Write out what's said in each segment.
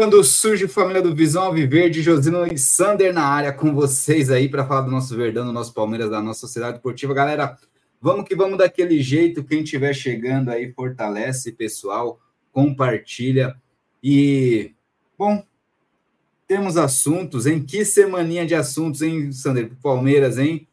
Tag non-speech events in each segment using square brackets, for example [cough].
Quando surge Família do Visão Alviverde, Josino e Sander na área com vocês aí para falar do nosso Verdão, do nosso Palmeiras, da nossa sociedade esportiva. Galera, vamos que vamos daquele jeito. Quem estiver chegando aí, fortalece, pessoal, compartilha. E, bom, temos assuntos, em que semaninha de assuntos, hein, Sander? Palmeiras, hein?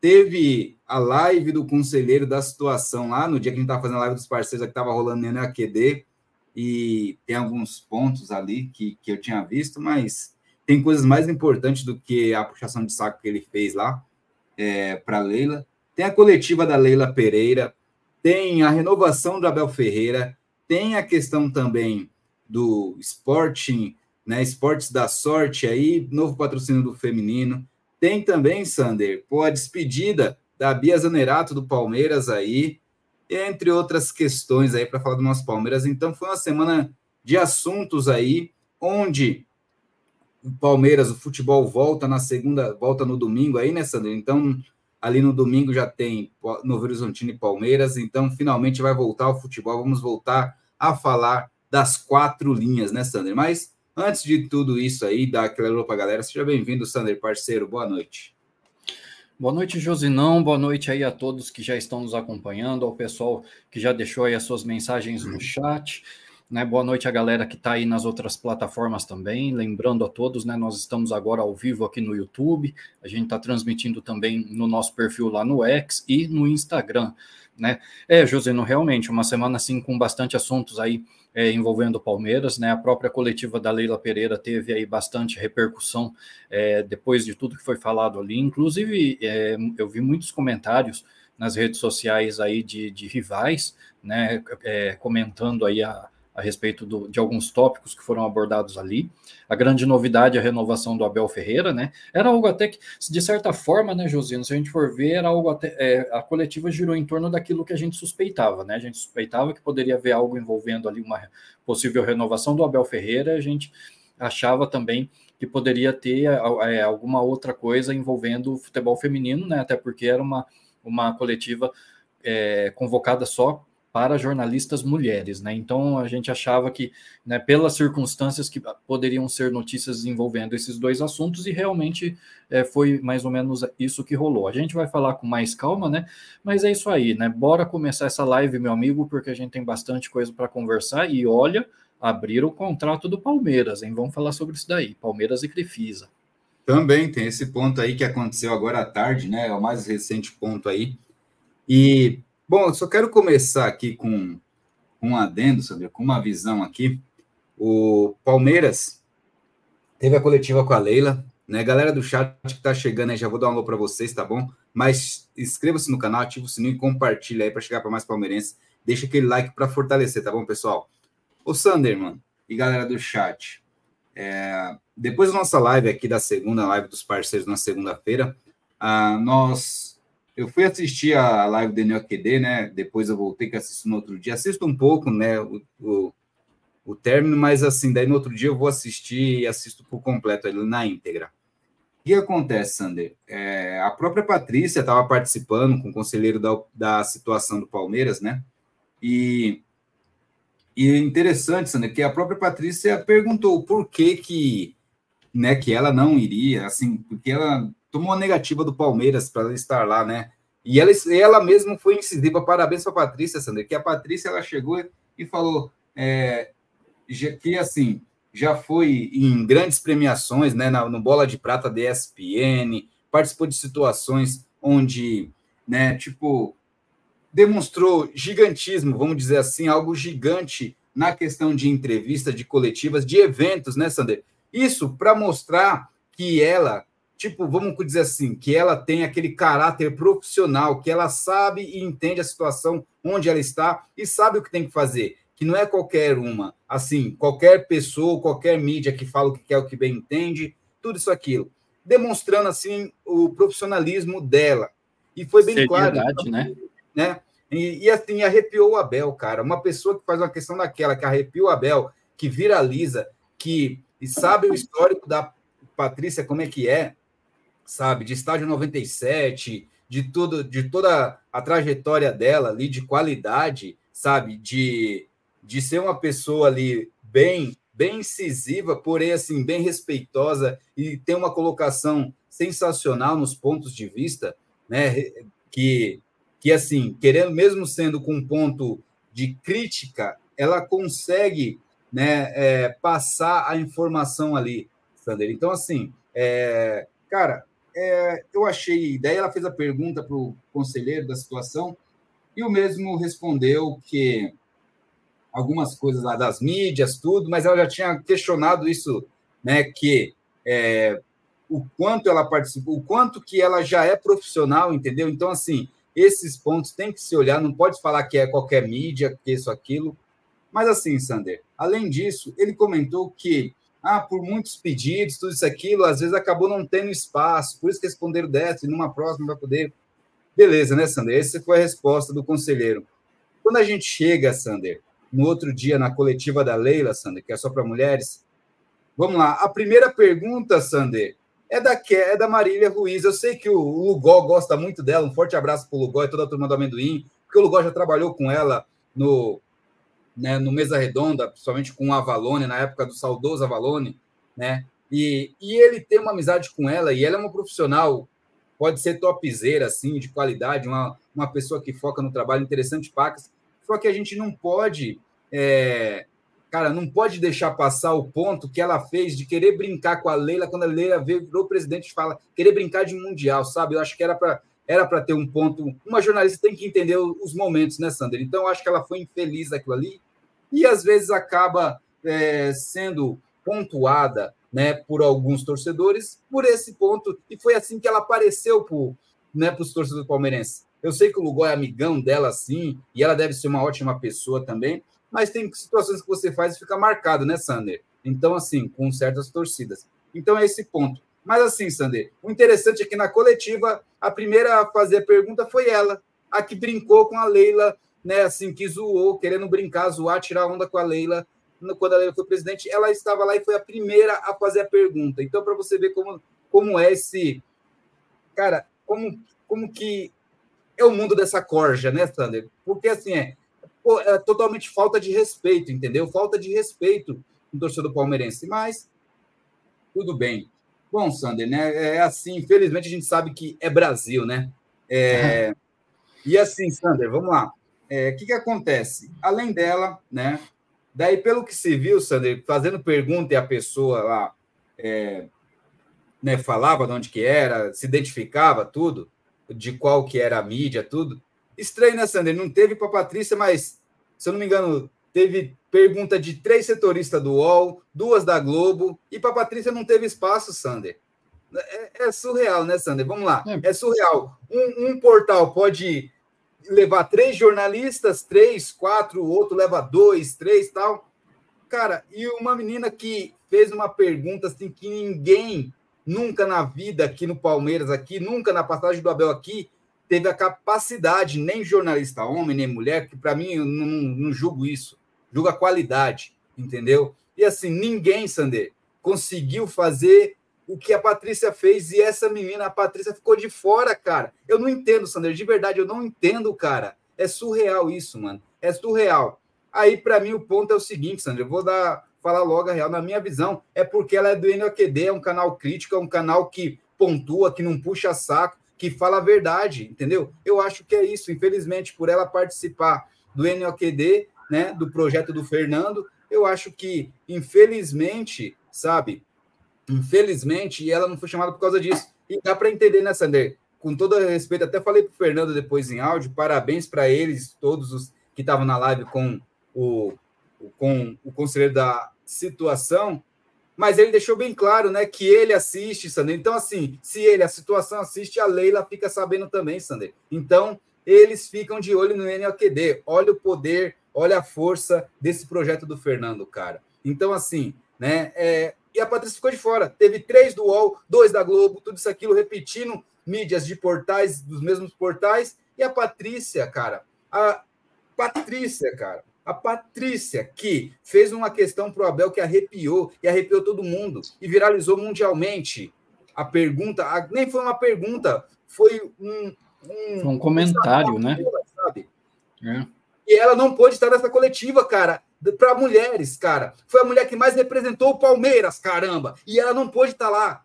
Teve a live do conselheiro da situação lá, no dia que a gente estava fazendo a live dos parceiros, que estava rolando no AQD e tem alguns pontos ali que, que eu tinha visto, mas tem coisas mais importantes do que a puxação de saco que ele fez lá é, para Leila. Tem a coletiva da Leila Pereira, tem a renovação do Abel Ferreira, tem a questão também do Sporting, né? Esportes da Sorte aí, novo patrocínio do feminino. Tem também, Sander, pô, a despedida da Bia Zanerato do Palmeiras aí, entre outras questões aí para falar do nosso Palmeiras. Então foi uma semana de assuntos aí, onde o Palmeiras, o futebol volta na segunda, volta no domingo aí, né, Sandro? Então, ali no domingo já tem Novo Horizontino e Palmeiras, então finalmente vai voltar o futebol, vamos voltar a falar das quatro linhas, né, Sander? Mas antes de tudo isso aí, dá aquela para a galera, seja bem-vindo, Sander, parceiro, boa noite. Boa noite, Josinão. Boa noite aí a todos que já estão nos acompanhando, ao pessoal que já deixou aí as suas mensagens no chat. Né? Boa noite a galera que está aí nas outras plataformas também. Lembrando a todos, né? Nós estamos agora ao vivo aqui no YouTube. A gente está transmitindo também no nosso perfil lá no X e no Instagram. Né? É, Josino, realmente, uma semana assim com bastante assuntos aí é, envolvendo o Palmeiras, né? A própria coletiva da Leila Pereira teve aí bastante repercussão é, depois de tudo que foi falado ali. Inclusive, é, eu vi muitos comentários nas redes sociais aí de, de rivais, né? É, comentando aí a, a respeito do, de alguns tópicos que foram abordados ali. A grande novidade é a renovação do Abel Ferreira, né? Era algo até que, de certa forma, né, Josino, se a gente for ver, era algo até. É, a coletiva girou em torno daquilo que a gente suspeitava, né? A gente suspeitava que poderia haver algo envolvendo ali uma possível renovação do Abel Ferreira, a gente achava também que poderia ter é, alguma outra coisa envolvendo o futebol feminino, né? Até porque era uma, uma coletiva é, convocada só para jornalistas mulheres, né? Então a gente achava que, né, pelas circunstâncias que poderiam ser notícias envolvendo esses dois assuntos, e realmente é, foi mais ou menos isso que rolou. A gente vai falar com mais calma, né? Mas é isso aí, né? Bora começar essa live, meu amigo, porque a gente tem bastante coisa para conversar. E olha, abrir o contrato do Palmeiras, hein? Vamos falar sobre isso daí, Palmeiras e Crefisa. Também tem esse ponto aí que aconteceu agora à tarde, né? É o mais recente ponto aí. E Bom, eu só quero começar aqui com um adendo, sabe, com uma visão aqui. O Palmeiras teve a coletiva com a Leila, né? Galera do chat que está chegando aí, já vou dar um alô para vocês, tá bom? Mas inscreva-se no canal, ativa o sininho e compartilha aí para chegar para mais palmeirenses. Deixa aquele like para fortalecer, tá bom, pessoal? O Sanderman e galera do chat, é, depois da nossa live aqui da segunda, live dos parceiros na segunda-feira, ah, nós eu fui assistir a live do NOQD, né? Depois eu voltei que assisto no outro dia. Assisto um pouco, né? O, o, o término, mas assim, daí no outro dia eu vou assistir e assisto por completo ali na íntegra. O que acontece, Sander? É, a própria Patrícia estava participando com o conselheiro da, da situação do Palmeiras, né? E E é interessante, Sandra, que a própria Patrícia perguntou por que que, né, que ela não iria, assim, porque ela tomou a negativa do Palmeiras para estar lá, né? E ela, ela mesma foi incisiva. Parabéns para a Patrícia, Sandra, que a Patrícia ela chegou e falou é, que assim já foi em grandes premiações, né, no Bola de Prata da ESPN, participou de situações onde, né, tipo, demonstrou gigantismo, vamos dizer assim, algo gigante na questão de entrevista, de coletivas, de eventos, né, Sander? Isso para mostrar que ela tipo, vamos dizer assim, que ela tem aquele caráter profissional, que ela sabe e entende a situação onde ela está e sabe o que tem que fazer, que não é qualquer uma, assim, qualquer pessoa, qualquer mídia que fala o que quer, o que bem entende, tudo isso aquilo, demonstrando assim o profissionalismo dela. E foi bem claro, então, né? né? E, e assim, arrepiou o Abel, cara. Uma pessoa que faz uma questão daquela, que arrepia o Abel, que viraliza, que e sabe o histórico da Patrícia, como é que é, sabe? De estádio 97, de tudo, de toda a trajetória dela ali, de qualidade, sabe? De, de ser uma pessoa ali bem bem incisiva, porém assim bem respeitosa e tem uma colocação sensacional nos pontos de vista, né? Que que assim querendo mesmo sendo com um ponto de crítica, ela consegue, né? É, passar a informação ali, Sander. Então assim, é, cara, é, eu achei. Daí ela fez a pergunta para o conselheiro da situação e o mesmo respondeu que algumas coisas lá das mídias, tudo, mas ela já tinha questionado isso, né? Que é, o quanto ela participou, o quanto que ela já é profissional, entendeu? Então, assim, esses pontos tem que se olhar, não pode falar que é qualquer mídia, que isso, aquilo. Mas assim, Sander, além disso, ele comentou que ah, por muitos pedidos, tudo isso, aquilo, às vezes acabou não tendo espaço, por isso que responderam dessa, e numa próxima vai poder. Beleza, né, Sander? Essa foi a resposta do conselheiro. Quando a gente chega, Sander, no outro dia, na coletiva da Leila, Sander, que é só para mulheres, vamos lá. A primeira pergunta, Sander, é da, é da Marília Ruiz. Eu sei que o Lugó gosta muito dela, um forte abraço para o Lugó e toda a turma do amendoim, porque o Lugó já trabalhou com ela no né, no Mesa Redonda, principalmente com o Avalone, na época do saudoso Avalone, né? E, e ele tem uma amizade com ela, e ela é uma profissional, pode ser topzera, assim, de qualidade, uma, uma pessoa que foca no trabalho interessante, Pacas, só que a gente não pode, é, cara, não pode deixar passar o ponto que ela fez de querer brincar com a Leila, quando a Leila veio, virou presidente e fala, querer brincar de mundial, sabe? Eu acho que era para era para ter um ponto. Uma jornalista tem que entender os momentos, né, Sander? Então, acho que ela foi infeliz daquilo ali e às vezes acaba é, sendo pontuada né, por alguns torcedores por esse ponto, e foi assim que ela apareceu para né, os torcedores palmeirenses. Eu sei que o Lugó é amigão dela, sim, e ela deve ser uma ótima pessoa também, mas tem situações que você faz e fica marcado, né, Sander? Então, assim, com certas torcidas. Então, é esse ponto. Mas, assim, Sander, o interessante é que na coletiva, a primeira a fazer a pergunta foi ela, a que brincou com a Leila né, assim, que zoou, querendo brincar, zoar, tirar onda com a Leila. Quando a Leila foi presidente, ela estava lá e foi a primeira a fazer a pergunta. Então, para você ver como, como é esse. Cara, como, como que é o mundo dessa corja, né, Sander? Porque, assim, é, é totalmente falta de respeito, entendeu? Falta de respeito no torcedor palmeirense. Mas, tudo bem. Bom, Sander, né? É assim, infelizmente a gente sabe que é Brasil, né? É... [laughs] E assim, Sander, vamos lá é, que, que acontece? Além dela, né? Daí, pelo que se viu, Sander, fazendo pergunta e a pessoa lá é, né, falava de onde que era, se identificava tudo, de qual que era a mídia, tudo. Estranho, né, Sander? Não teve para a Patrícia, mas, se eu não me engano, teve pergunta de três setoristas do UOL, duas da Globo, e para a Patrícia não teve espaço, Sander. É, é, surreal, né, Sander? Vamos lá. É, é surreal. Um, um portal pode levar três jornalistas, três, quatro, o outro leva dois, três tal. Cara, e uma menina que fez uma pergunta assim que ninguém nunca na vida aqui no Palmeiras, aqui, nunca na passagem do Abel aqui, teve a capacidade, nem jornalista homem, nem mulher, que para mim eu não, não julgo isso, julgo a qualidade, entendeu? E assim, ninguém, Sander, conseguiu fazer o que a Patrícia fez e essa menina, a Patrícia, ficou de fora, cara. Eu não entendo, Sander, de verdade, eu não entendo, cara. É surreal isso, mano. É surreal. Aí, para mim, o ponto é o seguinte, Sandra, eu vou dar, falar logo a real. Na minha visão, é porque ela é do NOQD, é um canal crítico, é um canal que pontua, que não puxa saco, que fala a verdade, entendeu? Eu acho que é isso. Infelizmente, por ela participar do NOQD, né, do projeto do Fernando, eu acho que, infelizmente, sabe, infelizmente, ela não foi chamada por causa disso. E dá para entender, né, Sander? Com todo respeito, até falei para o Fernando depois em áudio, parabéns para eles, todos os que estavam na live com o, com o conselheiro da situação, mas ele deixou bem claro, né, que ele assiste, Sander. Então, assim, se ele, a situação assiste, a Leila fica sabendo também, Sander. Então, eles ficam de olho no NLQD. Olha o poder, olha a força desse projeto do Fernando, cara. Então, assim, né, é... e a Patrícia ficou de fora. Teve três do UOL, dois da Globo, tudo isso aquilo repetindo mídias de portais, dos mesmos portais, e a Patrícia, cara, a Patrícia, cara, a Patrícia, que fez uma questão para o Abel que arrepiou, e arrepiou todo mundo, e viralizou mundialmente. A pergunta, a, nem foi uma pergunta, foi um. Um, um comentário, né? Sabe? É. E ela não pôde estar nessa coletiva, cara, para mulheres, cara. Foi a mulher que mais representou o Palmeiras, caramba. E ela não pôde estar lá.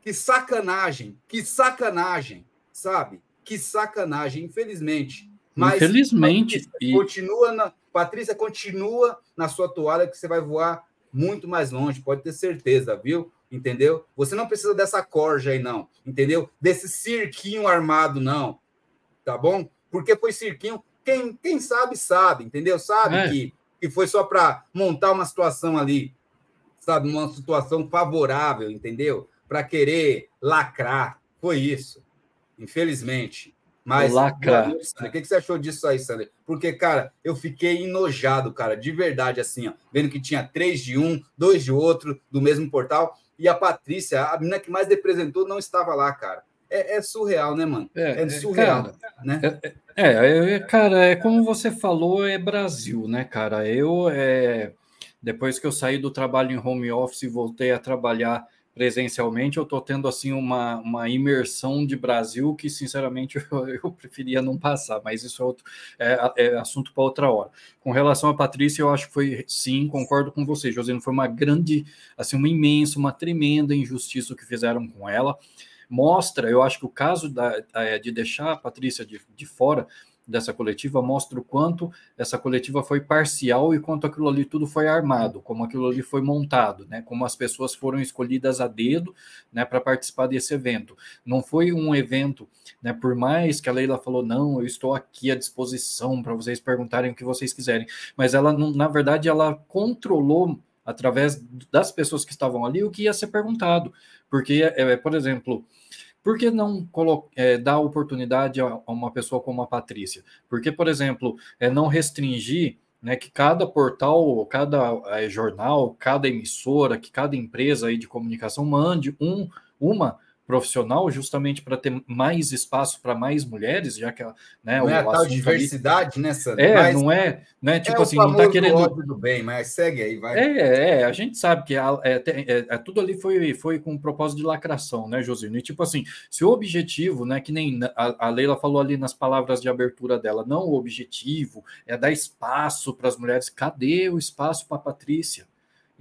Que sacanagem, que sacanagem, sabe? Que sacanagem, infelizmente. Mas Infelizmente. Patrícia, e... continua na, Patrícia, continua na sua toalha que você vai voar muito mais longe, pode ter certeza, viu? Entendeu? Você não precisa dessa corja aí, não. Entendeu? Desse cirquinho armado, não. Tá bom? Porque foi cirquinho. Quem, quem sabe, sabe, entendeu? Sabe é. que, que foi só para montar uma situação ali, sabe? Uma situação favorável, entendeu? Para querer lacrar. Foi isso. Infelizmente. Mas, Lacra. o que, você achou disso aí, Sander? Porque, cara, eu fiquei enojado, cara, de verdade, assim, ó, vendo que tinha três de um, dois de outro, do mesmo portal, e a Patrícia, a menina que mais representou, não estava lá, cara. É, é surreal, né, mano? É, é surreal, cara, né? É, é, é, cara, é como você falou, é Brasil, né, cara? Eu, é, depois que eu saí do trabalho em home office e voltei a trabalhar presencialmente, eu estou tendo assim uma, uma imersão de Brasil que, sinceramente, [laughs] eu, eu preferia não passar, mas isso é, outro, é, é assunto para outra hora. Com relação a Patrícia, eu acho que foi sim, concordo com você, José, foi uma grande, assim, uma imensa, uma tremenda injustiça que fizeram com ela. Mostra, eu acho que o caso da, de deixar a Patrícia de, de fora dessa coletiva mostra o quanto essa coletiva foi parcial e quanto aquilo ali tudo foi armado, como aquilo ali foi montado, né? Como as pessoas foram escolhidas a dedo, né, para participar desse evento. Não foi um evento, né, por mais que a Leila falou não, eu estou aqui à disposição para vocês perguntarem o que vocês quiserem, mas ela na verdade ela controlou através das pessoas que estavam ali o que ia ser perguntado, porque é, por exemplo, por que não é, dar oportunidade a, uma pessoa como a Patrícia? Porque, por exemplo, é, não restringir né, que cada portal, cada é, jornal, cada emissora, que cada empresa aí de comunicação mande um, uma profissional justamente para ter mais espaço para mais mulheres, já que né, não o é a tal diversidade, ali... né, Sandra? É, mas não é, né, tipo é assim, não está querendo do bem, mas segue aí, vai. É, é, a gente sabe que a, é, é, é, tudo ali foi foi com um propósito de lacração, né, Josino? E tipo assim, se o objetivo, né, que nem a, a Leila falou ali nas palavras de abertura dela, não o objetivo é dar espaço para as mulheres. Cadê o espaço para Patrícia?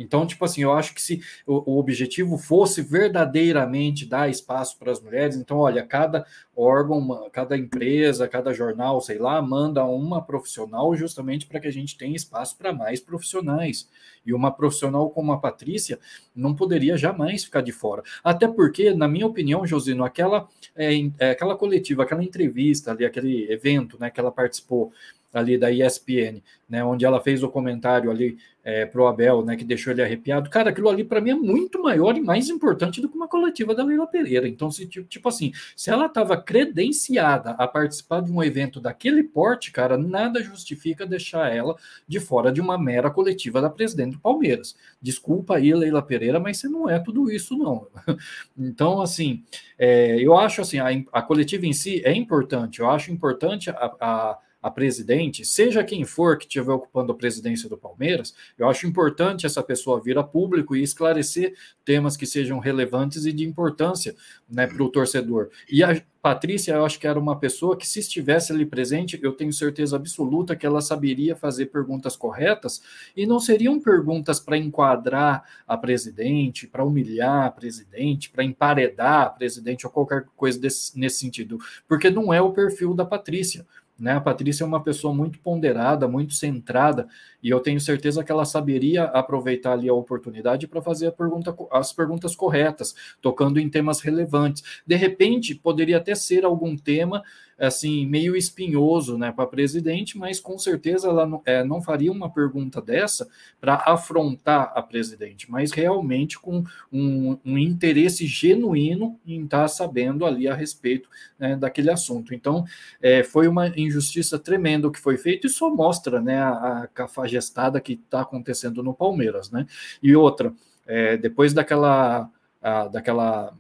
Então, tipo assim, eu acho que se o, objetivo fosse verdadeiramente dar espaço para as mulheres, então, olha, cada órgão, cada empresa, cada jornal, sei lá, manda uma profissional justamente para que a gente tenha espaço para mais profissionais. E uma profissional como a Patrícia não poderia jamais ficar de fora. Até porque, na minha opinião, Josino, aquela, é, é, aquela coletiva, aquela entrevista ali, aquele evento né, que ela participou ali da ESPN, né, onde ela fez o comentário ali é, pro Abel, né, que deixou ele arrepiado. Cara, aquilo ali para mim é muito maior e mais importante do que uma coletiva da Leila Pereira. Então, se tipo assim, se ela estava credenciada a participar de um evento daquele porte, cara, nada justifica deixar ela de fora de uma mera coletiva da presidente do Palmeiras. Desculpa aí, Leila Pereira, mas você não é tudo isso, não. [laughs] Então, assim, é, eu acho assim, a, a coletiva em si é importante. Eu acho importante a, a a presidente, seja quem for que estiver ocupando a presidência do Palmeiras, eu acho importante essa pessoa vir a público e esclarecer temas que sejam relevantes e de importância né, para o torcedor. E a Patrícia, eu acho que era uma pessoa que, se estivesse ali presente, eu tenho certeza absoluta que ela saberia fazer perguntas corretas e não seriam perguntas para enquadrar a presidente, para humilhar a presidente, para emparedar a presidente ou qualquer coisa desse, nesse sentido, porque não é o perfil da Patrícia. Né? A Patrícia é uma pessoa muito ponderada, muito centrada, e eu tenho certeza que ela saberia aproveitar ali a oportunidade para fazer pergunta, as perguntas corretas, tocando em temas relevantes. De repente, poderia até ser algum tema assim, meio espinhoso né, para presidente, mas com certeza ela não, é, não faria uma pergunta dessa para afrontar a presidente, mas realmente com um, um interesse genuíno em estar tá sabendo ali a respeito né, daquele assunto. Então, é, foi uma injustiça tremenda o que foi feito, e só mostra né, a, a cafajestada que está acontecendo no Palmeiras. Né? E outra, é, depois daquela. A, daquela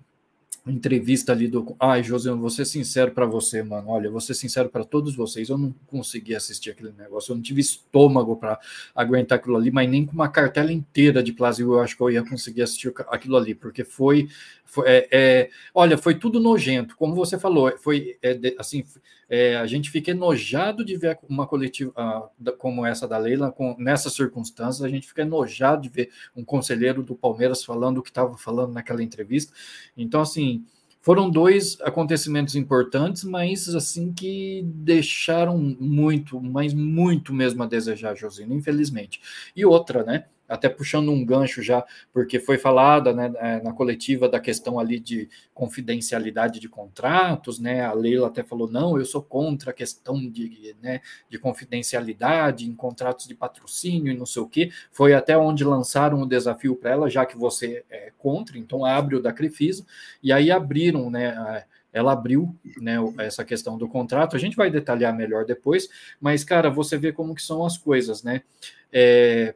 entrevista ali do. Ai, José, vou ser sincero para você, mano. Olha, vou ser sincero para todos vocês. Eu não consegui assistir aquele negócio. Eu não tive estômago para aguentar aquilo ali, mas nem com uma cartela inteira de Plasio eu acho que eu ia conseguir assistir aquilo ali, porque foi. foi é, é, olha, foi tudo nojento. Como você falou, foi é, assim. É, a gente fica enojado de ver uma coletiva uh, como essa da Leila, com, nessas circunstâncias, a gente fica enojado de ver um conselheiro do Palmeiras falando o que estava falando naquela entrevista. Então, assim, foram dois acontecimentos importantes, mas assim que deixaram muito, mas muito mesmo a desejar, Josino, infelizmente. E outra, né? Até puxando um gancho já, porque foi falada né, é, na coletiva da questão ali de confidencialidade de contratos, né? A Leila até falou: não, eu sou contra a questão de, né, de confidencialidade em contratos de patrocínio e não sei o quê. Foi até onde lançaram o desafio para ela, já que você é contra, então abre o da Crefisa, e aí abriram, né? ela abriu né, essa questão do contrato. A gente vai detalhar melhor depois, mas, cara, você vê como que são as coisas, né? É,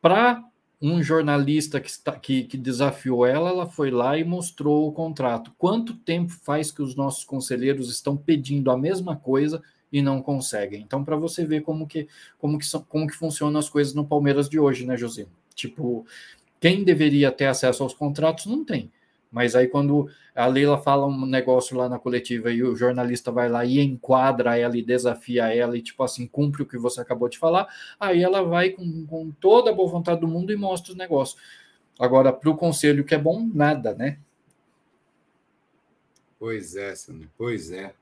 para um jornalista que, está, que, que, desafiou ela, ela foi lá e mostrou o contrato. Quanto tempo faz que os nossos conselheiros estão pedindo a mesma coisa e não conseguem? Então, para você ver como que, como, que são, como que funcionam as coisas no Palmeiras de hoje, né, José? Tipo, quem deveria ter acesso aos contratos não tem. Mas aí quando a Leila fala um negócio lá na coletiva e o jornalista vai lá e enquadra ela e desafia ela e tipo assim, cumpre o que você acabou de falar, aí ela vai com, com toda a boa vontade do mundo e mostra os negócios. Agora, para o conselho que é bom, nada, né? Pois é, Sandro, pois é.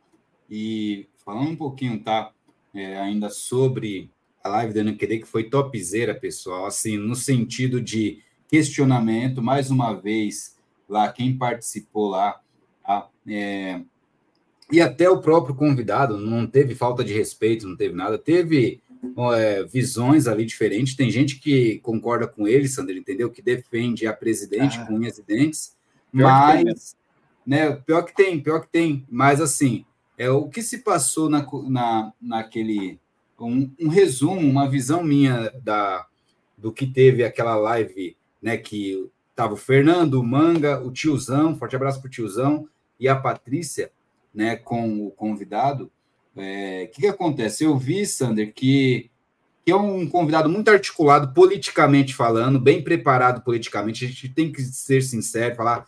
E falando um pouquinho, tá? É, ainda sobre a live da NQD, que foi topzera, pessoal, assim, no sentido de questionamento, mais uma vez, lá, quem participou lá, tá? é, e até o próprio convidado não teve falta de respeito, não teve nada, teve é, visões ali diferentes. Tem gente que concorda com ele, Sandro, entendeu? Que defende a presidente ah, com unhas e dentes, mas, né, pior que tem, pior que tem, mas assim, é o que se passou na, na, naquele um, um resumo, uma visão minha da do que teve aquela live, né, que Tava o Fernando, o Manga, o tiozão, forte abraço para o tiozão, e a Patrícia, né, com o convidado. O é, que, que acontece? Eu vi, Sander, que, que é um convidado muito articulado politicamente falando, bem preparado politicamente. A gente tem que ser sincero, falar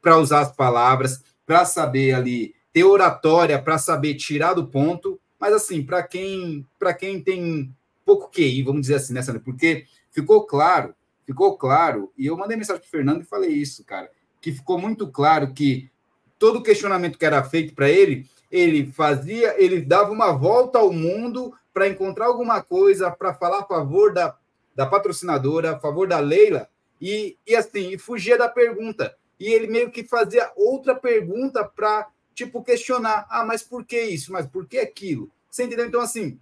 para usar as palavras, para saber ali ter oratória, para saber tirar do ponto. Mas assim, para quem para quem tem pouco QI, vamos dizer assim, né, Sander? Porque ficou claro ficou claro, e eu mandei mensagem para o Fernando e falei isso, cara, que ficou muito claro que todo questionamento que era feito para ele, ele fazia, ele dava uma volta ao mundo para encontrar alguma coisa para falar a favor da, da patrocinadora, a favor da Leila, e, e assim, e fugia da pergunta. E ele meio que fazia outra pergunta para, tipo, questionar: ah, mas por que isso? Mas por que aquilo? Você entendeu? Então, assim,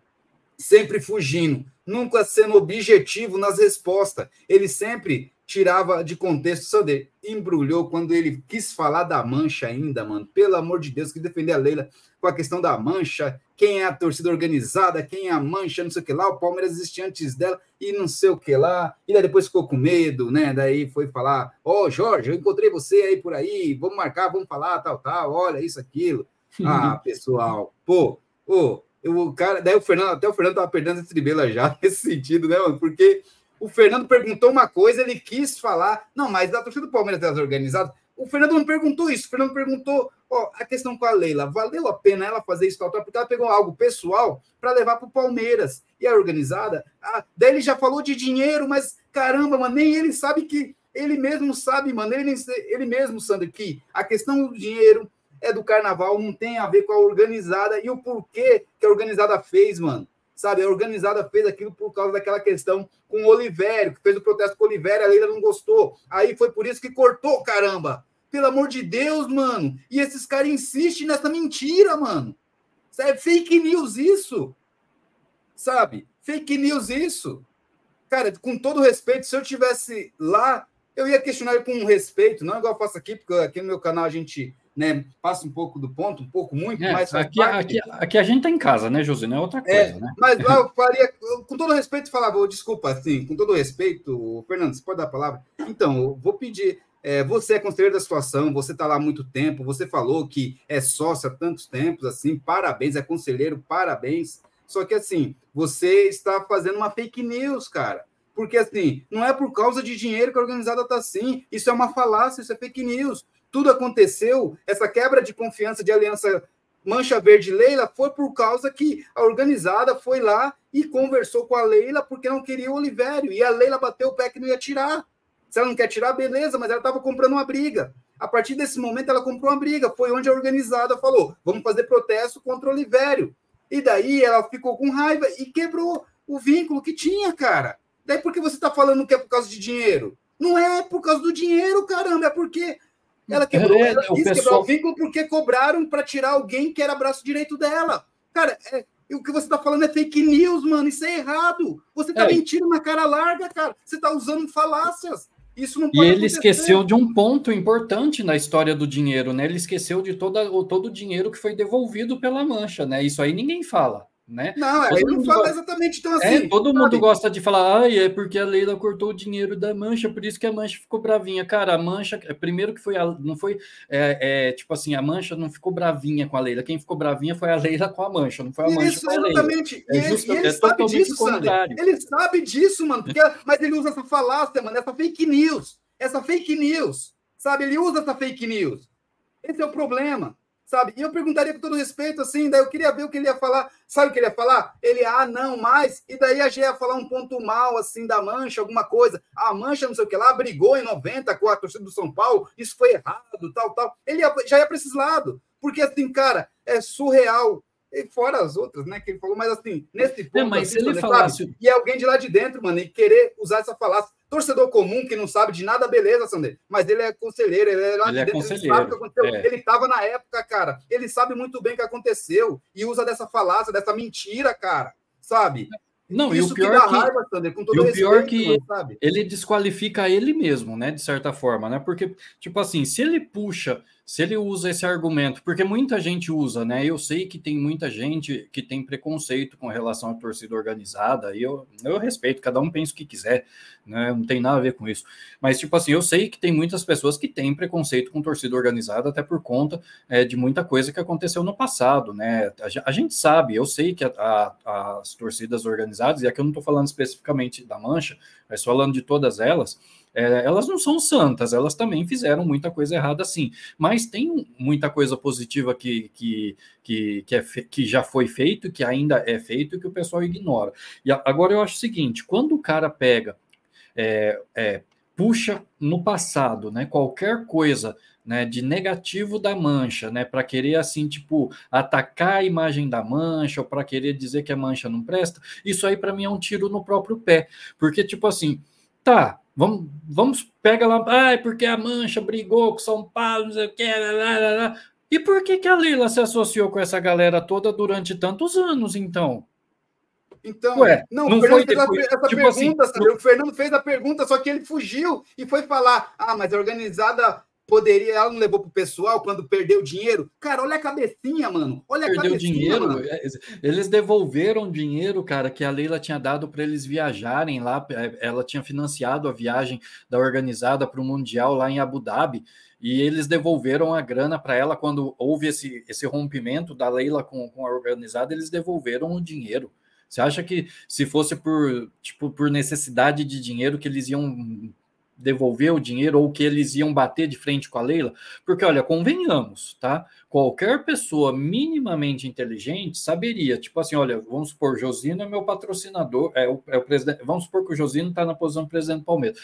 sempre fugindo, nunca sendo objetivo nas respostas. Ele sempre tirava de contexto, Sander embrulhou quando ele quis falar da mancha ainda, mano. Pelo amor de Deus, que defender a Leila com a questão da mancha, quem é a torcida organizada, quem é a mancha, não sei o que lá, o Palmeiras existia antes dela e não sei o que lá. E daí depois ficou com medo, né? Daí foi falar: Ó, oh, Jorge, eu encontrei você aí por aí, vamos marcar, vamos falar, tal, tal, olha isso, aquilo. [laughs] Ah, pessoal, pô, ô, o cara, daí o Fernando, até o Fernando tava perdendo esse tribela já [laughs] nesse sentido, né, mano? Porque o Fernando perguntou uma coisa, ele quis falar, não, mas a torcida do Palmeiras é organizada. O Fernando não perguntou isso, o Fernando perguntou ó, a questão com a Leila, valeu a pena ela fazer isso, tal, tal, porque ela pegou algo pessoal para levar para o Palmeiras. E a organizada, ah, daí ele já falou de dinheiro, mas caramba, mano, nem ele sabe que, ele mesmo sabe, mano, ele, ele mesmo, Sandro, que a questão do dinheiro é do carnaval, não tem a ver com a organizada e o porquê que a organizada fez, mano. Sabe, a organizada fez aquilo por causa daquela questão com o Olivério, que fez o protesto com o Olivério, a Leila não gostou. Aí foi por isso que cortou, caramba. Pelo amor de Deus, mano. E esses caras insistem nessa mentira, mano. É fake news isso. Sabe? Fake news isso. Cara, com todo respeito, se eu tivesse lá, eu ia questionar ele com respeito, não igual eu faço aqui, porque aqui no meu canal a gente né, passa um pouco do ponto, um pouco muito, é, mas aqui, aqui, aqui, a gente tá em casa, né, José? Não é outra é, coisa, é, né? Mas lá eu [laughs] faria, com todo respeito, falava, desculpa, assim, com todo respeito, Fernando, você pode dar a palavra? Então, eu vou pedir, é, você é conselheiro da situação, você está lá há muito tempo, você falou que é sócio há tantos tempos, assim, parabéns, é conselheiro, parabéns. Só que, assim, você está fazendo uma fake news, cara. Porque, assim, não é por causa de dinheiro que a organizada está assim. Isso é uma falácia, isso é fake news. Tudo aconteceu, essa quebra de confiança de aliança Mancha Verde Leila foi por causa que a organizada foi lá e conversou com a Leila porque não queria o Olivério. E a Leila bateu o pé que não ia tirar. Se ela não quer tirar, beleza, mas ela estava comprando uma briga. A partir desse momento, ela comprou uma briga. Foi onde a organizada falou: vamos fazer protesto contra o Olivério. E daí ela ficou com raiva e quebrou o vínculo que tinha, cara. Daí por que você está falando que é por causa de dinheiro? Não é por causa do dinheiro, caramba, é porque ela quebrou, é, ela quis pessoal... quebrar o vínculo porque cobraram para tirar alguém que era braço direito dela. Cara, é, o que você está falando é fake news, mano. Isso é errado. Você está é. mentindo na cara larga, cara. Você está usando falácias. Isso não pode E ele acontecer. esqueceu de um ponto importante na história do dinheiro, né? Ele esqueceu de toda, todo o dinheiro que foi devolvido pela mancha, né? Isso aí ninguém fala. Né? Não, todo ele não fala gosta... exatamente então assim. É, todo sabe? mundo gosta de falar, ah, é porque a Leila cortou o dinheiro da Mancha, por isso que a Mancha ficou bravinha. Cara, a Mancha, é, primeiro que foi, a, não foi, é, é, tipo assim, a Mancha não ficou bravinha com a Leila, quem ficou bravinha foi a Leila com a Mancha, não foi a Mancha isso, com a Leila. Exatamente, é, e, justo, e ele, é sabe disso, contrário. Ele sabe disso, mano, porque, mas ele usa essa falácia, mano, essa fake news, essa fake news, sabe? Ele usa essa fake news. Esse é o problema sabe? E eu perguntaria com todo respeito, assim, daí eu queria ver o que ele ia falar. Sabe o que ele ia falar? Ele, ah, não, mais. E daí a gente ia falar um ponto mal, assim, da Mancha, alguma coisa. A Mancha, não sei o que lá, brigou em 90 com a torcida do São Paulo, isso foi errado, tal, tal. Ele ia, já ia para esses lados. Porque, assim, cara, é surreal. E fora as outras, né, que ele falou, mas assim, nesse ponto, é, mas assim, se ele falasse... e alguém de lá de dentro, mano, e querer usar essa falácia, Torcedor comum que não sabe de nada, beleza, Sander. Mas ele é conselheiro, ele é lá ele de é dentro, conselheiro. ele sabe o que aconteceu. É. Ele estava na época, cara. Ele sabe muito bem o que aconteceu e usa dessa falácia, dessa mentira, cara. Sabe? Não, Isso e o pior que, dá raiva, Sander, com todo e o respeito, pior que mano, sabe? ele desqualifica ele mesmo, né, de certa forma, né? Porque tipo assim, se ele puxa se ele usa esse argumento, porque muita gente usa, né? Eu sei que tem muita gente que tem preconceito com relação à torcida organizada, e eu, eu respeito, cada um pensa o que quiser, né? Não tem nada a ver com isso. Mas, tipo assim, eu sei que tem muitas pessoas que têm preconceito com torcida organizada, até por conta é, de muita coisa que aconteceu no passado, né? A, a gente sabe, eu sei que a, a, as torcidas organizadas, e aqui eu não estou falando especificamente da Mancha, mas falando de todas elas é, elas não são santas, elas também fizeram muita coisa errada sim, mas tem muita coisa positiva que, que, que, que, é, que já foi feito, que ainda é feito e que o pessoal ignora. E agora eu acho o seguinte: quando o cara pega, é, é, puxa no passado, né, qualquer coisa né, de negativo da mancha, né, para querer assim, tipo, atacar a imagem da mancha ou para querer dizer que a mancha não presta, isso aí para mim é um tiro no próprio pé, porque tipo assim, tá, Vamos, vamos pega lá, ah, porque a Mancha brigou com São Paulo, não sei o que, lá, lá, lá. E por que, que a Leila se associou com essa galera toda durante tantos anos, então? Então, Ué, não, não o Fernando fez depois, essa tipo pergunta, assim, O Fernando fez a pergunta, só que ele fugiu e foi falar: ah, mas a organizada poderia, ela não levou pro pessoal quando perdeu dinheiro? Cara, olha a cabecinha, mano. Olha perdeu a cabecinha. dinheiro. Mano. É, eles devolveram dinheiro, cara, que a Leila tinha dado para eles viajarem lá. É, ela tinha financiado a viagem da organizada para o Mundial lá em Abu Dhabi. E eles devolveram a grana para ela quando houve esse, esse rompimento da Leila com, com a organizada, eles devolveram o dinheiro. Você acha que se fosse por, tipo, por necessidade de dinheiro que eles iam devolver o dinheiro ou que eles iam bater de frente com a Leila? Porque, olha, convenhamos, tá? Qualquer pessoa minimamente inteligente saberia, tipo assim, olha, vamos supor, Josino é meu patrocinador, é o, é o presidente, vamos supor que o Josino está na posição de presidente do Palmeiras.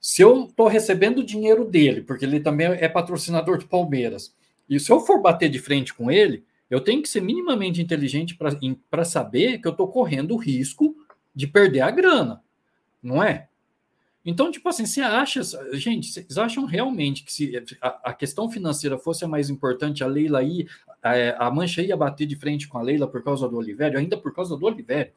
Se eu estou recebendo o dinheiro dele, porque ele também é patrocinador do Palmeiras, e se eu for bater de frente com ele, eu tenho que ser minimamente inteligente para saber que eu estou correndo o risco de perder a grana, não é? Então, tipo assim, você acha, gente, vocês acham realmente que se a, questão financeira fosse a mais importante, a Leila aí, a, a, Mancha ia bater de frente com a Leila por causa do Olivério, ainda por causa do Olivério?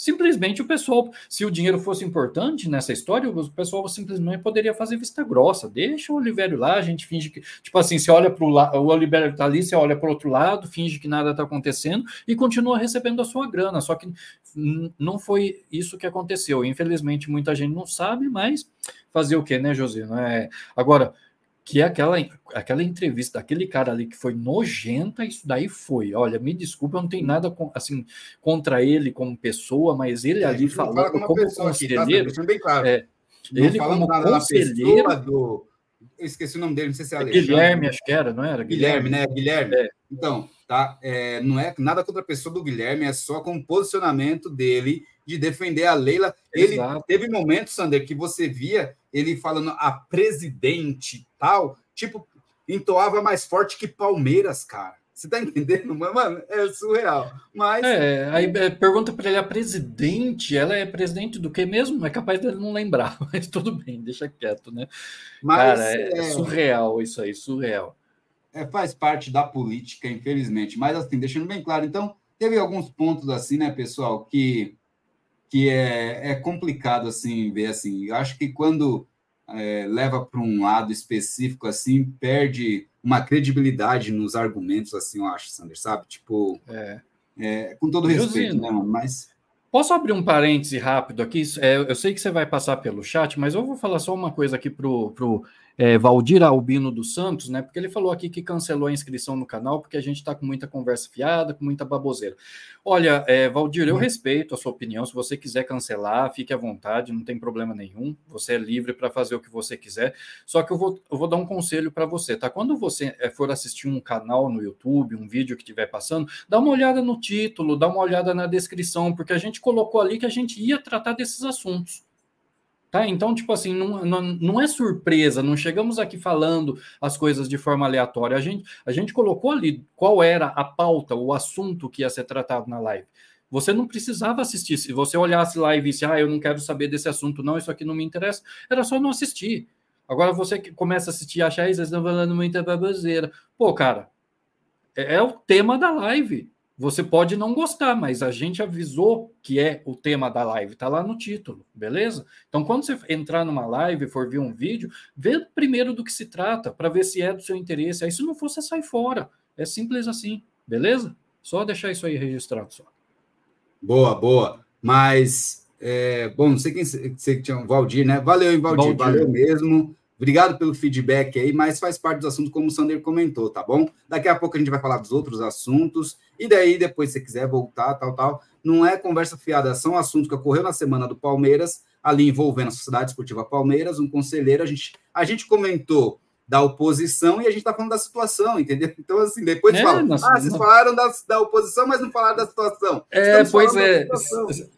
Simplesmente o pessoal, se o dinheiro fosse importante nessa história, o pessoal simplesmente poderia fazer vista grossa. Deixa o Olivério lá, a gente finge que. Tipo assim, você olha para o lado, o Olivério está ali, você olha para o outro lado, finge que nada está acontecendo e continua recebendo a sua grana. Só que não foi isso que aconteceu. Infelizmente, muita gente não sabe, mas fazer o quê, né, José? É... Agora que aquela, aquela entrevista daquele cara ali que foi nojenta, isso daí foi. Olha, me desculpa, eu não tenho nada com, assim contra ele como pessoa, mas ele é, ali falando como, como conselheiro. Aqui, tá? bem claro. É, ele como conselheiro. Do, eu esqueci o nome dele, não sei se é, é Alexandre. Guilherme, acho que era, não era? Guilherme, Guilherme né? Guilherme. É. Então, tá? É, não é nada contra a pessoa do Guilherme, é só com o posicionamento dele de defender a Leila. Exato. Ele teve momentos, Sander, que você via ele falando a presidente tal, tipo, entoava mais forte que Palmeiras, cara. Você tá entendendo? Mano, é surreal. Mas. É, aí é, pergunta para ele, a presidente, ela é presidente do que mesmo? É capaz dele não lembrar, [laughs] mas tudo bem, deixa quieto, né? Mas, Cara, é, é surreal isso aí, surreal. É, faz parte da política, infelizmente. Mas assim, deixando bem claro, então, teve alguns pontos assim, né, pessoal, que que é, é complicado assim ver assim. Eu acho que quando é, leva para um lado específico assim, perde uma credibilidade nos argumentos, assim, eu acho, Sander, sabe? Tipo, é. É, com todo respeito, Josino, né, mas Posso abrir um parêntese rápido aqui? É, eu sei que você vai passar pelo chat, mas eu vou falar só uma coisa aqui para o é, Valdir Albino dos Santos, né? Porque ele falou aqui que cancelou a inscrição no canal porque a gente está com muita conversa fiada, com muita baboseira. Olha, é, Valdir, eu uhum. respeito a sua opinião. Se você quiser cancelar, fique à vontade, não tem problema nenhum. Você é livre para fazer o que você quiser. Só que eu vou, eu vou dar um conselho para você, tá? Quando você é, for assistir um canal no YouTube, um vídeo que estiver passando, dá uma olhada no título, dá uma olhada na descrição, porque a gente colocou ali que a gente ia tratar desses assuntos. Tá? Então, tipo assim, não, não, não, é surpresa, não chegamos aqui falando as coisas de forma aleatória. A gente, a gente colocou ali qual era a pauta, o assunto que ia ser tratado na live. Você não precisava assistir. Se você olhasse lá e visse, ah, eu não quero saber desse assunto, não, isso aqui não me interessa, era só não assistir. Agora você que começa a assistir e achar, vocês estão falando muita baboseira. Pô, cara, é, é o tema da live. Você pode não gostar, mas a gente avisou que é o tema da live, tá lá no título, beleza? Então, quando você entrar numa live, for ver um vídeo, vê primeiro do que se trata, para ver se é do seu interesse. Aí, se não for, você sai fora. É simples assim, beleza? Só deixar isso aí registrado só. Boa, boa. Mas, é, bom, não sei quem você que tinha um Valdir, né? Valeu, hein, Valdir? Valdir. Valeu mesmo. Obrigado pelo feedback aí, mas faz parte do assunto, como o Sander comentou, tá bom? Daqui a pouco a gente vai falar dos outros assuntos, e daí, depois, se quiser voltar, tal, tal. Não é conversa fiada, são assuntos que ocorreu na semana do Palmeiras, ali envolvendo a Sociedade Esportiva Palmeiras, um conselheiro, a gente, a gente comentou da oposição e a gente está falando da situação, entendeu? Então, assim, depois é, falam, nossa, ah, vocês falaram da, da oposição, mas não falaram da situação. É, pois é.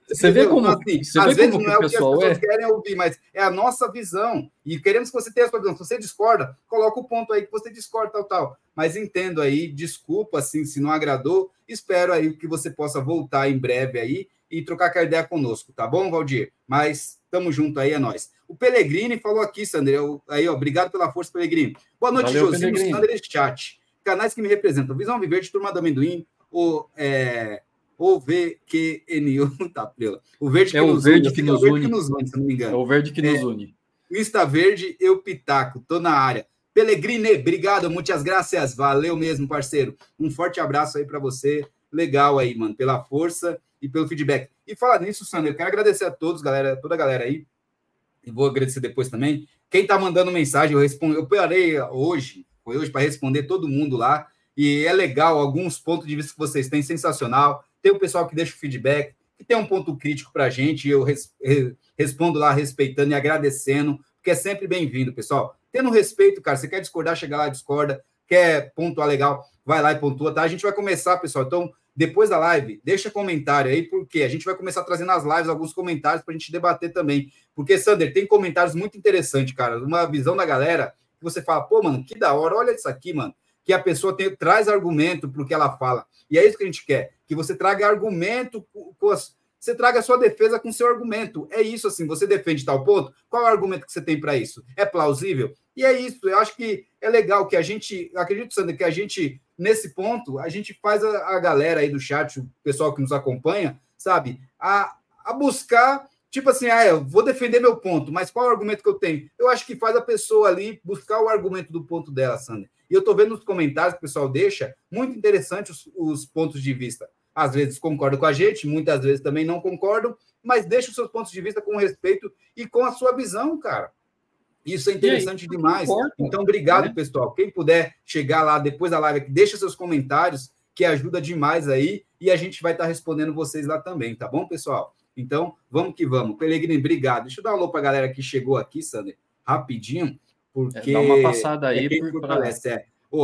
Você vê como, então, assim, às vê vezes como não é o que as pessoas é. querem ouvir, mas é a nossa visão. E queremos que você tenha a sua visão. Se você discorda, coloca o ponto aí que você discorda, tal, tal. Mas entendo aí, desculpa, assim, se não agradou. Espero aí que você possa voltar em breve aí e trocar a ideia conosco, tá bom, Valdir? Mas Tamo junto aí, é nós. O Pellegrini falou aqui, Sandro. Eu, aí, ó, obrigado pela força, Pellegrini. Boa noite, Valeu, Josino, Sandro Chat. Canais que me representam. Visão Viverde, Turma do Amendoim, o, é, o VQNU, [laughs] tá, pela. O verde que, é nos, o verde une, que, nos, une. que nos une, se não me engano. É o verde que nos é, une. Insta Verde, eu Pitaco, tô na área. Pellegrini, obrigado, muitas graças. Valeu mesmo, parceiro. Um forte abraço aí para você. Legal aí, mano, pela força e pelo feedback. E falar nisso, Sandro, eu quero agradecer a todos, galera, toda a galera aí. E vou agradecer depois também. Quem tá mandando mensagem, eu respondo, eu parei hoje, foi hoje para responder todo mundo lá. E é legal, alguns pontos de vista que vocês têm, sensacional. Tem o pessoal que deixa o feedback, que tem um ponto crítico para a gente, eu res, respondo lá respeitando e agradecendo, porque é sempre bem-vindo, pessoal. Tendo respeito, cara, você quer discordar, chega lá, discorda, quer pontuar legal, vai lá e pontua, tá? A gente vai começar, pessoal, então, depois da live, deixa comentário aí, porque a gente vai começar trazendo nas lives alguns comentários para a gente debater também. Porque, Sander, tem comentários muito interessantes, cara, uma visão da galera, que você fala, pô, mano, que da hora, olha isso aqui, mano que a pessoa tem, traz argumento para o que ela fala. E é isso que a gente quer, que você traga argumento, com as, você traga a sua defesa com seu argumento. É isso, assim, você defende tal ponto, qual é o argumento que você tem para isso? É plausível? E é isso, eu acho que é legal que a gente, acredito, Sandra, que a gente, nesse ponto, a gente faz a, a galera aí do chat, o pessoal que nos acompanha, sabe, a, a buscar tipo assim, ah, eu vou defender meu ponto, mas qual é o argumento que eu tenho? Eu acho que faz a pessoa ali buscar o argumento do ponto dela, Sander. E eu estou vendo nos comentários que o pessoal deixa muito interessante os, os, pontos de vista. Às vezes concordam com a gente, muitas vezes também não concordam, mas deixa os seus pontos de vista com respeito e com a sua visão, cara. Isso é interessante aí, demais. Então, obrigado, né? pessoal. Quem puder chegar lá depois da live, deixa seus comentários, que ajuda demais aí, e a gente vai estar respondendo vocês lá também, tá bom, pessoal? Então, vamos que vamos. Pelegrini, obrigado. Deixa eu dar um alô para a galera que chegou aqui, Sander, rapidinho. Porque é, dá uma passada aí é para é.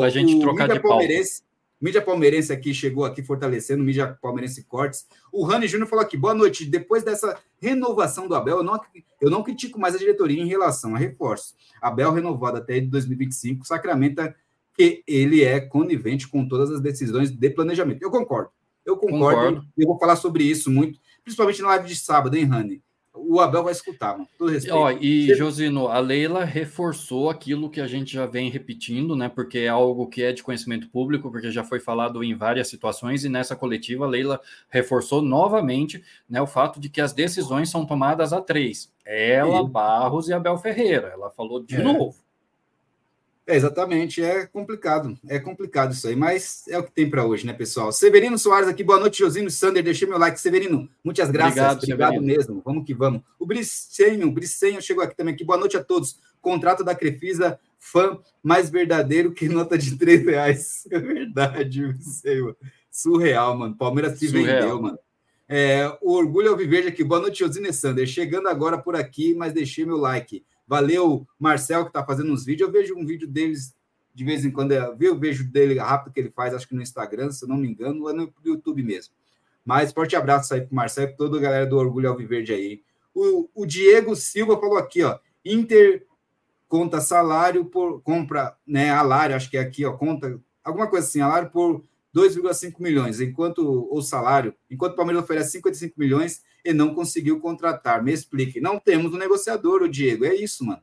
a gente o trocar de palmeirense, Mídia palmeirense aqui chegou aqui fortalecendo, mídia palmeirense cortes. O Rani Júnior falou aqui: boa noite. Depois dessa renovação do Abel, eu não, eu não critico mais a diretoria em relação a reforços. Abel renovado até 2025 sacramenta que ele é conivente com todas as decisões de planejamento. Eu concordo. Eu concordo. concordo. Eu vou falar sobre isso muito, principalmente na live de sábado, hein, Rani? O Abel vai escutar, mano. Todo respeito. Ó, e, Josino, a Leila reforçou aquilo que a gente já vem repetindo, né? Porque é algo que é de conhecimento público, porque já foi falado em várias situações, e nessa coletiva a Leila reforçou novamente né, o fato de que as decisões são tomadas a três. Ela, Barros e Abel Ferreira. Ela falou de é. novo. É, exatamente, é complicado, é complicado isso aí, mas é o que tem para hoje, né, pessoal? Severino Soares aqui, boa noite, Josino Sander, deixei meu like, Severino, muitas graças, obrigado, obrigado mesmo, vamos que vamos. O Bricenho, Bricenho chegou aqui também, aqui, boa noite a todos, contrato da Crefisa, fã mais verdadeiro que nota de três reais, [laughs] é verdade, Bricenho, surreal, mano, Palmeiras se surreal. vendeu, mano. É, o Orgulho Alviverde aqui, boa noite, Josino Sander, chegando agora por aqui, mas deixei meu like. Valeu, Marcel, que está fazendo uns vídeos. Eu vejo um vídeo deles de vez em quando. Eu vejo dele rápido que ele faz, acho que no Instagram, se eu não me engano, ou é no YouTube mesmo. Mas forte abraço aí para o Marcel e toda a galera do Orgulho Alviverde aí. O, o Diego Silva falou aqui, ó. Inter conta salário por compra, né? Alário, acho que é aqui, ó, conta alguma coisa assim, salário por 2,5 milhões, enquanto o salário, enquanto o Palmeiras oferece 55 milhões, e não conseguiu contratar. Me explique. Não temos um negociador, o Diego. É isso, mano.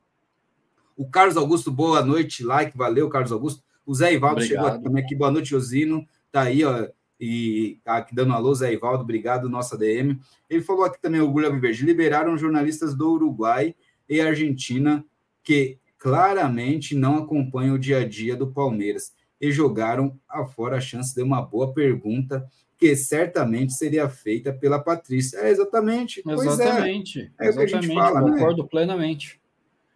O Carlos Augusto, boa noite. Like, valeu, Carlos Augusto. O Zé Ivaldo obrigado. chegou aqui também aqui. Boa noite, Osino. Tá aí, ó. E tá aqui dando alô, Zé Ivaldo, obrigado, nossa DM. Ele falou aqui também, o Gulha Viverde, liberaram jornalistas do Uruguai e Argentina que claramente não acompanham o dia a dia do Palmeiras e jogaram afora a chance de uma boa pergunta que certamente seria feita pela Patrícia. É exatamente. Exatamente. É, é exatamente. o que a gente fala, né? Concordo né? plenamente.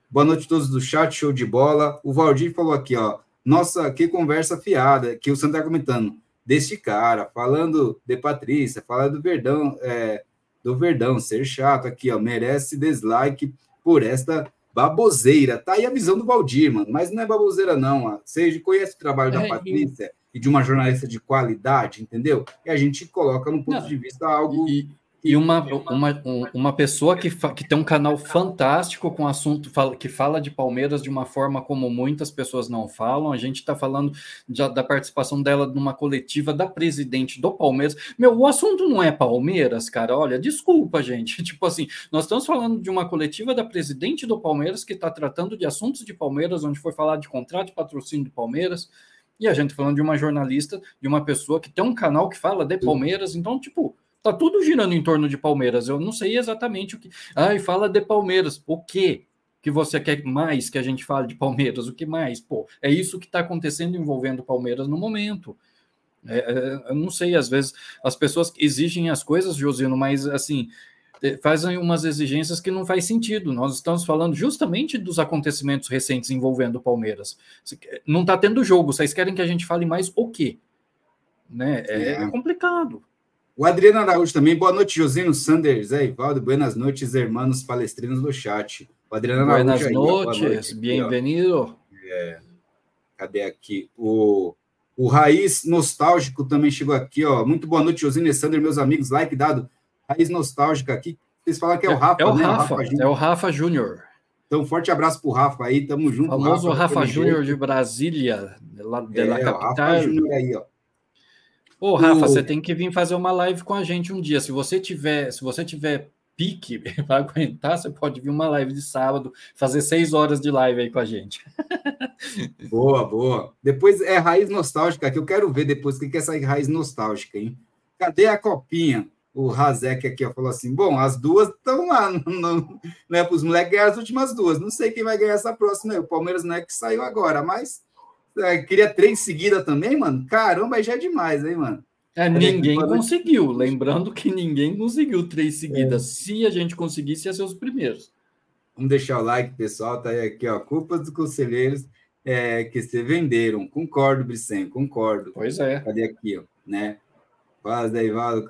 Boa noite a todos do chat, show de bola. O Valdir falou aqui, ó. Nossa, que conversa fiada, que o Santo está comentando. Desse cara, falando de Patrícia, falando do Verdão, é, do Verdão, ser chato aqui, ó. Merece dislike por esta baboseira. Tá aí a visão do Valdir, mano. Mas não é baboseira, não. Ó. Você conhece o trabalho da é, Patrícia? e de uma jornalista de qualidade, entendeu? E a gente coloca no ponto Não, de vista algo. E, e uma, uma, uma pessoa que, que tem um canal fantástico com assunto que fala de Palmeiras de uma forma como muitas pessoas não falam. A gente está falando de, da participação dela numa coletiva da presidente do Palmeiras. Meu, o assunto não é Palmeiras, cara. Olha, desculpa, gente. [laughs] Tipo assim, nós estamos falando de uma coletiva da presidente do Palmeiras que está tratando de assuntos de Palmeiras, onde foi falar de contrato de patrocínio do Palmeiras e a gente falando de uma jornalista, de uma pessoa que tem um canal que fala de Palmeiras, então, tipo, tá tudo girando em torno de Palmeiras. Eu não sei exatamente o que. Ai, fala de Palmeiras. O quê? que você quer mais que a gente fale de Palmeiras? O que mais? Pô, é isso que está acontecendo envolvendo o Palmeiras no momento. É, é, eu não sei, às vezes as pessoas exigem as coisas, Josino, mas assim fazem umas exigências que não faz sentido. Nós estamos falando justamente dos acontecimentos recentes envolvendo o Palmeiras. Não está tendo jogo, vocês querem que a gente fale mais o quê? Né? É, é. complicado. O Adriano Araújo também, boa noite, Josino Sanders, Zé Ivaldo, buenas noites, hermanos palestrinos do chat. O Adriano buenas Araújo. Buenas noites, bem-vindo. É, cadê aqui? O, o Raiz Nostálgico também chegou aqui, ó. Muito boa noite, Josino e Sander, meus amigos, like dado. Raiz Nostálgica aqui. Vocês falaram que é o Rafa, é, é o né? Rafa, é o Rafa Júnior. Então, forte abraço pro Rafa aí, tamo junto. Famoso Rafa, Rafa Júnior de Brasília, la, de é, capital. Rafa Júnior aí, ó. Ô, Rafa, o... você tem que vir fazer uma live com a gente um dia. Se você tiver, se você tiver pique [laughs] para aguentar, você pode vir uma live de sábado, fazer seis horas de live aí com a gente. [laughs] boa, boa. Depois é raiz nostálgica, que eu quero ver depois o que é essa raiz nostálgica, hein? Cadê a copinha? O Razek aqui ó, falou assim: bom, as duas estão lá, [laughs] não, não, não é para os moleques ganhar as últimas duas. Não sei quem vai ganhar essa próxima. O Palmeiras não é que saiu agora, mas queria três seguidas também, mano. Caramba, aí já é demais, hein, mano. É, ninguém conseguiu. Lembrando que ninguém conseguiu três seguidas. É. Se a gente conseguisse, ia ser os primeiros. Vamos deixar o like, pessoal. Tá aí aqui, ó. Culpa dos conselheiros é, que se venderam. Concordo, Bricem, concordo. Pois é. Cadê aqui, ó? Né? Paz da Ivaldo,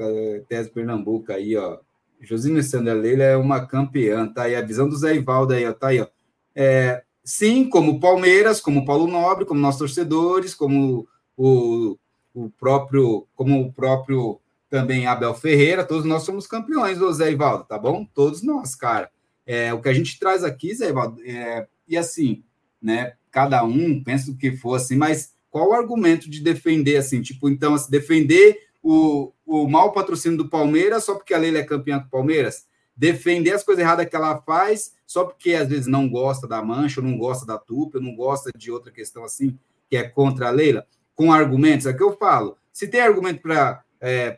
Tese Pernambuco aí, ó. Josina Sandra Leila é uma campeã, tá aí a visão do Zé Ivaldo aí, ó, tá aí, ó. É, sim, como Palmeiras, como Paulo Nobre, como nossos torcedores, como o, o próprio, como o próprio também Abel Ferreira, todos nós somos campeões do Zé Ivaldo, tá bom? Todos nós, cara. É, o que a gente traz aqui, Zé Ivaldo, é, e assim, né, cada um pensa o que for assim, mas qual o argumento de defender assim, tipo, então, assim, defender o, o mau patrocínio do Palmeiras só porque a Leila é campeã com o Palmeiras? Defender as coisas erradas que ela faz só porque às vezes não gosta da mancha, ou não gosta da tupa, ou não gosta de outra questão assim, que é contra a Leila? Com argumentos, é que eu falo. Se tem argumento para é,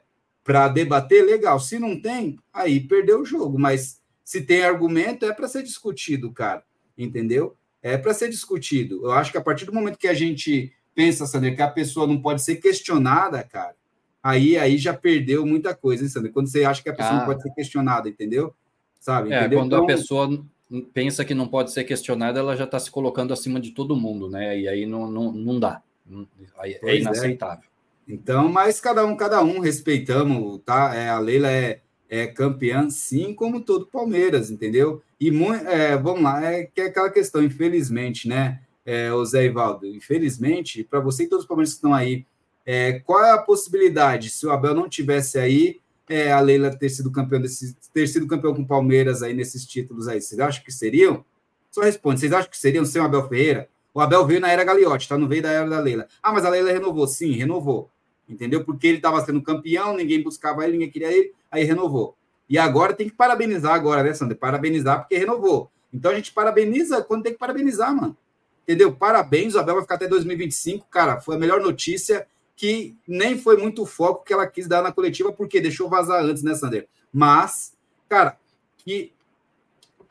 debater, legal. Se não tem, aí perdeu o jogo. Mas se tem argumento, é para ser discutido, cara. Entendeu? É para ser discutido. Eu acho que a partir do momento que a gente pensa, Sander, que a pessoa não pode ser questionada, cara, aí, aí já perdeu muita coisa, hein, Sander? Quando você acha que a pessoa ah. não pode ser questionada, entendeu? Sabe? É, quando então, a pessoa pensa que não pode ser questionada, ela já está se colocando acima de todo mundo, né? E aí não, não, não dá. Aí é, é inaceitável. É. Então, mas cada um, cada um, respeitamos, tá? É, a Leila é, é campeã, sim, como todo Palmeiras, entendeu? E é, vamos lá, é que é aquela questão, infelizmente, né, é, o Zé Ivaldo, infelizmente, para você e todos os palmeirenses que estão aí, é, qual é a possibilidade, se o Abel não tivesse aí, é, a Leila ter sido campeão desse, ter sido campeão com o Palmeiras aí nesses títulos aí? Vocês acham que seriam? Só responde, vocês acham que seriam sem o Abel Ferreira? O Abel veio na era Gagliotti, tá? Não veio da era da Leila. Ah, mas a Leila renovou. Sim, renovou. Entendeu? Porque ele estava sendo campeão, ninguém buscava ele, ninguém queria ele, aí renovou. E agora tem que parabenizar agora, né, Sander? Parabenizar porque renovou. Então a gente parabeniza quando tem que parabenizar, mano. Entendeu? Parabéns, o Abel vai ficar até 2025. Cara, foi a melhor notícia que nem foi muito foco que ela quis dar na coletiva, porque deixou vazar antes, né, Sander? Mas, cara, que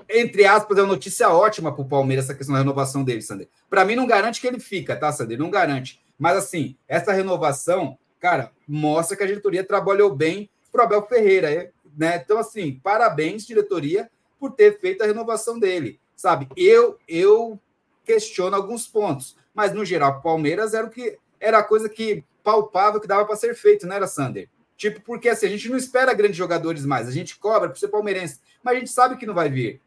entre aspas, é uma notícia ótima para o Palmeiras essa questão da renovação dele, Sander. Para mim, não garante que ele fica, tá, Sander? Não garante. Mas, assim, essa renovação, cara, mostra que a diretoria trabalhou bem para o Abel Ferreira, é, né? Então, assim, parabéns, diretoria, por ter feito a renovação dele, sabe? Eu, eu questiono alguns pontos, mas, no geral, o Palmeiras era o que era a coisa que palpável que dava para ser feito, não era, Sander? Tipo, porque assim, a gente não espera grandes jogadores mais, a gente cobra para ser palmeirense, mas a gente sabe que não vai vir.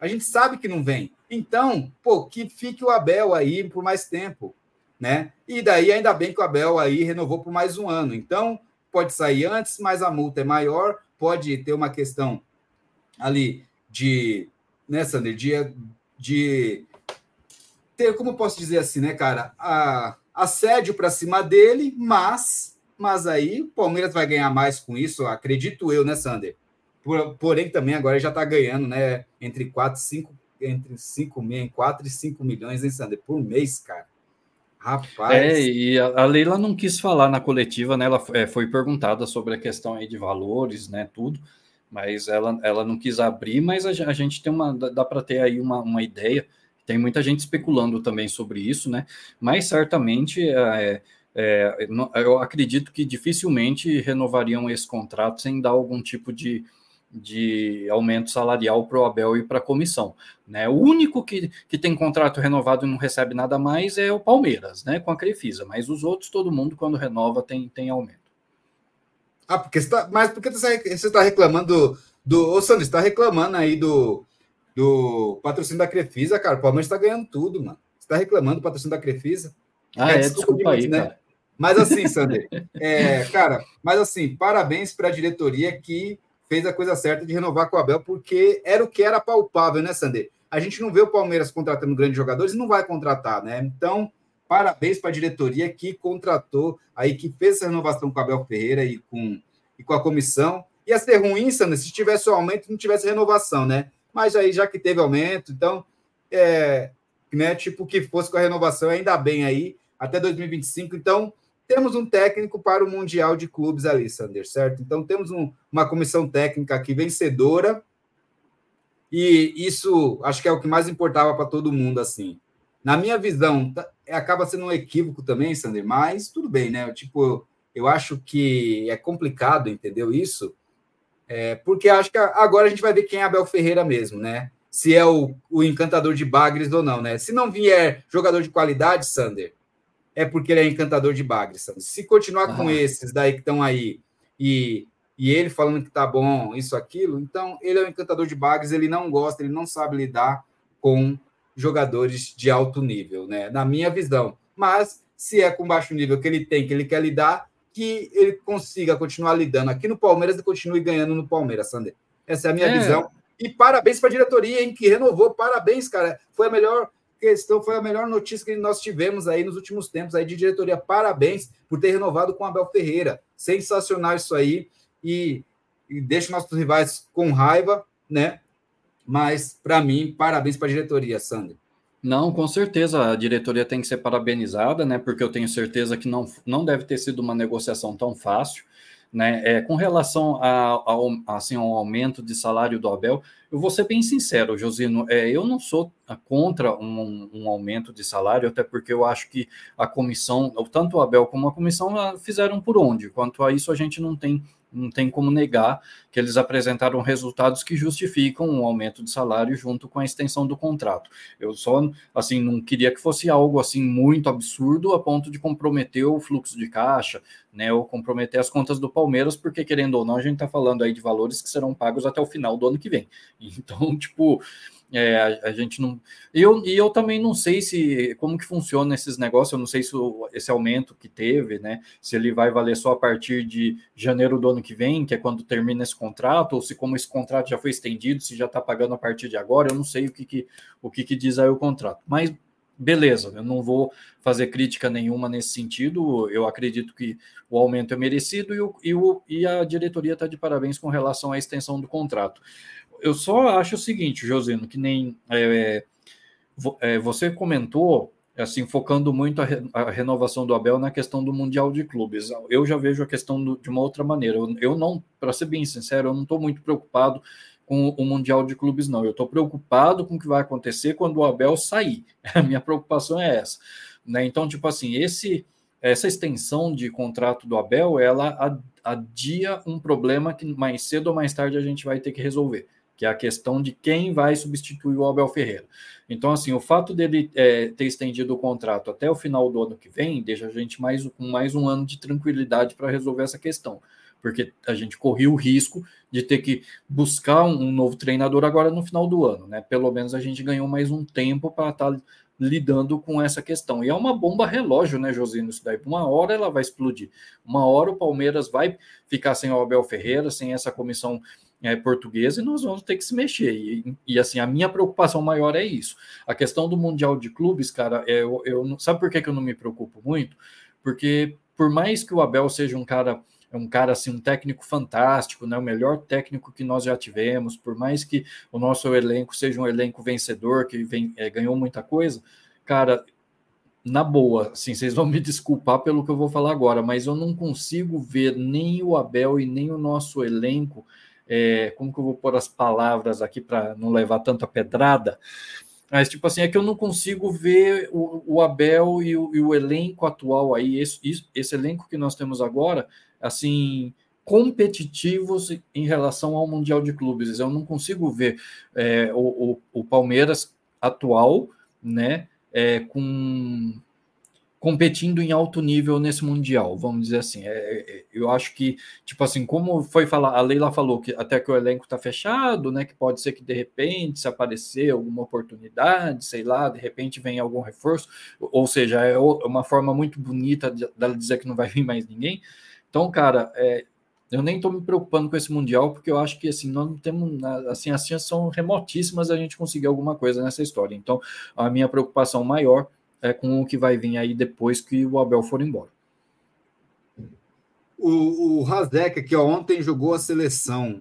A gente sabe que não vem. Então, pô, que fique o Abel aí por mais tempo, né? E daí, ainda bem que o Abel aí renovou por mais um ano. Então, pode sair antes, mas a multa é maior, pode ter uma questão ali de, né, Sander, de, de ter, como posso dizer assim, né, cara, a, assédio para cima dele, mas, mas aí o Palmeiras vai ganhar mais com isso, acredito eu, né, Sander? Por, porém, também agora já está ganhando, né? Entre 4 e 5, entre 5 mil, 4 e 5 milhões, hein, Sander? Por mês, cara. Rapaz. É, e a, Leila não quis falar na coletiva, né? Ela é, foi perguntada sobre a questão aí de valores, né? Tudo. mas ela, ela não quis abrir, mas a, a gente tem uma, dá para ter aí uma, uma ideia, tem muita gente especulando também sobre isso, né? Mas certamente é, é, eu acredito que dificilmente renovariam esse contrato sem dar algum tipo de, de aumento salarial para o Abel e para a comissão. Né? O único que, que tem contrato renovado e não recebe nada mais é o Palmeiras, né? com a Crefisa, mas os outros, todo mundo, quando renova, tem, tem aumento. Ah, porque você tá, mas por que você está reclamando do. Ô, Sandro, você está reclamando aí do, do patrocínio da Crefisa, cara. O Palmeiras está ganhando tudo, mano. Você está reclamando do patrocínio da Crefisa? Ah, é, desculpa, desculpa aí, né? cara. Mas assim, [laughs] Sander, é, cara, mas assim, parabéns para a diretoria que fez a coisa certa de renovar com o Abel, porque era o que era palpável, né, Sander? A gente não vê o Palmeiras contratando grandes jogadores e não vai contratar, né? Então, parabéns para a diretoria que contratou, aí que fez essa renovação com o Abel Ferreira e com, e com a comissão. Ia ser ruim, Sander, se tivesse o aumento e não tivesse renovação, né? Mas aí, já que teve aumento, então, é, né, tipo, que fosse com a renovação, ainda bem aí, até 2025. Então, temos um técnico para o Mundial de Clubes ali, Sander, certo? Então, temos um, uma comissão técnica aqui vencedora, e isso acho que é o que mais importava para todo mundo, assim. Na minha visão, tá, acaba sendo um equívoco também, Sander, mas tudo bem, né? Tipo, eu acho que é complicado, entendeu isso? É, porque acho que agora a gente vai ver quem é Abel Ferreira mesmo, né? Se é o, o encantador de bagres ou não, né? Se não vier jogador de qualidade, Sander, é porque ele é encantador de bagres. Se continuar com esses daí que estão aí e, e ele falando que tá bom, isso, aquilo, então ele é um encantador de bagres, ele não gosta, ele não sabe lidar com jogadores de alto nível, né? Na minha visão. Mas se é com baixo nível que ele tem, que ele quer lidar, que ele consiga continuar lidando aqui no Palmeiras e continue ganhando no Palmeiras, Sander. Essa é a minha é. visão. E parabéns para a diretoria, hein, que renovou. Parabéns, cara. Foi a melhor questão foi a melhor notícia que nós tivemos aí nos últimos tempos aí de diretoria. Parabéns por ter renovado com Abel Ferreira. Sensacional isso aí. E, e deixa nossos rivais com raiva, né? Mas, para mim, parabéns para a diretoria, Sandro. Não, com certeza a diretoria tem que ser parabenizada, né? Porque eu tenho certeza que não, não deve ter sido uma negociação tão fácil. Né? É, com relação ao, assim, ao aumento de salário do Abel, eu vou ser bem sincero, Josino, é, eu não sou contra um, um, aumento de salário, até porque eu acho que a comissão, tanto o Abel como a comissão, ah, fizeram por onde. Quanto a isso, a gente não tem não tem como negar que eles apresentaram resultados que justificam um aumento de salário junto com a extensão do contrato. Eu só, assim, não queria que fosse algo assim muito absurdo a ponto de comprometer o fluxo de caixa, né, ou comprometer as contas do Palmeiras, porque querendo ou não, a gente está falando aí de valores que serão pagos até o final do ano que vem. [laughs] Então, tipo, é, a, a, gente não. Eu, e eu também não sei se como que funciona esses negócios, eu não sei se o, esse aumento que teve, né? Se ele vai valer só a partir de janeiro do ano que vem, que é quando termina esse contrato, ou se como esse contrato já foi estendido, se já está pagando a partir de agora, eu não sei o que, que o que, que diz aí o contrato. Mas beleza, eu não vou fazer crítica nenhuma nesse sentido. Eu acredito que o aumento é merecido e, o, e, o, e a diretoria está de parabéns com relação à extensão do contrato eu só acho o seguinte, Josino, que nem é, é, você comentou, assim, focando muito a, re, a, renovação do Abel na questão do Mundial de Clubes. Eu já vejo a questão do, de uma outra maneira. Eu, eu não, para ser bem sincero, eu não estou muito preocupado com o Mundial de Clubes, não. Eu estou preocupado com o que vai acontecer quando o Abel sair. [laughs] A minha preocupação é essa. Né? Então, tipo assim, esse essa extensão de contrato do Abel, ela adia um problema que mais cedo ou mais tarde a gente vai ter que resolver que é a questão de quem vai substituir o Abel Ferreira. Então, assim, o fato dele é, ter estendido o contrato até o final do ano que vem deixa a gente mais, com mais um ano de tranquilidade para resolver essa questão, porque a gente corria o risco de ter que buscar um, novo treinador agora no final do ano, né? Pelo menos a gente ganhou mais um tempo para estar tá lidando com essa questão. E é uma bomba relógio, né, Josino? Isso daí, uma hora ela vai explodir. Uma hora o Palmeiras vai ficar sem o Abel Ferreira, sem essa comissão é, portuguesa e nós vamos ter que se mexer. E, e, assim, a minha preocupação maior é isso. A questão do Mundial de Clubes, cara, é, eu, eu sabe por que, que eu não me preocupo muito? Porque por mais que o Abel seja um cara um cara assim, um técnico fantástico, né? O melhor técnico que nós já tivemos, por mais que o nosso elenco seja um elenco vencedor, que vem, é, ganhou muita coisa, cara, na boa, assim, vocês vão me desculpar pelo que eu vou falar agora, mas eu não consigo ver nem o Abel e nem o nosso elenco é, como que eu vou pôr as palavras aqui para não levar tanta pedrada? Mas, tipo assim, é que eu não consigo ver o, o Abel e o, e o, elenco atual aí, esse, esse elenco que nós temos agora, assim, competitivos em relação ao Mundial de Clubes. Eu não consigo ver é, o, o, o, Palmeiras atual, né, é, com competindo em alto nível nesse mundial, vamos dizer assim. É, é, eu acho que, tipo assim, como foi falar, a Leila falou que até que o elenco está fechado, né? Que pode ser que de repente, se aparecer alguma oportunidade, sei lá, de repente vem algum reforço, ou seja, é uma forma muito bonita dela dizer que não vai vir mais ninguém. Então, cara, é, eu nem estou me preocupando com esse mundial, porque eu acho que assim, nós não temos assim, as chances são remotíssimas a gente conseguir alguma coisa nessa história. Então, a minha preocupação maior é, com o que vai vir aí depois que o Abel for embora. O, o Razek ó, ontem jogou a seleção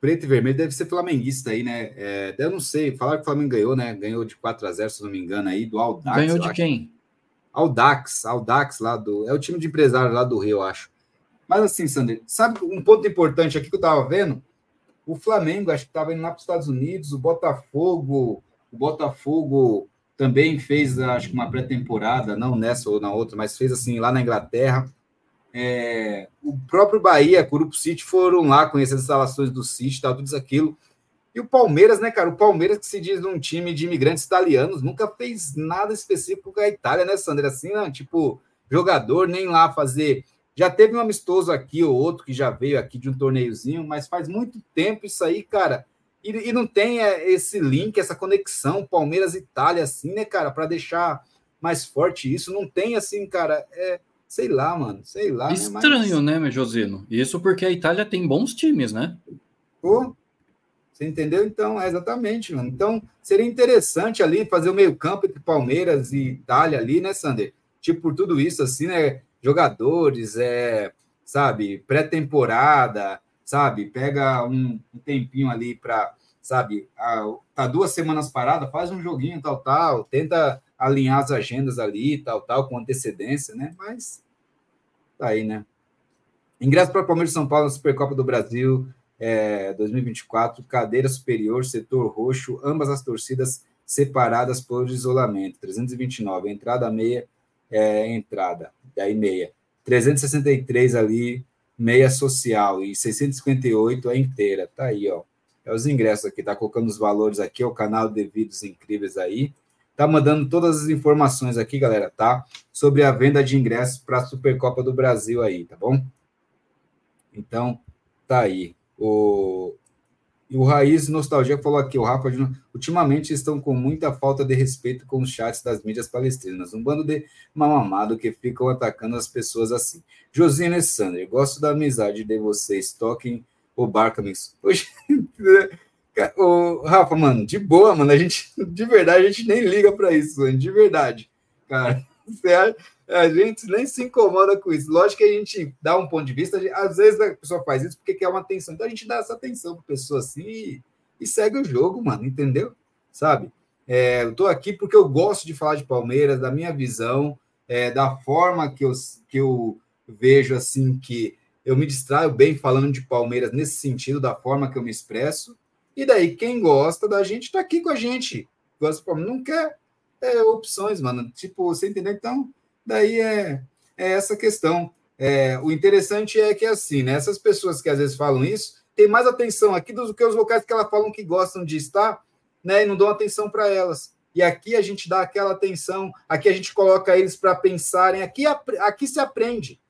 preto e vermelho, deve ser flamenguista aí, né? É, eu não sei, falaram que o Flamengo ganhou, né? Ganhou de 4 a 0 se não me engano, aí, do Aldax. Ganhou de quem? Aldax, Aldax lá do. É o time de empresário lá do Rio, eu acho. Mas assim, Sander, sabe um ponto importante aqui que eu tava vendo? O Flamengo, acho que estava indo lá para os Estados Unidos, o Botafogo, o Botafogo também fez, acho que uma pré-temporada, não nessa ou na outra, mas fez assim lá na Inglaterra. É, o próprio Bahia, Curupo City foram lá conhecer as instalações do City, tal, tudo isso aquilo. E o Palmeiras, né, cara? O Palmeiras, que se diz um time de imigrantes italianos, nunca fez nada específico com a Itália, né, Sandra? Assim, não, tipo, jogador, nem lá fazer. Já teve um amistoso aqui ou outro que já veio aqui de um torneiozinho, mas faz muito tempo isso aí, cara. E, e não tem é, esse link, essa conexão Palmeiras-Itália, assim, né, cara, para deixar mais forte isso. Não tem, assim, cara, é, sei lá, mano, sei lá. Né, Estranho, né, mas... né, Josino? Isso porque a Itália tem bons times, né? Pô, você entendeu? Então, é exatamente, mano. Então, seria interessante ali fazer o meio-campo entre Palmeiras e Itália ali, né, Sander? Tipo, por tudo isso, assim, né? Jogadores, é, sabe, pré-temporada, sabe? Pega um, um tempinho ali para, sabe, a, tá duas semanas parada, faz um joguinho, tal, tal, tenta alinhar as agendas ali, tal, tal, com antecedência, né? Mas tá aí, né? Ingresso para Palmeiras São Paulo na Supercopa do Brasil é, 2024, cadeira superior, setor roxo, ambas as torcidas separadas por isolamento. 329, entrada meia, é, entrada, daí meia. 363 ali, meia social e 658 é inteira. Tá aí, ó. É os ingressos aqui, tá colocando os valores aqui, é o canal Devidos Incríveis aí. Tá mandando todas as informações aqui, galera, tá? Sobre a venda de ingressos para a Supercopa do Brasil aí, tá bom? Então, tá aí. O, e o Raiz Nostalgia falou aqui, o Rafa, ultimamente estão com muita falta de respeito com os chats das mídias palestrinas. Um bando de mal amado que ficam atacando as pessoas assim. Josina Sander, gosto da amizade de vocês. Toquem o. Hoje, [laughs] o Rafa, mano, de boa, mano. A gente, de verdade, a gente nem liga para isso, mano, de verdade. Cara? A gente nem se incomoda com isso. Lógico que a gente dá um ponto de vista, às vezes a pessoa faz isso porque quer uma atenção. Então a gente dá essa atenção para pessoa assim e, e, segue o jogo, mano, entendeu? Sabe? É, eu tô aqui porque eu gosto de falar de Palmeiras, da minha visão, é, da forma que eu, que eu vejo assim que eu me distraio bem falando de Palmeiras nesse sentido, da forma que eu me expresso. E daí, quem gosta da gente tá aqui com a gente. Gosta Não quer é, opções, mano. Tipo, você entendeu? Então, Daí é, é essa questão. É, o interessante é que, assim, né, essas pessoas que às vezes falam isso, têm mais atenção aqui do que os locais que elas falam que gostam de estar, né, e não dão atenção para elas. E aqui a gente dá aquela atenção, aqui a gente coloca eles para pensarem, aqui, aqui se aprende,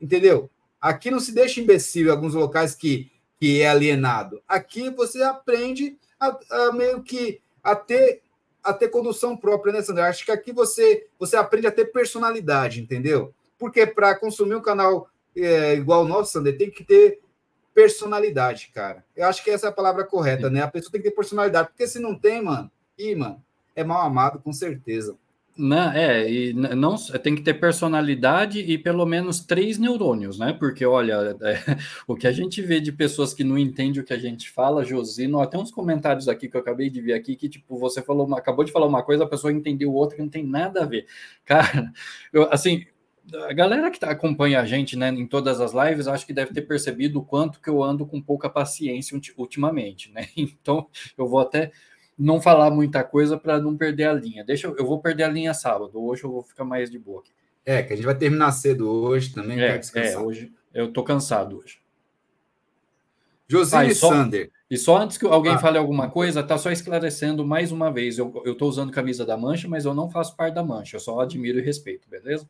entendeu? Aqui não se deixa imbecil em alguns locais que, que é alienado. Aqui você aprende a, a meio que a ter a ter condução própria, né, Sandra? Acho que aqui você, você aprende a ter personalidade, entendeu? Porque para consumir um canal é, igual o nosso, Sandra, tem que ter personalidade, cara. Eu acho que essa é a palavra correta, Sim. né? A pessoa tem que ter personalidade, porque se não tem, mano, ih, mano, é mal amado com certeza. Não, é, e não tem que ter personalidade e pelo menos três neurônios, né? Porque, olha, [laughs] é, o que a gente vê de pessoas que não entendem o que a gente fala, Josino, até uns comentários aqui que eu acabei de ver aqui, que, tipo, você falou, acabou de falar uma coisa, a pessoa entendeu outra que não tem nada a ver. [laughs] Cara, eu, assim, a galera que tá, acompanha a gente né, em todas as lives, acho que deve ter percebido o quanto que eu ando com pouca paciência ultimamente, né? [laughs] Então, eu vou até não falar muita coisa para não perder a linha. Deixa eu, eu vou perder a linha sábado. Hoje eu vou ficar mais de boa aqui. É, que a gente vai terminar cedo hoje também. É, é hoje eu tô cansado hoje. José ah, e Sander. E só antes que alguém ah. fale alguma coisa, tá só esclarecendo mais uma vez. Eu, eu tô usando camisa da Mancha, mas eu não faço parte da Mancha. Eu só admiro e respeito, beleza?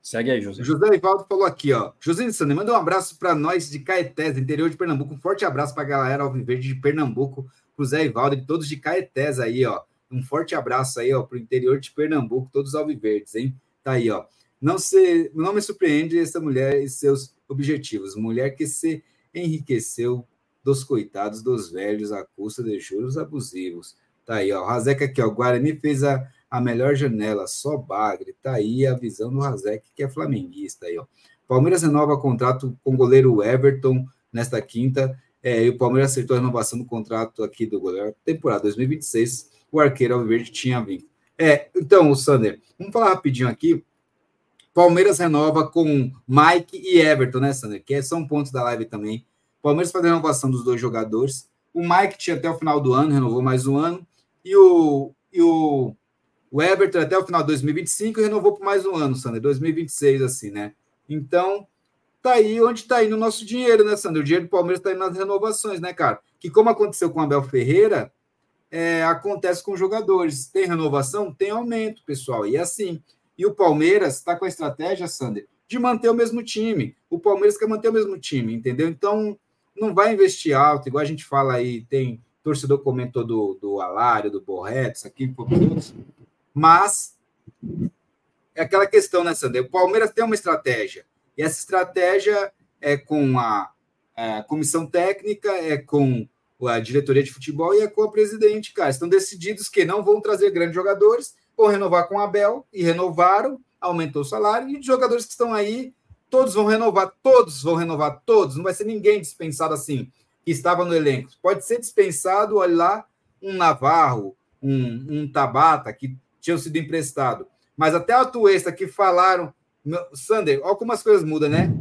Segue aí, José. José Ivaldo falou aqui, ó. José Sander, manda um abraço para nós de Caetés, interior de Pernambuco. Um forte abraço para a galera Alviverde de Pernambuco, pro Zé Ivaldo todos de Caetés aí, ó. Um forte abraço aí, ó, pro interior de Pernambuco, todos alviverdes, hein? Tá aí, ó. Não, se, não me surpreende essa mulher e seus objetivos. Mulher que se enriqueceu dos coitados dos velhos à custa de juros abusivos. Tá aí, ó. Razeca aqui, ó. Guarani fez a a melhor janela, só Bagre. Tá aí a visão do Razek, que é flamenguista aí, ó. Palmeiras renova contrato com o goleiro Everton nesta quinta. É, e o Palmeiras acertou a renovação do contrato aqui do goleiro temporada 2026. O arqueiro Alverde tinha vindo. É, então, Sander, vamos falar rapidinho aqui. Palmeiras renova com Mike e Everton, né, Sander? Que são pontos da live também. Palmeiras faz a renovação dos dois jogadores. O Mike tinha até o final do ano, renovou mais um ano. E o, e o o Everton até o final de 2025 renovou por mais um ano, Sander, 2026, assim, né? Então, tá aí onde tá indo o nosso dinheiro, né, Sander? O dinheiro do Palmeiras tá indo nas renovações, né, cara? Que como aconteceu com o Abel Ferreira, é, acontece com jogadores. Tem renovação, tem aumento, pessoal. E é assim. E o Palmeiras está com a estratégia, Sander, de manter o mesmo time. O Palmeiras quer manter o mesmo time, entendeu? Então, não vai investir alto, igual a gente fala aí, tem torcedor comentou do, do Alário, do Borretos, aqui, por todos. Mas é aquela questão, né, Sander? O Palmeiras tem uma estratégia. E essa estratégia é com a, a é, comissão técnica, é com a diretoria de futebol e é com a presidente, cara. Estão decididos que não vão trazer grandes jogadores, vão renovar com a Abel, e renovaram, aumentou o salário, e os jogadores que estão aí, todos vão renovar, todos vão renovar, todos. Não vai ser ninguém dispensado assim, que estava no elenco. Pode ser dispensado, olha lá, um Navarro, um, um Tabata, que tinham sido emprestados. Mas até a Tuesta que falaram. Sander, olha como as coisas mudam, né?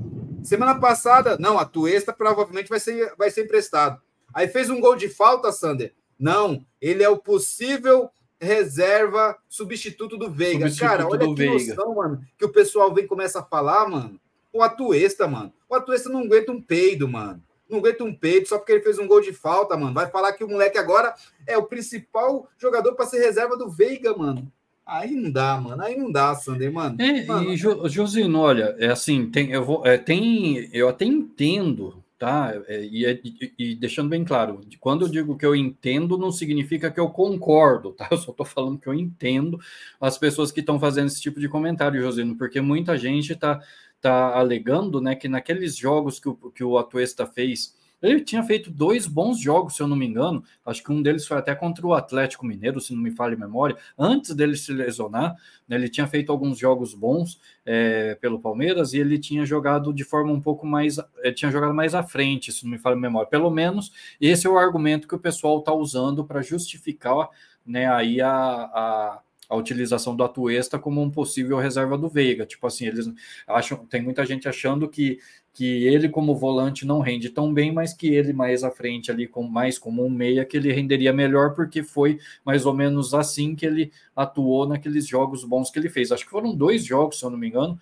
Semana passada, não, a Tuesta provavelmente vai ser, vai ser emprestado. Aí fez um gol de falta, Sander. Não, ele é o possível reserva substituto do Veiga. Substituto Cara, olha que Veiga. noção, mano, que o pessoal vem começa a falar, mano. O Atuesta, mano. O Atuesta não aguenta um peido, mano não aguenta um peito só porque ele fez um gol de falta, mano. Vai falar que o moleque agora é o principal jogador para ser reserva do Veiga, mano. Aí não dá, mano. Aí não dá, Sander, mano. É, mano e Josino, olha, é assim, tem, eu vou, é, tem, eu até entendo, tá? É, e, e, e, deixando bem claro, quando eu digo que eu entendo, não significa que eu concordo, tá? Eu só tô falando que eu entendo as pessoas que estão fazendo esse tipo de comentário, Josino, porque muita gente tá está alegando né, que naqueles jogos que o, que o Atuesta fez, ele tinha feito dois bons jogos, se eu não me engano. Acho que um deles foi até contra o Atlético Mineiro, se não me falha a memória. Antes dele se lesionar, né, ele tinha feito alguns jogos bons é, pelo Palmeiras e ele tinha jogado de forma um pouco mais. É, tinha jogado mais à frente, se não me falha a memória. Pelo menos esse é o argumento que o pessoal está usando para justificar né, aí a, a a utilização do Atuesta como um possível reserva do Veiga. Tipo assim, eles acham, tem muita gente achando que, que ele como volante não rende tão bem, mas que ele mais à frente ali, com mais como um meia, que ele renderia melhor, porque foi mais ou menos assim que ele atuou naqueles jogos bons que ele fez. Acho que foram dois jogos, se eu não me engano.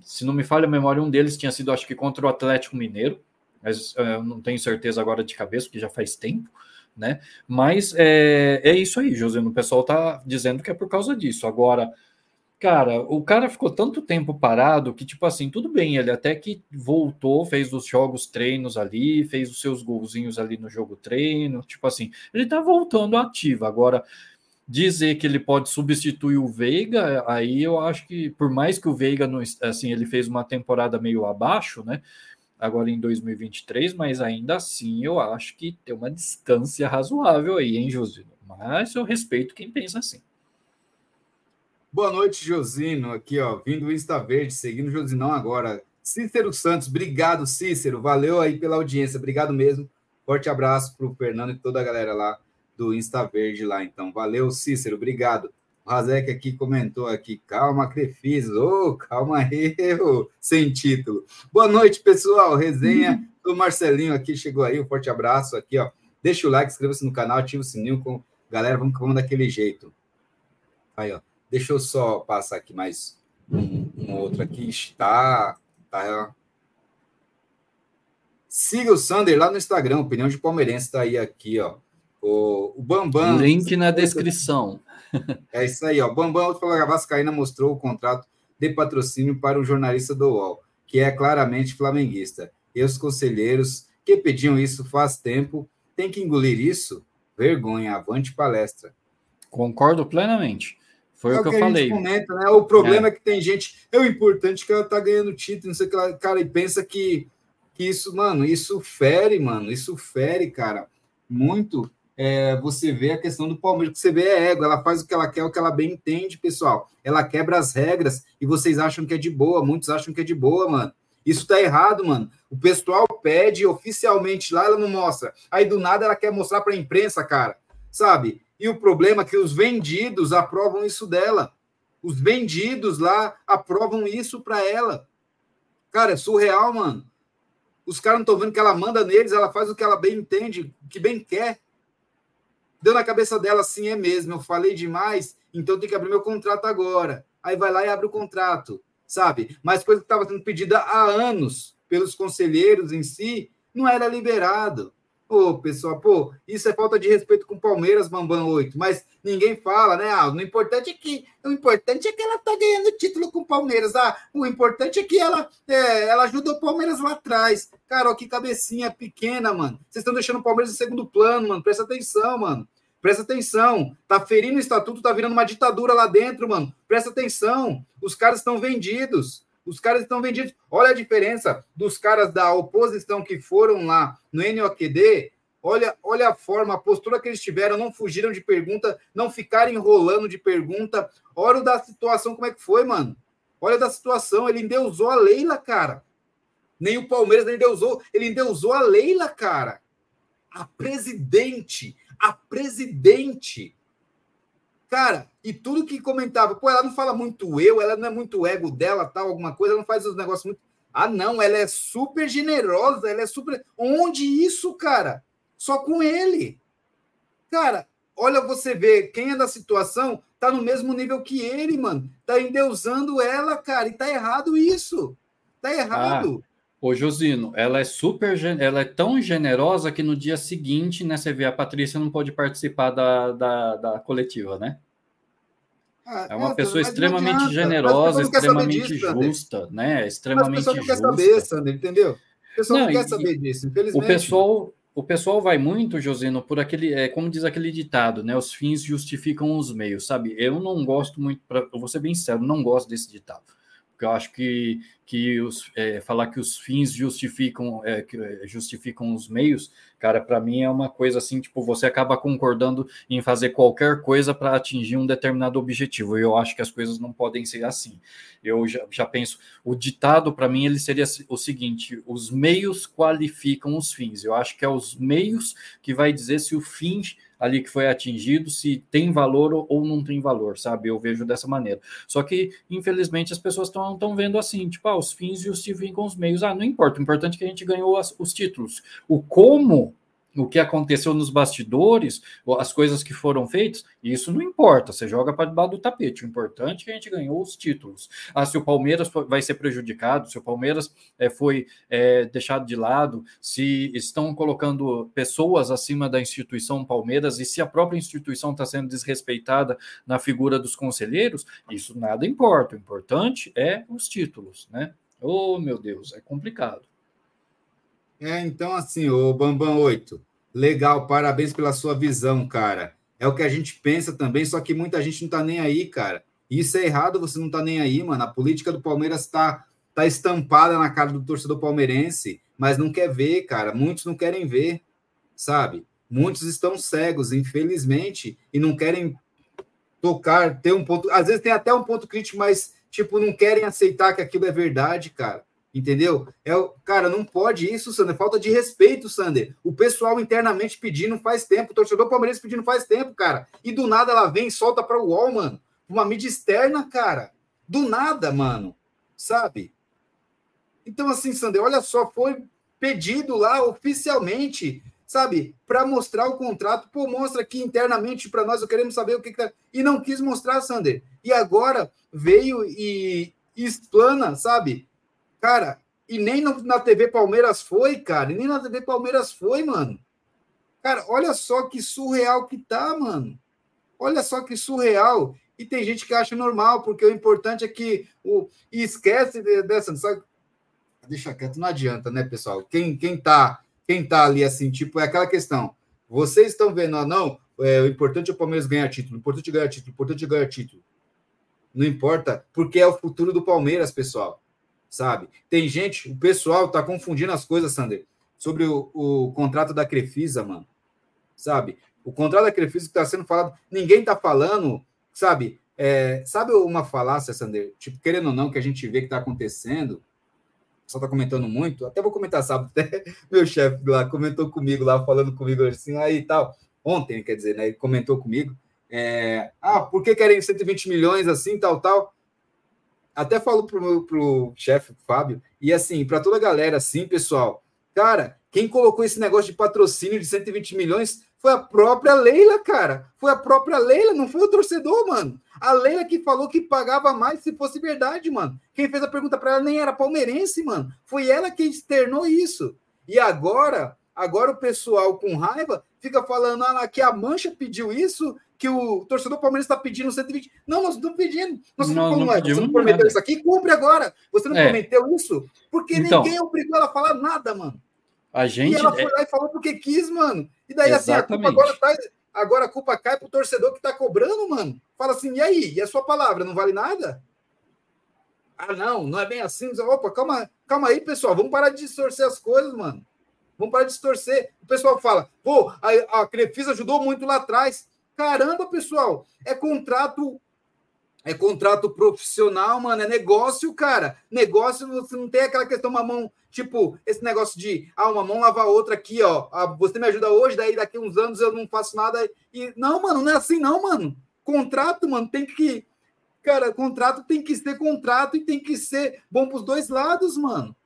Se não me falha a memória, um deles tinha sido, acho que contra o Atlético Mineiro, mas uh, não tenho certeza agora de cabeça, porque já faz tempo né? Mas é, é isso aí, José. O pessoal tá dizendo que é por causa disso. Agora, cara, o cara ficou tanto tempo parado que, tipo assim, tudo bem, ele até que voltou, fez os jogos treinos ali, fez os seus golzinhos ali no jogo treino, tipo assim, ele tá voltando ativo. Agora, dizer que ele pode substituir o Veiga, aí eu acho que, por mais que o Veiga, não, assim, ele fez uma temporada meio abaixo, né? agora em 2023, mas ainda assim eu acho que tem uma distância razoável aí, hein, Josino? Mas eu respeito quem pensa assim. Boa noite, Josino, aqui, ó, vindo do Insta Verde, seguindo o Josinão agora. Cícero Santos, obrigado, Cícero, valeu aí pela audiência, obrigado mesmo. Forte abraço para o Fernando e toda a galera lá do Insta Verde lá, então. Valeu, Cícero, obrigado. O Razek aqui comentou aqui, calma, Crefis, ô, oh, calma oh, sem título. Boa noite, pessoal, resenha do Marcelinho aqui, chegou aí, um forte abraço aqui, ó. Deixa o like, inscreva-se no canal, ativa o sininho, com... galera, vamos, vamos daquele jeito. Aí, ó, deixa eu só passar aqui mais um, um outro aqui, está, tá, Siga o Sander lá no Instagram, Opinião de Palmeirense, está aí aqui, ó. O, o Bambam. Link na descrição. É isso aí, ó. Bambam falou que a Vascaína mostrou o contrato de patrocínio para o jornalista do UOL, que é claramente flamenguista. E os conselheiros que pediam isso faz tempo têm que engolir isso? Vergonha, avante palestra. Concordo plenamente. Foi é o que, eu falei. Comenta, né? O problema é. é. que tem gente. É o importante que ela tá ganhando título, não sei o que, cara, e pensa que, que isso, mano, isso fere, mano, isso fere, cara, muito é, você vê a questão do Palmeiras, que você vê é ego, ela faz o que ela quer, o que ela bem entende, pessoal. Ela quebra as regras e vocês acham que é de boa, muitos acham que é de boa, mano. Isso tá errado, mano. O pessoal pede oficialmente lá, ela não mostra. Aí do nada ela quer mostrar para a imprensa, cara. Sabe? E o problema é que os vendidos aprovam isso dela. Os vendidos lá aprovam isso para ela. Cara, é surreal, mano. Os caras não estão vendo que ela manda neles, ela faz o que ela bem entende, o que bem quer. Deu na cabeça dela assim, é mesmo, eu falei demais, então tem que abrir meu contrato agora. Aí vai lá e abre o contrato, sabe? Mas coisa que estava sendo pedida há anos pelos conselheiros em si, não era liberado. Pô, pessoal, pô, isso é falta de respeito com o Palmeiras, Bambam 8, mas ninguém fala, né? Ah, o importante é que o importante é que ela tá ganhando título com o Palmeiras. Ah, o importante é que ela, é, ela ajuda o Palmeiras lá atrás. Cara, ó, que cabecinha pequena, mano. Vocês estão deixando o Palmeiras em segundo plano, mano. Presta atenção, mano. Presta atenção. Tá ferindo o estatuto, tá virando uma ditadura lá dentro, mano. Presta atenção. Os caras estão vendidos. Os caras estão vendidos. Olha a diferença dos caras da oposição que foram lá no NOQD. Olha, olha a forma, a postura que eles tiveram, não fugiram de pergunta, não ficaram enrolando de pergunta. Olha o da situação, como é que foi, mano. Olha da situação, ele endeusou a Leila, cara. Nem o Palmeiras nem endeusou, ele endeusou a Leila, cara. A presidente a presidente. Cara, e tudo que comentava, pô, ela não fala muito eu, ela não é muito ego dela, tal, alguma coisa, ela não faz os negócios muito. Ah, não, ela é super generosa, ela é super. Onde isso, cara? Só com ele. Cara, olha você vê, quem é da situação tá no mesmo nível que ele, mano. Tá endeusando ela, cara, e tá errado isso. Tá errado. Ah. Ô, Josino, ela é super, ela é tão generosa que no dia seguinte, né, você vê, a Patrícia não pode participar da, da, da coletiva, né? Ah, é uma é, pessoa extremamente generosa, extremamente disso, justa, né? Extremamente justa. Mas o pessoal não quer saber, Sander, entendeu? O pessoal não, não quer saber disso, infelizmente. O pessoal, o pessoal vai muito, Josino, por aquele, é, como diz aquele ditado, né? Os fins justificam os meios, sabe? Eu não gosto muito, pra, eu vou ser bem sincero, não gosto desse ditado porque eu acho que, que os, é, falar que os fins justificam, é, que é, justificam os meios, cara, para mim é uma coisa assim, tipo, você acaba concordando em fazer qualquer coisa para atingir um determinado objetivo. E eu acho que as coisas não podem ser assim. Eu já, já penso, o ditado para mim ele seria o seguinte: os meios qualificam os fins. Eu acho que é os meios que vai dizer se o fim ali que foi atingido, se tem valor ou não tem valor, sabe? Eu vejo dessa maneira. Só que, infelizmente, as pessoas estão vendo assim, tipo, ah, os fins justificam os meios. Ah, não importa, o importante é que a gente ganhou as, os títulos. O como o que aconteceu nos bastidores, as coisas que foram feitas, isso não importa, você joga para debaixo do tapete. O importante é que a gente ganhou os títulos. Ah, se o Palmeiras vai ser prejudicado, se o Palmeiras é, foi é, deixado de lado, se estão colocando pessoas acima da instituição Palmeiras e se a própria instituição está sendo desrespeitada na figura dos conselheiros, isso nada importa. O importante é os títulos, né? Oh, meu Deus, é complicado. É, então, assim, o Bambam 8, legal, parabéns pela sua visão, cara. É o que a gente pensa também, só que muita gente não tá nem aí, cara. Isso é errado, você não tá nem aí, mano. A política do Palmeiras tá, tá estampada na cara do torcedor palmeirense, mas não quer ver, cara. Muitos não querem ver, sabe? Muitos estão cegos, infelizmente, e não querem tocar, ter um ponto. Às vezes tem até um ponto crítico, mas, tipo, não querem aceitar que aquilo é verdade, cara. Entendeu? É, cara, não pode isso, Sander. Falta de respeito, Sander. O pessoal internamente pedindo faz tempo, o torcedor palmeirense pedindo faz tempo, cara. E do nada ela vem e solta para o UOL, mano. uma mídia externa, cara. Do nada, mano. Sabe? Então, assim, Sander, olha só, foi pedido lá oficialmente, sabe, para mostrar o contrato. Pô, mostra aqui internamente para nós, eu queremos saber o que, que tá. E não quis mostrar, Sander. E agora veio e, e explana, sabe? Cara, e nem na TV Palmeiras foi, cara. E nem na TV Palmeiras foi, mano. Cara, olha só que surreal que tá, mano. Olha só que surreal. E tem gente que acha normal, porque o importante é que o e esquece dessa, sabe? Deixa quieto, não adianta, né, pessoal? Quem quem tá, quem tá ali assim, tipo, é aquela questão. Vocês estão vendo, ah, não, é, o importante é o Palmeiras ganhar título, o importante é ganhar título, o importante é ganhar título. Não importa, porque é o futuro do Palmeiras, pessoal. Sabe? Tem gente, o pessoal tá confundindo as coisas, Sander, sobre o, o contrato da Crefisa, mano. Sabe? O contrato da Crefisa que está sendo falado, ninguém está falando, sabe? É, sabe uma falácia, Sander? Tipo, querendo ou não, que a gente vê que está acontecendo, só está comentando muito, até vou comentar sábado, [laughs] até meu chefe lá comentou comigo, lá falando comigo assim, aí tal, ontem, quer dizer, né? Ele comentou comigo, é, ah, por que querem 120 milhões assim, tal, tal? Até falo pro, pro chefe Fábio, e assim, para toda a galera, assim, pessoal, cara, quem colocou esse negócio de patrocínio de 120 milhões foi a própria Leila, cara. Foi a própria Leila, não foi o torcedor, mano. A Leila que falou que pagava mais se fosse verdade, mano. Quem fez a pergunta para ela nem era palmeirense, mano. Foi ela que externou isso. E agora, agora o pessoal com raiva fica falando ah, que a Mancha pediu isso, que o torcedor palmeirense está pedindo 120. Não, nós não estamos pedindo. Nós não, não, não você não prometeu nada. isso aqui, cumpre agora. Você não é. prometeu isso? Porque então, ninguém obrigou ela a falar nada, mano. A gente. E ela foi lá e falou porque quis, mano. E daí, Exatamente. assim, a culpa agora tá. Agora a culpa cai pro torcedor que tá cobrando, mano. Fala assim, e aí? E a sua palavra não vale nada? Ah, não, não é bem assim. Opa, calma, calma aí, pessoal. Vamos parar de distorcer as coisas, mano. Vamos parar de distorcer. O pessoal fala, pô, a, a Crefisa ajudou muito lá atrás. Caramba, pessoal, é contrato é contrato profissional, mano. É negócio, cara. Negócio, você não tem aquela questão, uma mão, tipo, esse negócio de, ah, uma mão lava a outra aqui, ó. Ah, você me ajuda hoje, daí daqui uns anos eu não faço nada. E não, mano, não é assim, não, mano. Contrato, mano, tem que. Cara, contrato tem que ser contrato e tem que ser bom pros dois lados, mano.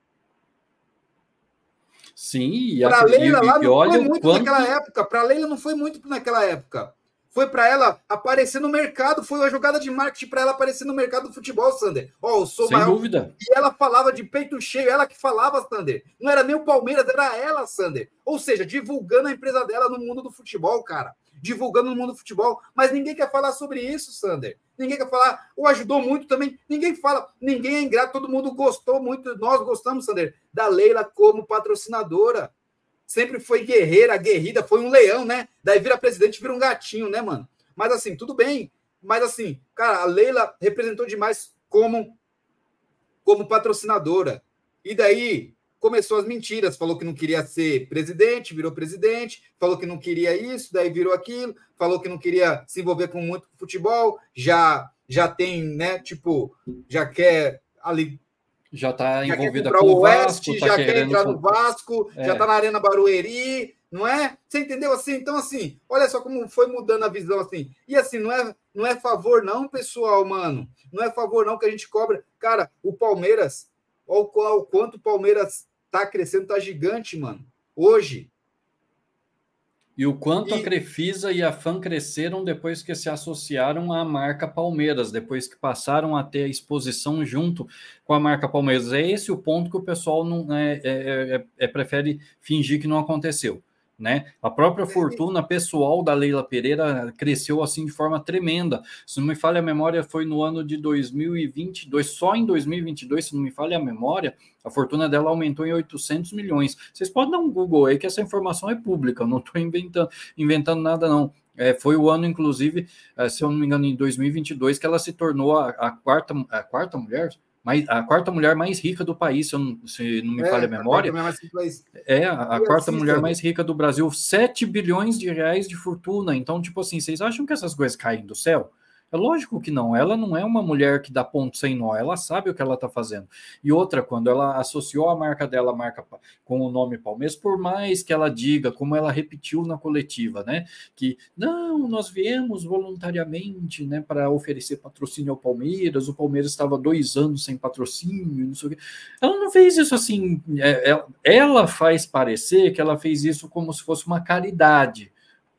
Sim, e a Leila lá não foi muito quanto... naquela época. Para Leila não foi muito naquela época foi para ela aparecer no mercado, foi uma jogada de marketing para ela aparecer no mercado do futebol, Sander. Ó, oh, eu sou Sem maior. dúvida. E ela falava de peito cheio, ela que falava, Sander. Não era nem o Palmeiras, era ela, Sander. Ou seja, divulgando a empresa dela no mundo do futebol, cara. Divulgando no mundo do futebol. Mas ninguém quer falar sobre isso, Sander. Ninguém quer falar, ou ajudou muito também. Ninguém fala, ninguém é ingrato, todo mundo gostou muito. Nós gostamos, Sander, da Leila como patrocinadora sempre foi guerreira, guerrida, foi um leão, né? Daí vira presidente, vira um gatinho, né, mano? Mas assim, tudo bem. Mas assim, cara, a Leila representou demais como como patrocinadora. E daí começou as mentiras, falou que não queria ser presidente, virou presidente, falou que não queria isso, daí virou aquilo, falou que não queria se envolver com muito futebol, já já tem, né, tipo, já quer ali já está envolvida com o Vasco, Vasco tá já quer entrar no Vasco, é. já está na Arena Barueri, não é? Você entendeu assim? Então, assim, olha só como foi mudando a visão assim. E assim, não é, não é favor, não, pessoal, mano. Não é favor, não, que a gente cobra. Cara, o Palmeiras, olha o quanto o Palmeiras tá crescendo, tá gigante, mano. Hoje, e o quanto e... a Crefisa e a FAN cresceram depois que se associaram à marca Palmeiras, depois que passaram a ter a exposição junto com a marca Palmeiras. É esse o ponto que o pessoal não é, é, é, é prefere fingir que não aconteceu né? A própria fortuna pessoal da Leila Pereira cresceu assim de forma tremenda. Se não me falha a memória, foi no ano de 2022, só em 2022, se não me falha a memória, a fortuna dela aumentou em 800 milhões. Vocês podem dar um Google aí que essa informação é pública, eu não estou [laughs] inventando, inventando nada não. É, foi o ano, inclusive, é, se eu não me engano, em 2022, que ela se tornou a, a quarta, a quarta mulher, mais, a quarta mulher mais rica do país, se, não, se não me é, falha a memória. A é, a, a quarta mulher mais rica do Brasil, 7 bilhões de reais de fortuna. Então, tipo assim, vocês acham que essas coisas caem do céu? É lógico que não. Ela não é uma mulher que dá ponto sem nó. Ela sabe o que ela está fazendo. E outra, quando ela associou a marca dela, a marca com o nome Palmeiras, por mais que ela diga, como ela repetiu na coletiva, né, que não, nós viemos voluntariamente, né, para oferecer patrocínio ao Palmeiras. O Palmeiras estava dois anos sem patrocínio, não sei o quê. Ela não fez isso assim. É, é, ela faz parecer que ela fez isso como se fosse uma caridade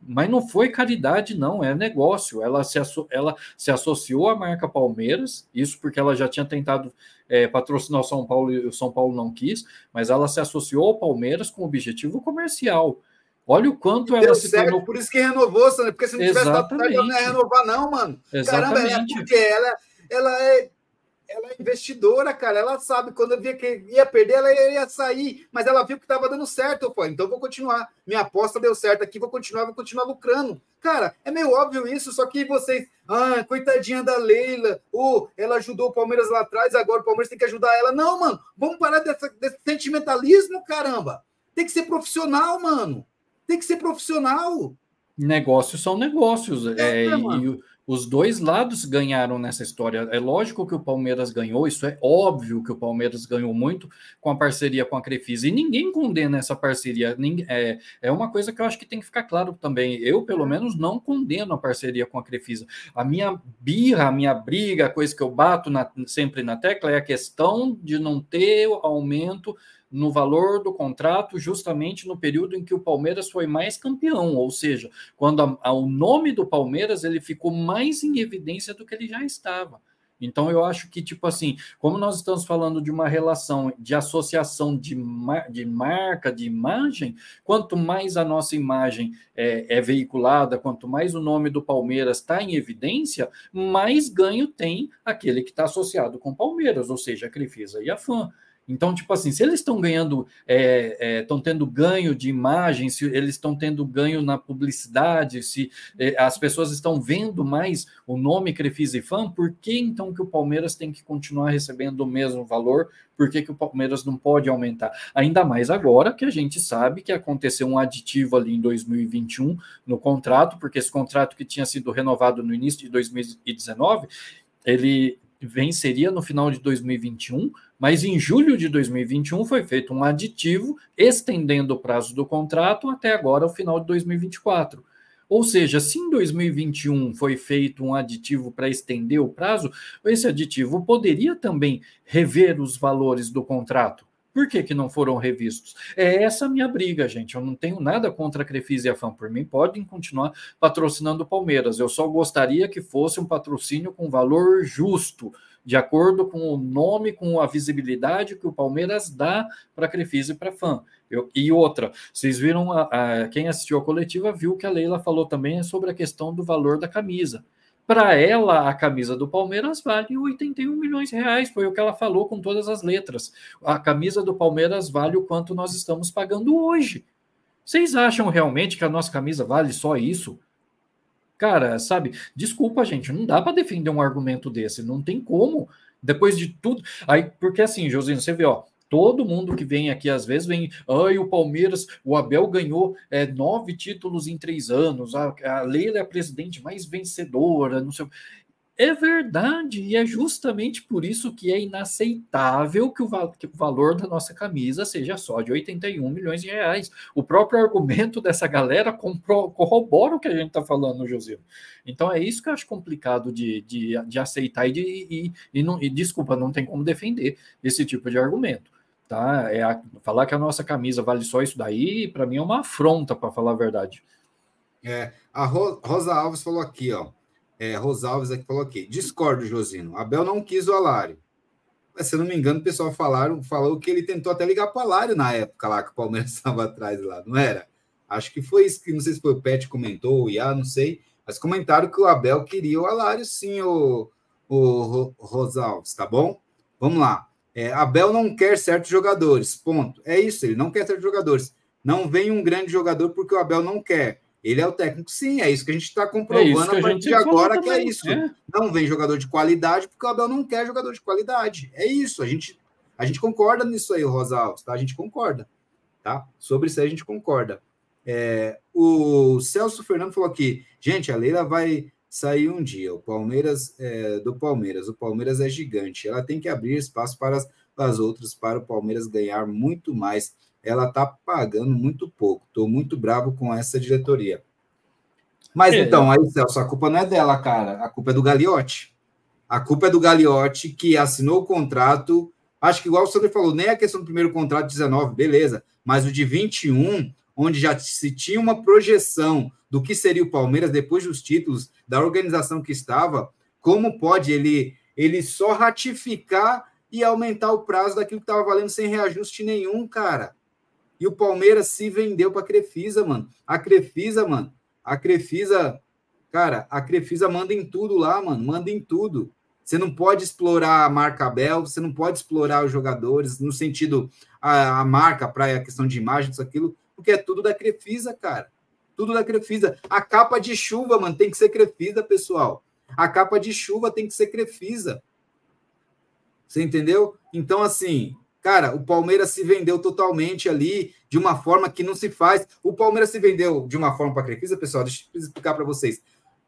mas não foi caridade, não, é negócio. Ela se, ela se associou à marca Palmeiras, isso porque ela já tinha tentado é, patrocinar o São Paulo e o São Paulo não quis, mas ela se associou ao Palmeiras com objetivo comercial. Olha o quanto ela se certo, tornou. Por isso que renovou, Sandra, porque se não tivesse dado não ia renovar, não, mano. Exatamente. Caramba, é porque ela, ela é ela é investidora, cara. Ela sabe quando eu via que ia perder, ela ia sair, mas ela viu que estava dando certo. Pô, então vou continuar. Minha aposta deu certo aqui, vou continuar, vou continuar lucrando. Cara, é meio óbvio isso, só que vocês, ah, coitadinha da Leila, oh, ela ajudou o Palmeiras lá atrás, agora o Palmeiras tem que ajudar ela. Não, mano, vamos parar dessa, desse sentimentalismo, caramba. Tem que ser profissional, mano. Tem que ser profissional. Negócios são negócios. É, é, e, os dois lados ganharam nessa história. É lógico que o Palmeiras ganhou, isso é óbvio que o Palmeiras ganhou muito com a parceria com a Crefisa. E ninguém condena essa parceria. É, é uma coisa que eu acho que tem que ficar claro também. Eu, pelo menos, não condeno a parceria com a Crefisa. A minha birra, a minha briga, a coisa que eu bato na, sempre na tecla é a questão de não ter aumento no valor do contrato justamente no período em que o Palmeiras foi mais campeão, ou seja, quando a, a, o nome do Palmeiras ele ficou mais em evidência do que ele já estava. Então eu acho que, tipo assim, como nós estamos falando de uma relação de associação de, mar, de marca, de imagem, quanto mais a nossa imagem é, é veiculada, quanto mais o nome do Palmeiras está em evidência, mais ganho tem aquele que está associado com Palmeiras, ou seja, a Crefisa e a fã. Então, tipo assim, se eles estão ganhando, estão é, é, tendo ganho de imagem, se eles estão tendo ganho na publicidade, se é, as pessoas estão vendo mais o nome Crefisa e Fã, por que então que o Palmeiras tem que continuar recebendo o mesmo valor? Por que, que o Palmeiras não pode aumentar? Ainda mais agora que a gente sabe que aconteceu um aditivo ali em 2021 no contrato, porque esse contrato que tinha sido renovado no início de 2019, ele venceria no final de 2021, mas em julho de 2021 foi feito um aditivo estendendo o prazo do contrato até agora, o final de 2024. Ou seja, se em 2021 foi feito um aditivo para estender o prazo, esse aditivo poderia também rever os valores do contrato. Por que, que não foram revistos? É essa a minha briga, gente. Eu não tenho nada contra a Crefisa e a FAM. Por mim, podem continuar patrocinando o Palmeiras. Eu só gostaria que fosse um patrocínio com valor justo, de acordo com o nome, com a visibilidade que o Palmeiras dá para a Crefisa e para a. Eu, e outra, vocês viram, a, a, quem assistiu a coletiva viu que a Leila falou também sobre a questão do valor da camisa. Para ela, a camisa do Palmeiras vale 81 milhões de reais, foi o que ela falou com todas as letras. A camisa do Palmeiras vale o quanto nós estamos pagando hoje. Vocês acham realmente que a nossa camisa vale só isso? Cara, sabe? Desculpa, gente, não dá para defender um argumento desse, não tem como. Depois de tudo. Aí, porque assim, Josino, você vê, ó, Todo mundo que vem aqui, às vezes, vem. Ai, o Palmeiras, o Abel ganhou é, nove títulos em três anos, a, a Leila é a presidente mais vencedora, não sei. É verdade, e é justamente por isso que é inaceitável que o, que o, valor da nossa camisa seja só de 81 milhões de reais. O próprio argumento dessa galera corrobora o que a gente está falando, José. Então é isso que eu acho complicado de, de, de aceitar e, de, e, e, não, e, desculpa, não tem como defender esse tipo de argumento tá? É a, falar que a nossa camisa vale só isso daí, para mim é uma afronta, para falar a verdade. É, a Rosa Alves falou aqui, ó. É, Rosa Alves aqui falou aqui. Discordo, Josino. Abel não quis o Alário. Mas, se eu não me engano, o pessoal falaram, falou que ele tentou até ligar para o Alário na época lá que o Palmeiras [laughs] estava atrás lá, não era? Acho que foi isso que não sei se foi o Pet comentou, o Iá, não sei, mas comentaram que o Abel queria o Alário, sim, o, o Rosa Alves, tá bom? Vamos lá. É, Abel não quer certos jogadores, ponto. É isso, ele não quer certos jogadores. Não vem um grande jogador porque o Abel não quer. Ele é o técnico, sim, é isso que a gente está comprovando é a partir de agora, que é isso. É. Não vem jogador de qualidade porque o Abel não quer jogador de qualidade. É isso, a gente, a gente concorda nisso aí, Rosa Alves, tá? A gente concorda, tá? Sobre isso aí a gente concorda. É, o Celso Fernando falou aqui, gente, a Leila vai sair um dia. O Palmeiras é, do Palmeiras, o Palmeiras é gigante. Ela tem que abrir espaço para as, para as outras, para o Palmeiras ganhar muito mais. Ela está pagando muito pouco. Estou muito bravo com essa diretoria. Mas é. então, aí, Celso, a culpa não é dela, cara. A culpa é do Gagliotti. A culpa é do Gagliotti, que assinou o contrato. Acho que, igual o Sandro falou, nem a questão do primeiro contrato de 19, beleza. Mas o de 21, onde já se tinha uma projeção do que seria o Palmeiras depois dos títulos, da organização que estava, como pode ele, ele só ratificar e aumentar o prazo daquilo que estava valendo sem reajuste nenhum, cara? E o Palmeiras se vendeu para a Crefisa, mano. A Crefisa, mano, a Crefisa, cara, a Crefisa manda em tudo lá, mano, manda em tudo. Você não pode explorar a marca Bel, você não pode explorar os jogadores no sentido a, a marca para a questão de imagem, isso aquilo, porque é tudo da Crefisa, cara. Tudo da Crefisa. A capa de chuva, mano, tem que ser Crefisa, pessoal. A capa de chuva tem que ser Crefisa. Você entendeu? Então, assim, Cara, o Palmeiras se vendeu totalmente ali de uma forma que não se faz. O Palmeiras se vendeu de uma forma para a Crefisa, pessoal, deixa eu explicar para vocês.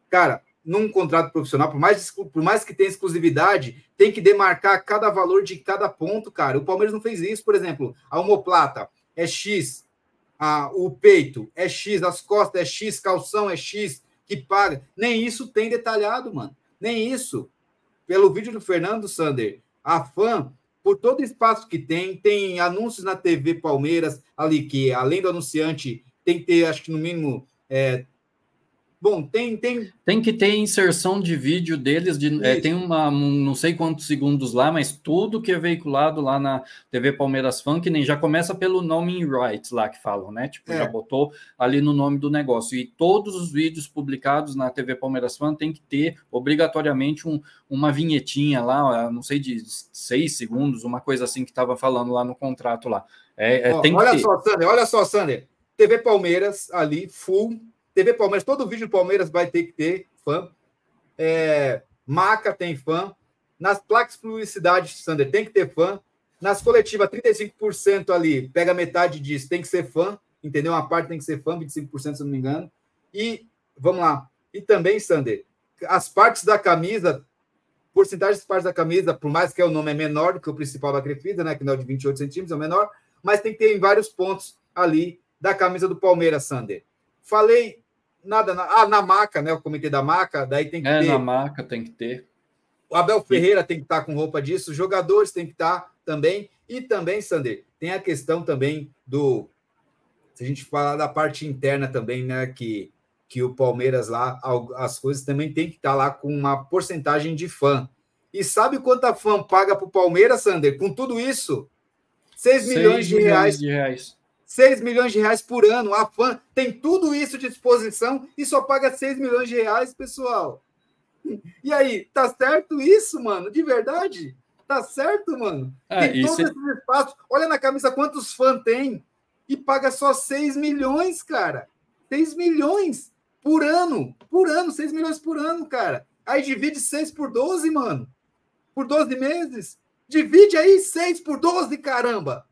Cara, num contrato profissional, por mais, por mais que tenha exclusividade, tem que demarcar cada valor de cada ponto, cara. O Palmeiras não fez isso, por exemplo, a homoplata é X, a, o peito é X, as costas é X, calção é X, que paga. Nem isso tem detalhado, mano. Nem isso. Pelo vídeo do Fernando Sander, a fã por todo espaço que tem, tem anúncios na TV Palmeiras, ali que, além do anunciante, tem que ter, acho que no mínimo, é, Bom, tem, tem. Tem que ter inserção de vídeo deles, de, é, tem uma, um, não sei quantos segundos lá, mas tudo que é veiculado lá na TV Palmeiras Funk, nem já começa pelo nome rights lá que falam, né? Tipo, é. já botou ali no nome do negócio. E todos os vídeos publicados na TV Palmeiras Funk tem que ter obrigatoriamente um, uma vinhetinha lá, não sei, de seis segundos, uma coisa assim que estava falando lá no contrato lá. É, é tem olha só, Sander, olha só, Sander. TV Palmeiras ali, full TV Palmeiras, todo vídeo do Palmeiras vai ter que ter fã. É, Maca tem fã. Nas placas de publicidade, Sander, tem que ter fã. Nas coletivas, 35% ali, pega metade disso, tem que ser fã, entendeu? Uma parte tem que ser fã, 25%, se não me engano. E, vamos lá. E também, Sander, as partes da camisa, porcentagem das partes da camisa, por mais que o nome é menor do que o principal da Crefisa, né? Que não é de 28 centímetros, é o menor, mas tem que ter em vários pontos ali da camisa do Palmeiras, Sander. Falei nada. Na, ah, na maca, né? O comitê da maca, daí tem que é, ter. na maca tem que ter. O Abel Ferreira tem que estar com roupa disso, os jogadores tem que estar também. E também, Sander, tem a questão também do. Se a gente falar da parte interna também, né? Que, que o Palmeiras lá, as coisas também tem que estar lá com uma porcentagem de fã. E sabe quanta fã paga para o Palmeiras, Sander? Com tudo isso? 6 milhões de milhões reais. De reais 6 milhões de reais por ano. A fã tem tudo isso de disposição e só paga 6 milhões de reais, pessoal. E aí, tá certo isso, mano? De verdade? Tá certo, mano? É, tem todos esses espaços. Olha na camisa quantos fãs tem e paga só 6 milhões, cara. 6 milhões por ano. Por ano, 6 milhões por ano, cara. Aí divide 6 por 12, mano. Por 12 meses. Divide aí 6 por 12, caramba.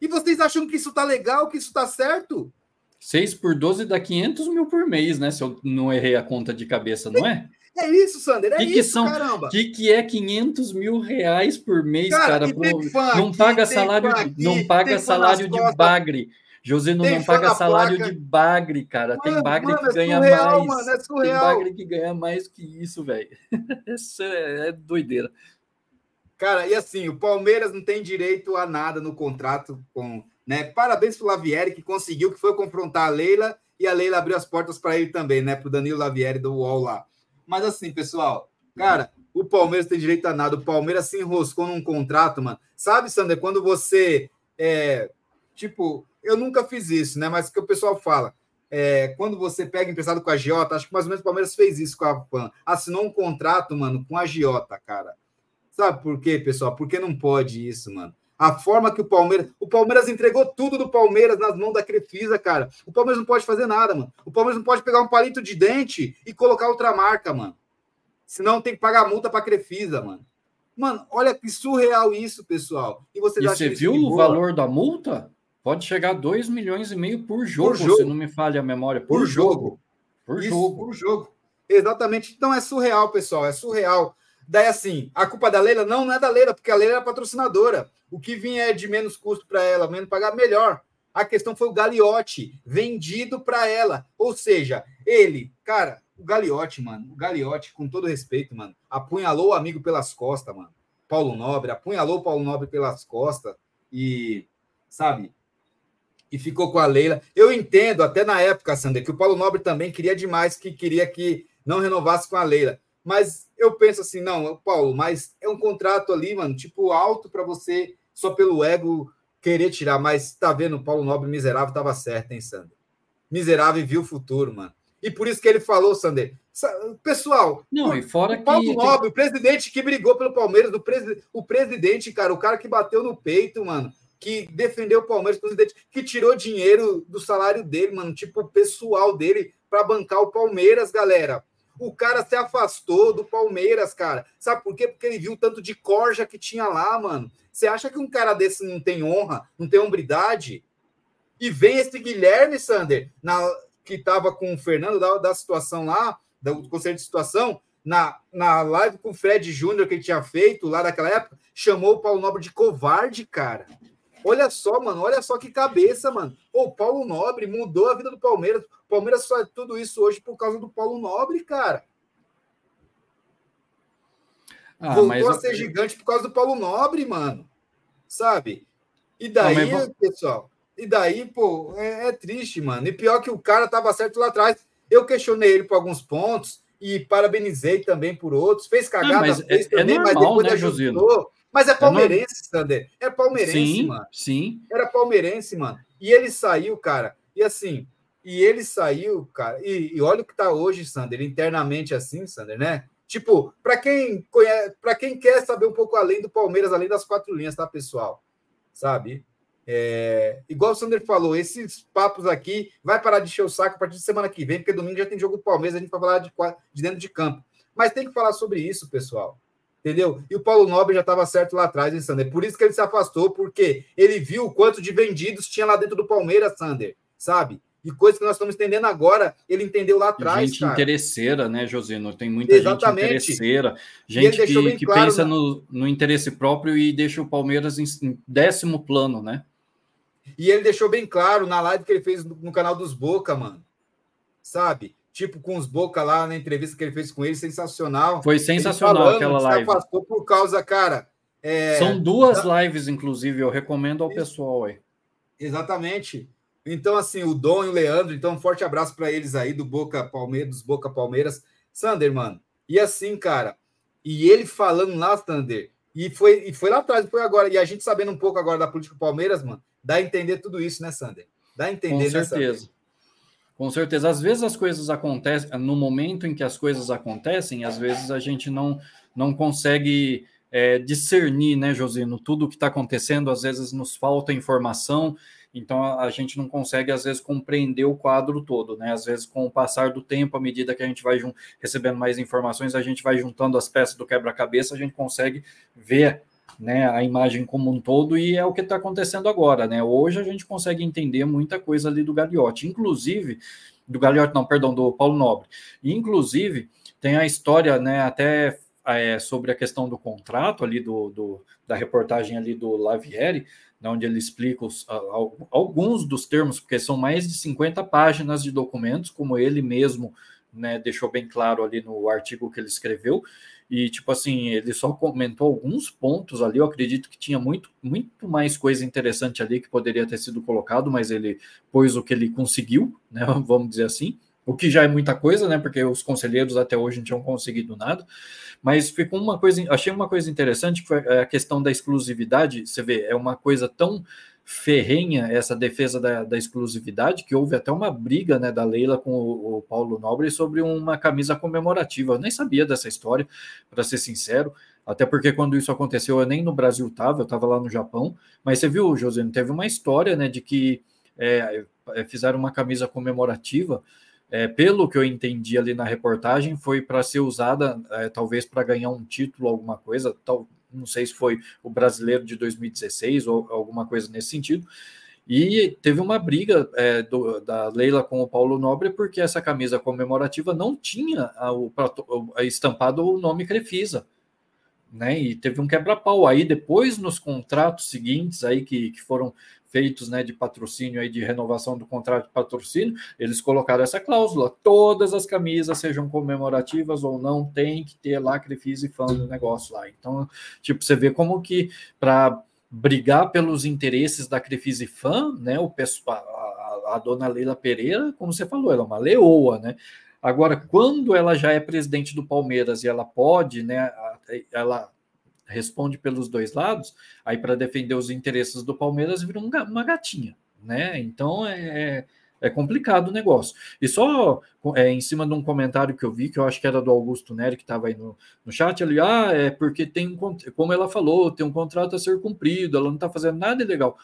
E vocês acham que isso tá legal, que isso tá certo? 6 por 12 dá 500 mil por mês, né? Se eu não errei a conta de cabeça, não é? É isso, Sander, é que isso, que são, caramba. O que, que é 500 mil reais por mês, cara? cara funk, não paga salário, de, não paga salário de bagre. José não, não paga salário placa. de bagre, cara. Mano, tem bagre mano, que é ganha surreal, mais. Mano, é tem bagre que ganha mais que isso, velho. [laughs] Isso é, é doideira. Cara, e assim, o Palmeiras não tem direito a nada no contrato com. Né? Parabéns pro Lavieri, que conseguiu, que foi confrontar a Leila, e a Leila abriu as portas para ele também, né? Pro Danilo Lavieri do UOL lá. Mas assim, pessoal, cara, o Palmeiras tem direito a nada. O Palmeiras se enroscou num contrato, mano. Sabe, Sander, quando você. É, tipo, eu nunca fiz isso, né? Mas o que o pessoal fala. É, quando você pega emprestado com a Giota, acho que mais ou menos o Palmeiras fez isso com a PAN. Assinou um contrato, mano, com a Giota, cara. Sabe por quê, pessoal? Porque não pode isso, mano. A forma que o Palmeiras. O Palmeiras entregou tudo do Palmeiras nas mãos da Crefisa, cara. O Palmeiras não pode fazer nada, mano. O Palmeiras não pode pegar um palito de dente e colocar outra marca, mano. Senão tem que pagar multa pra Crefisa, mano. Mano, olha que surreal isso, pessoal. E, vocês e você viu o valor da multa? Pode chegar a 2 milhões e meio por jogo, por jogo, se não me falha a memória. Por, por jogo. jogo. Por isso, jogo. Por jogo. Exatamente. Então é surreal, pessoal, é surreal. Daí, assim, a culpa da Leila não, não é da Leila, porque a Leila é patrocinadora. O que vinha é de menos custo para ela, menos pagar, melhor. A questão foi o Gagliotti, vendido para ela. Ou seja, ele, cara, o Gagliotti, mano, o Gagliotti, com todo respeito, mano, apunhalou o amigo pelas costas, mano. Paulo Nobre, apunhalou o Paulo Nobre pelas costas e, sabe, e ficou com a Leila. Eu entendo, até na época, Sander, que o Paulo Nobre também queria demais, que queria que não renovasse com a Leila. Mas eu penso assim, não, Paulo, mas é um contrato ali, mano, tipo, alto para você, só pelo ego, querer tirar. Mas tá vendo, o Paulo Nobre miserável tava certo, hein, Sander? Miserável e viu o futuro, mano. E por isso que ele falou, Sander. Pessoal, não, e fora o Paulo que... Nobre, o presidente que brigou pelo Palmeiras, o, pres... o presidente, cara, o cara que bateu no peito, mano que defendeu o Palmeiras, presidente, que tirou dinheiro do salário dele, mano, tipo, pessoal dele, para bancar o Palmeiras, galera. O cara se afastou do Palmeiras, cara. Sabe por quê? Porque ele viu o tanto de corja que tinha lá, mano. Você acha que um cara desse não tem honra, não tem hombridade? E vem esse Guilherme Sander, na, que estava com o Fernando da, da situação lá, do conselho de situação, na, na live com o Fred Júnior que ele tinha feito lá naquela época, chamou o Paulo Nobre de covarde, cara. Olha só, mano, olha só que cabeça, mano. O Paulo Nobre mudou a vida do Palmeiras. O Palmeiras só é tudo isso hoje por causa do Paulo Nobre, cara. Ah, Voltou a ser gigante por causa do Paulo Nobre, mano. Sabe? E daí, Não, pessoal, e daí, pô, é, é, triste, mano. E pior que o cara tava certo lá atrás. Eu questionei ele por alguns pontos e parabenizei também por outros. Fez cagada, ah, mas fez é, é também, é normal, mas depois né, ajustou. Josino? Mas é palmeirense, Sander. É palmeirense, sim, mano. Sim. Era palmeirense, mano. E ele saiu, cara. E assim, e ele saiu, cara. E, e olha o que tá hoje, Sander, internamente assim, Sander, né? Tipo, para quem conhece, para quem quer saber um pouco além do Palmeiras, além das quatro linhas, tá, pessoal? Sabe? É, igual o Sander falou, esses papos aqui vai parar de encher o saco a partir de semana que vem, porque domingo já tem jogo do Palmeiras, a gente vai falar de, de dentro de campo. Mas tem que falar sobre isso, pessoal entendeu? E o Paulo Nobre já estava certo lá atrás, hein, Sander? Por isso que ele se afastou, porque ele viu o quanto de vendidos tinha lá dentro do Palmeiras, Sander, sabe? E coisa que nós estamos entendendo agora, ele entendeu lá atrás. Gente cara. interesseira, né, Josino? Tem muita Exatamente. gente interesseira, gente que, que claro, pensa né? no, no interesse próprio e deixa o Palmeiras em, em décimo plano, né? E ele deixou bem claro na live que ele fez no, no canal dos Boca, mano. Sabe? Tipo com os Boca lá na entrevista que ele fez com ele, sensacional. Foi sensacional falando, aquela live. Se afastou por causa, cara. É... São duas lives, inclusive, eu recomendo ao pessoal aí. Exatamente. Então, assim, o Dom e o Leandro, então, um forte abraço para eles aí do Boca Palmeiras, dos Boca Palmeiras. Sander, mano. E assim, cara, e ele falando lá, Sander, e foi, e foi lá atrás, foi agora, e a gente sabendo um pouco agora da política do Palmeiras, mano, dá a entender tudo isso, né, Sander? Dá a entender, Com certeza. Né, com certeza. Às vezes as coisas acontecem, no momento em que as coisas acontecem, às vezes a gente não, não consegue é, discernir, né, Josino, tudo o que está acontecendo, às vezes nos falta informação, então a, a, gente não consegue, às vezes, compreender o quadro todo, né? Às vezes, com o passar do tempo, à medida que a gente vai recebendo mais informações, a gente vai juntando as peças do quebra-cabeça, a gente consegue ver né, a imagem como um todo, e é o que está acontecendo agora. Né? Hoje a gente consegue entender muita coisa ali do Gagliotti, inclusive, do Gagliotti, não, perdão, do Paulo Nobre. Inclusive, tem a história né, até é, sobre a questão do contrato ali, do, do da reportagem ali do Lavieri, né, onde ele explica os, alguns dos termos, porque são mais de 50 páginas de documentos, como ele mesmo né, deixou bem claro ali no artigo que ele escreveu, e, tipo assim, ele só comentou alguns pontos ali. Eu acredito que tinha muito, muito mais coisa interessante ali que poderia ter sido colocado, mas ele pôs o que ele conseguiu, [laughs] né? Vamos dizer assim. O que já é muita coisa, né? Porque os conselheiros até hoje não tinham conseguido nada. Mas ficou uma coisa, achei uma coisa interessante que foi a questão da exclusividade. Você vê, é uma coisa tão ferrenha essa defesa da, da, exclusividade, que houve até uma briga né, da Leila com o, o, Paulo Nobre sobre uma camisa comemorativa. Eu nem sabia dessa história, para ser sincero, até porque quando isso aconteceu eu nem no Brasil estava, eu estava lá no Japão. Mas você viu, José, teve uma história né, de que é, é, fizeram uma camisa comemorativa. É, pelo que eu entendi ali na reportagem, foi para ser usada, é, talvez para ganhar um título, alguma coisa, tal, não sei se foi o brasileiro de 2016 ou alguma coisa nesse sentido. E teve uma briga é, do, da Leila com o Paulo Nobre, porque essa camisa comemorativa não tinha a, o, a, estampado o nome Crefisa. Né, e teve um quebra-pau. Aí depois, nos contratos seguintes aí que, que foram feitos né, de patrocínio aí de renovação do contrato de patrocínio, eles colocaram essa cláusula: todas as camisas, sejam comemorativas ou não, tem que ter lá Crefisa e fã no negócio lá. Então, tipo, você vê como que para brigar pelos interesses da Crefisa e fã, né? O pessoal, a, a dona Leila Pereira, como você falou, ela é uma leoa, né? Agora, quando ela já é presidente do Palmeiras e ela pode, né? Ela responde pelos dois lados, aí para defender os interesses do Palmeiras vira uma gatinha, né? Então é, é complicado o negócio. E só é, em cima de um comentário que eu vi, que eu acho que era do Augusto Nery, que estava aí no, no chat, ali, ah, é porque tem, como ela falou, tem um contrato a ser cumprido, ela não está fazendo nada ilegal.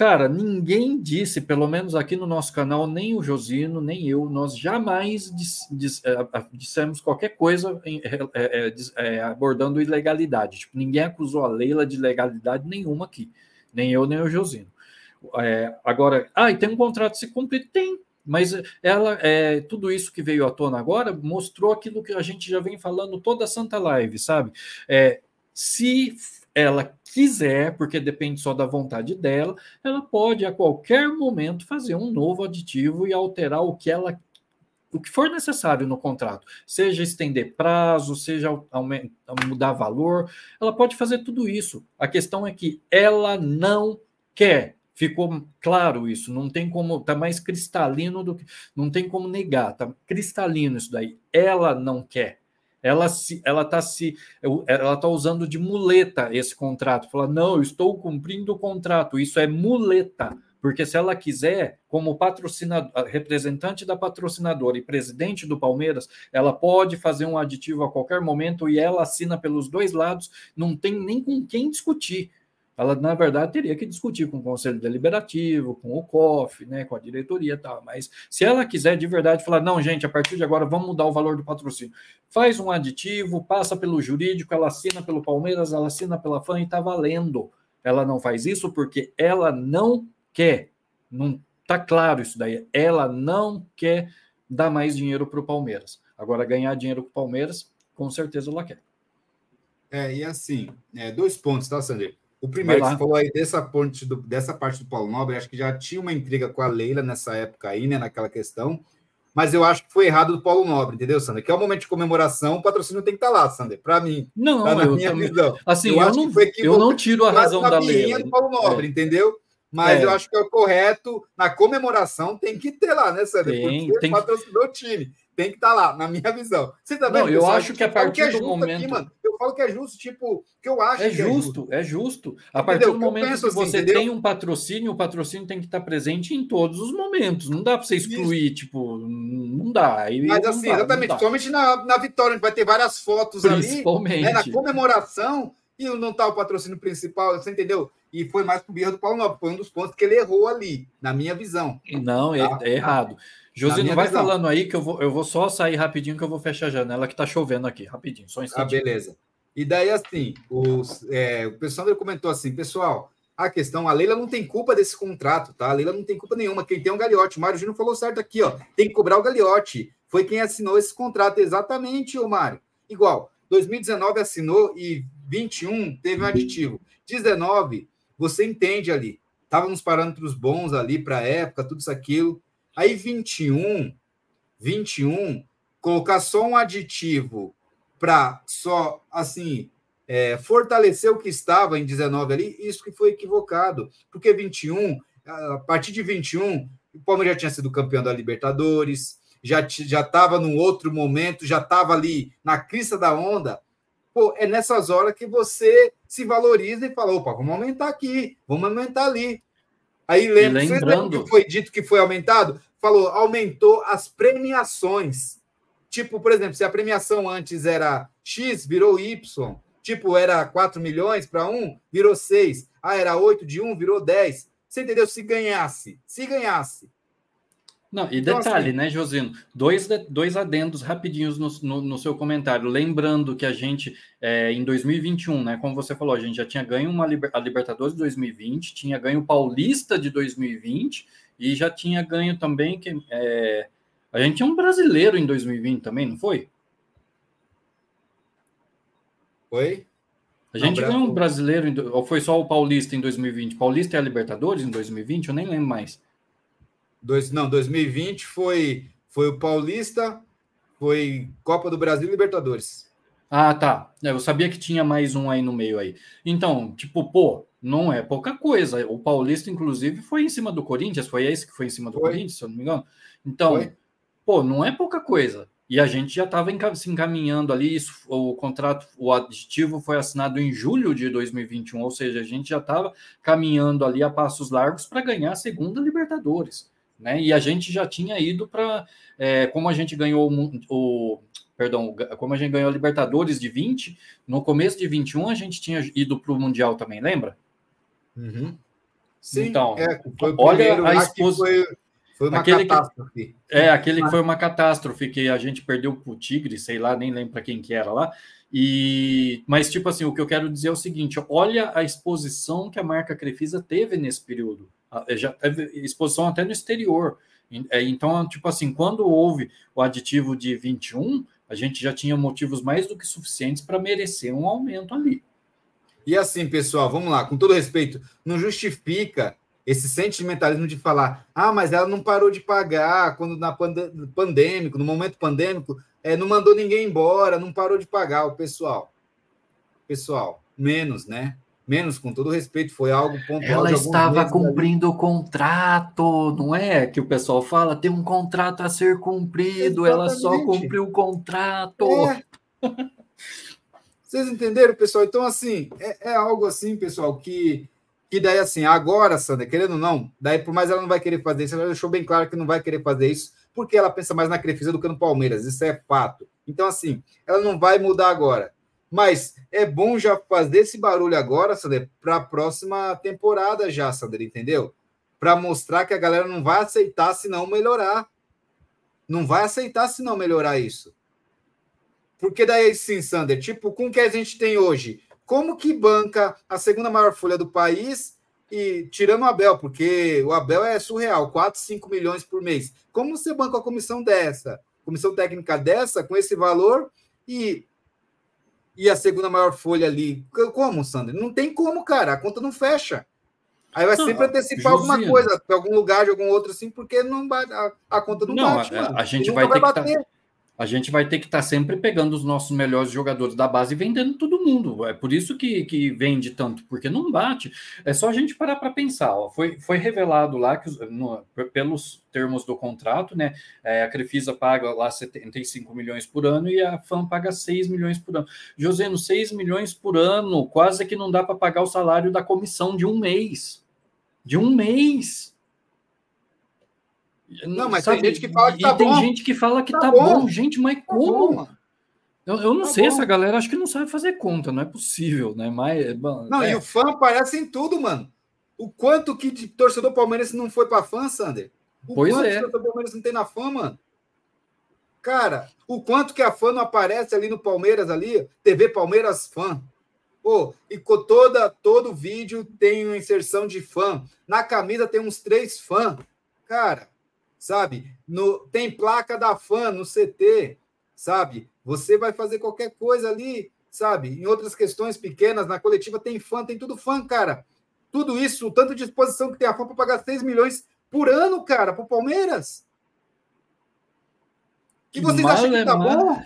Cara, ninguém disse, pelo menos aqui no nosso canal, nem o Josino, nem eu, nós jamais é, dissemos qualquer coisa em, é, abordando ilegalidade. Tipo, ninguém acusou a Leila de ilegalidade nenhuma aqui, nem eu, nem o Josino. É, agora, ah, e tem um contrato se cumprir? Tem, mas ela, é, tudo isso que veio à tona agora mostrou aquilo que a gente já vem falando toda a Santa Live, sabe? É, se ela quiser, porque depende só da vontade dela, ela pode a qualquer momento fazer um novo aditivo e alterar o que ela o que for necessário no contrato, seja estender prazo, seja aumentar, mudar valor, ela pode fazer tudo isso. A questão é que ela não quer. Ficou claro isso, não tem como, tá mais cristalino do que, não tem como negar, tá cristalino isso daí. Ela não quer ela se ela está se ela tá usando de muleta esse contrato. Fala, não, eu estou cumprindo o contrato. Isso é muleta, porque se ela quiser, como patrocinador, representante da patrocinadora e presidente do Palmeiras, ela pode fazer um aditivo a qualquer momento e ela assina pelos dois lados. Não tem nem com quem discutir ela, na verdade, teria que discutir com o Conselho Deliberativo, com o COF, né, com a diretoria e tal. Mas se ela quiser de verdade falar, não, gente, a partir de agora vamos mudar o valor do patrocínio, faz um aditivo, passa pelo jurídico, ela assina pelo Palmeiras, ela assina pela FAM e está valendo. Ela não faz isso porque ela não quer. Não tá claro isso daí. Ela não quer dar mais dinheiro para o Palmeiras. Agora, ganhar dinheiro com o Palmeiras, com certeza ela quer. É, e assim, é, dois pontos, tá, Sandro? O primeiro, você falou aí dessa, ponte do, dessa parte do Paulo Nobre, acho que já tinha uma intriga com a Leila nessa época aí, né, naquela questão, mas eu acho que foi errado do Paulo Nobre, entendeu, Sandra? Que é o momento de comemoração, o patrocínio tem que estar lá, Sandra, para mim. Não, tá na minha também, visão. Assim, eu, eu não, eu não tiro a razão da Leila. do Paulo Nobre, é. entendeu? Mas é. eu acho que é o correto, na comemoração tem que ter lá, né, Sandra? Tem, Porque tem patrocinou o time tem que estar tá lá, na minha visão. Você tá vendo? Não, eu acho que a partir que é do momento. Aqui, mano, falo que é justo, tipo, que eu acho é, é justo, é justo. A partir do momento que assim, você entendeu? tem um patrocínio, o patrocínio tem que estar presente em todos os momentos. Não dá para você excluir, Isso. tipo, não dá. Mas assim, dá, exatamente, somente na, na vitória, vai ter várias fotos ali, né, na comemoração, e não tá o patrocínio principal, você entendeu? E foi mais pro birra do Paulo Nobre, foi um dos pontos que ele errou ali, na minha visão. Não, é, tá? é, é errado. Josino, vai visão. falando aí que eu vou, eu vou só sair rapidinho que eu vou fechar a janela que tá chovendo aqui, rapidinho, só um instante. Ah, beleza. E daí, assim, os, é, o pessoal comentou assim, pessoal, a questão, a Leila não tem culpa desse contrato, tá? A Leila não tem culpa nenhuma. Quem tem é um galiote. O Mário Júnior falou certo aqui, ó. Tem que cobrar o galiote. Foi quem assinou esse contrato, exatamente, o Mário. Igual, 2019 assinou e 21 teve um aditivo. 19, você entende ali. Estávamos parâmetros bons ali para a época, tudo isso, aquilo. Aí 21, 21, colocar só um aditivo para só, assim, é, fortalecer o que estava em 19 ali, isso que foi equivocado. Porque 21, a partir de 21, o Palmeiras já tinha sido campeão da Libertadores, já já estava num outro momento, já estava ali na crista da onda. Pô, é nessas horas que você se valoriza e fala, opa, vamos aumentar aqui, vamos aumentar ali. Aí lembra, lembrando... que foi dito que foi aumentado? Falou, aumentou as premiações. Tipo, por exemplo, se a premiação antes era X, virou Y. Tipo, era 4 milhões para um, virou 6. Ah, era 8 de um, virou 10. Você entendeu? Se ganhasse, se ganhasse. Não, e então, detalhe, assim, né, Josino? Dois, dois adendos rapidinhos no, no, no seu comentário. Lembrando que a gente, é, em 2021, né, como você falou, a gente já tinha ganho uma, a Libertadores de 2020, tinha ganho o Paulista de 2020 e já tinha ganho também que é, a gente tinha um brasileiro em 2020 também, não foi? Foi? A gente ganhou um brasileiro, em, ou foi só o Paulista em 2020? Paulista e a Libertadores em 2020? Eu nem lembro mais. Dois, não, 2020 foi, foi o Paulista, foi Copa do Brasil e Libertadores. Ah, tá. É, eu sabia que tinha mais um aí no meio aí. Então, tipo, pô, não é pouca coisa. O Paulista, inclusive, foi em cima do Corinthians, foi esse que foi em cima do foi. Corinthians, se eu não me engano. Então, foi. Pô, não é pouca coisa. E a gente já estava se encaminhando ali, isso, o contrato, o aditivo foi assinado em julho de 2021, ou seja, a gente já estava caminhando ali a passos largos para ganhar a segunda Libertadores. Né? E a gente já tinha ido para. É, como a gente ganhou o, o. Perdão, como a gente ganhou a Libertadores de 20, no começo de 21 a gente tinha ido para o Mundial também, lembra? Uhum. Sim, então, é, olha a exposição. Foi, foi, uma aquele catástrofe. Que, é, aquele que foi uma catástrofe que a gente perdeu o Tigre, sei lá, nem lembro para quem que era lá. E, mas, tipo assim, o que eu quero dizer é o seguinte: olha a exposição que a marca Crefisa teve nesse período. Já teve exposição até no exterior. É, então, tipo assim, quando houve o aditivo de 21, a gente já tinha motivos mais do que suficientes para merecer um aumento ali. E assim, pessoal, vamos lá, com todo respeito, não justifica esse sentimentalismo de falar, ah, mas ela não parou de pagar quando na pand pandêmico, no momento pandêmico, é, não mandou ninguém embora, não parou de pagar o pessoal. Pessoal, menos, né? Menos, com todo respeito, foi algo pontual. Ela estava cumprindo ali. o contrato, não é? Que o pessoal fala, tem um contrato a ser cumprido, Exatamente. ela só cumpriu o contrato. É. Vocês entenderam, pessoal? Então, assim, é, é, algo assim, pessoal, que, que daí, assim, agora, Sandra, querendo ou não, daí, por mais ela não vai querer fazer isso, ela deixou bem claro que não vai querer fazer isso, porque ela pensa mais na Crefisa do que no Palmeiras, isso é fato. Então, assim, ela não vai mudar agora. Mas é bom já fazer esse barulho agora, Sander, para a próxima temporada já, Sander, entendeu? Para mostrar que a galera não vai aceitar se não melhorar. Não vai aceitar se não melhorar isso. Porque daí sim, Sander, tipo, com o que a gente tem hoje, como que banca a segunda maior folha do país e tirando o Abel, porque o Abel é surreal, 4, 5 milhões por mês. Como você banca a comissão dessa, comissão técnica dessa, com esse valor e e a segunda maior folha ali. Como, Sandro? Não tem como, cara. A conta não fecha. Aí vai não, sempre antecipar alguma coisa, algum lugar, de algum outro, assim, porque não a, a conta não, não bate. A, a gente vai ter vai que tá, a gente vai ter que estar tá sempre pegando os nossos melhores jogadores da base e vendendo todo mundo. É por isso que, que vende tanto, porque não bate. É só a gente parar para pensar. Ó. Foi, foi revelado lá que, no, pelos termos do contrato, né? É, a Crefisa paga lá 75 milhões por ano e a FAM paga 6 milhões por ano. José, 6 milhões por ano, quase que não dá para pagar o salário da comissão de um mês. De um mês. Não, mas Sabe, tem gente que fala que tá e bom. tem gente que fala que tá, tá bom. bom. Gente, mas tá como? Bom, eu, eu não tá sei, bom. essa galera acho que não sabe fazer conta, não é possível, né? Mas, não, é. e o fã aparece em tudo, mano. O quanto que de torcedor palmeirense não foi para fã, Sander? O pois quanto é. de torcedor palmeirense não tem na fã, mano? Cara, o quanto que a fã não aparece ali no Palmeiras ali, TV Palmeiras fã. Pô, e toda, todo vídeo tem uma inserção de fã. Na camisa tem uns três fãs. Cara, sabe? No, tem placa da fã no CT, sabe? Você vai fazer qualquer coisa ali, sabe? Em outras questões pequenas, na coletiva tem fã, tem tudo fã, cara. Tudo isso, o tanto de disposição que tem a fã para pagar 6 milhões por ano, cara, para o Palmeiras. Que vocês Malemar, acham que tá bom?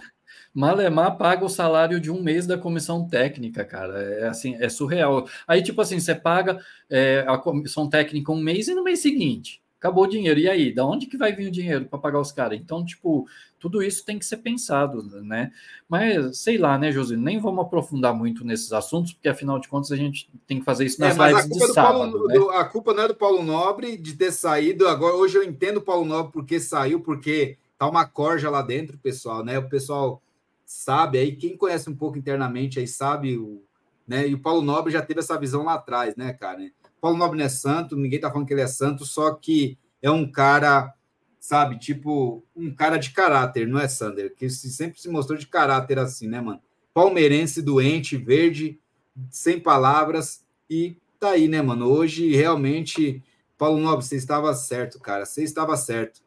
Malemar paga o salário de um mês da comissão técnica, cara. É assim, é surreal. Aí, tipo assim, você paga é, a comissão técnica um mês e no mês seguinte acabou o dinheiro. E aí, da onde que vai vir o dinheiro para pagar os caras? Então, tipo, tudo isso tem que ser pensado, né? Mas sei lá, né, José? Nem vamos aprofundar muito nesses assuntos, porque afinal de contas a gente tem que fazer isso nas é, lives de sábado. Paulo, né? do, a culpa não é do Paulo Nobre de ter saído. Agora, hoje eu entendo o Paulo Nobre porque saiu, porque tá uma corja lá dentro, pessoal, né? O pessoal sabe aí, quem conhece um pouco internamente aí sabe o. Né? E o Paulo Nobre já teve essa visão lá atrás, né, cara? Paulo Nobre não é santo, ninguém tá falando que ele é santo, só que é um cara sabe? Tipo, um cara de caráter, não é, Sander? Que sempre se mostrou de caráter assim, né, mano? Palmeirense, doente, verde, sem palavras, e tá aí, né, mano? Hoje, realmente, Paulo Nobre, você estava certo, cara. Você estava certo.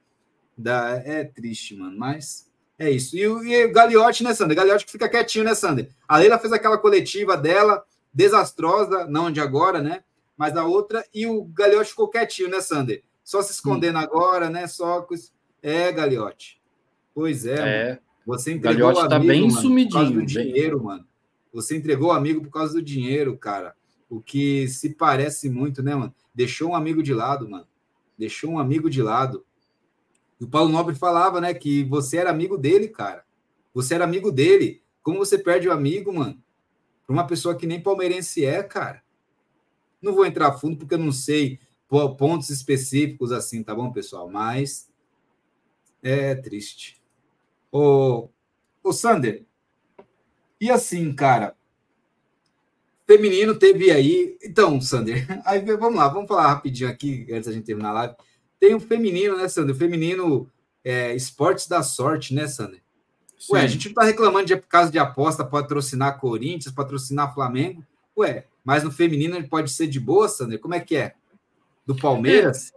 Da... É triste, mano, mas é isso. E, e o Gagliotti, né, Sander? Gagliotti que fica quietinho, né, Sander? A Leila fez aquela coletiva dela, desastrosa, não de agora, né? Mas a outra, e o Gagliotti ficou quietinho, né, Sander? Só se escondendo hum. agora, né? Só. É, Gagliotti. Pois é, é. Mano. Você entregou o tá amigo, bem mano, sumidinho, por causa do bem... dinheiro, mano. Você entregou o amigo por causa do dinheiro, cara. O que se parece muito, né, mano? Deixou um amigo de lado, mano. Deixou um amigo de lado. E o Paulo Nobre falava, né, que você era amigo dele, cara. Você era amigo dele. Como você perde o amigo, mano? Para uma pessoa que nem palmeirense é, cara. Não vou entrar a fundo porque eu não sei pontos específicos assim, tá bom, pessoal? Mas é triste. Ô, ô Sander, e assim, cara, feminino teve aí. Então, Sander, [laughs] aí vamos lá, vamos falar rapidinho aqui, antes da gente terminar a live. Tem o um feminino, né, Sander? O feminino é, esportes da sorte, né, Sander? Sim. Ué, a gente não tá reclamando de caso de aposta patrocinar Corinthians, patrocinar Flamengo. Ué, mas no feminino ele pode ser de boa, Sander? Como é que é? do Palmeiras.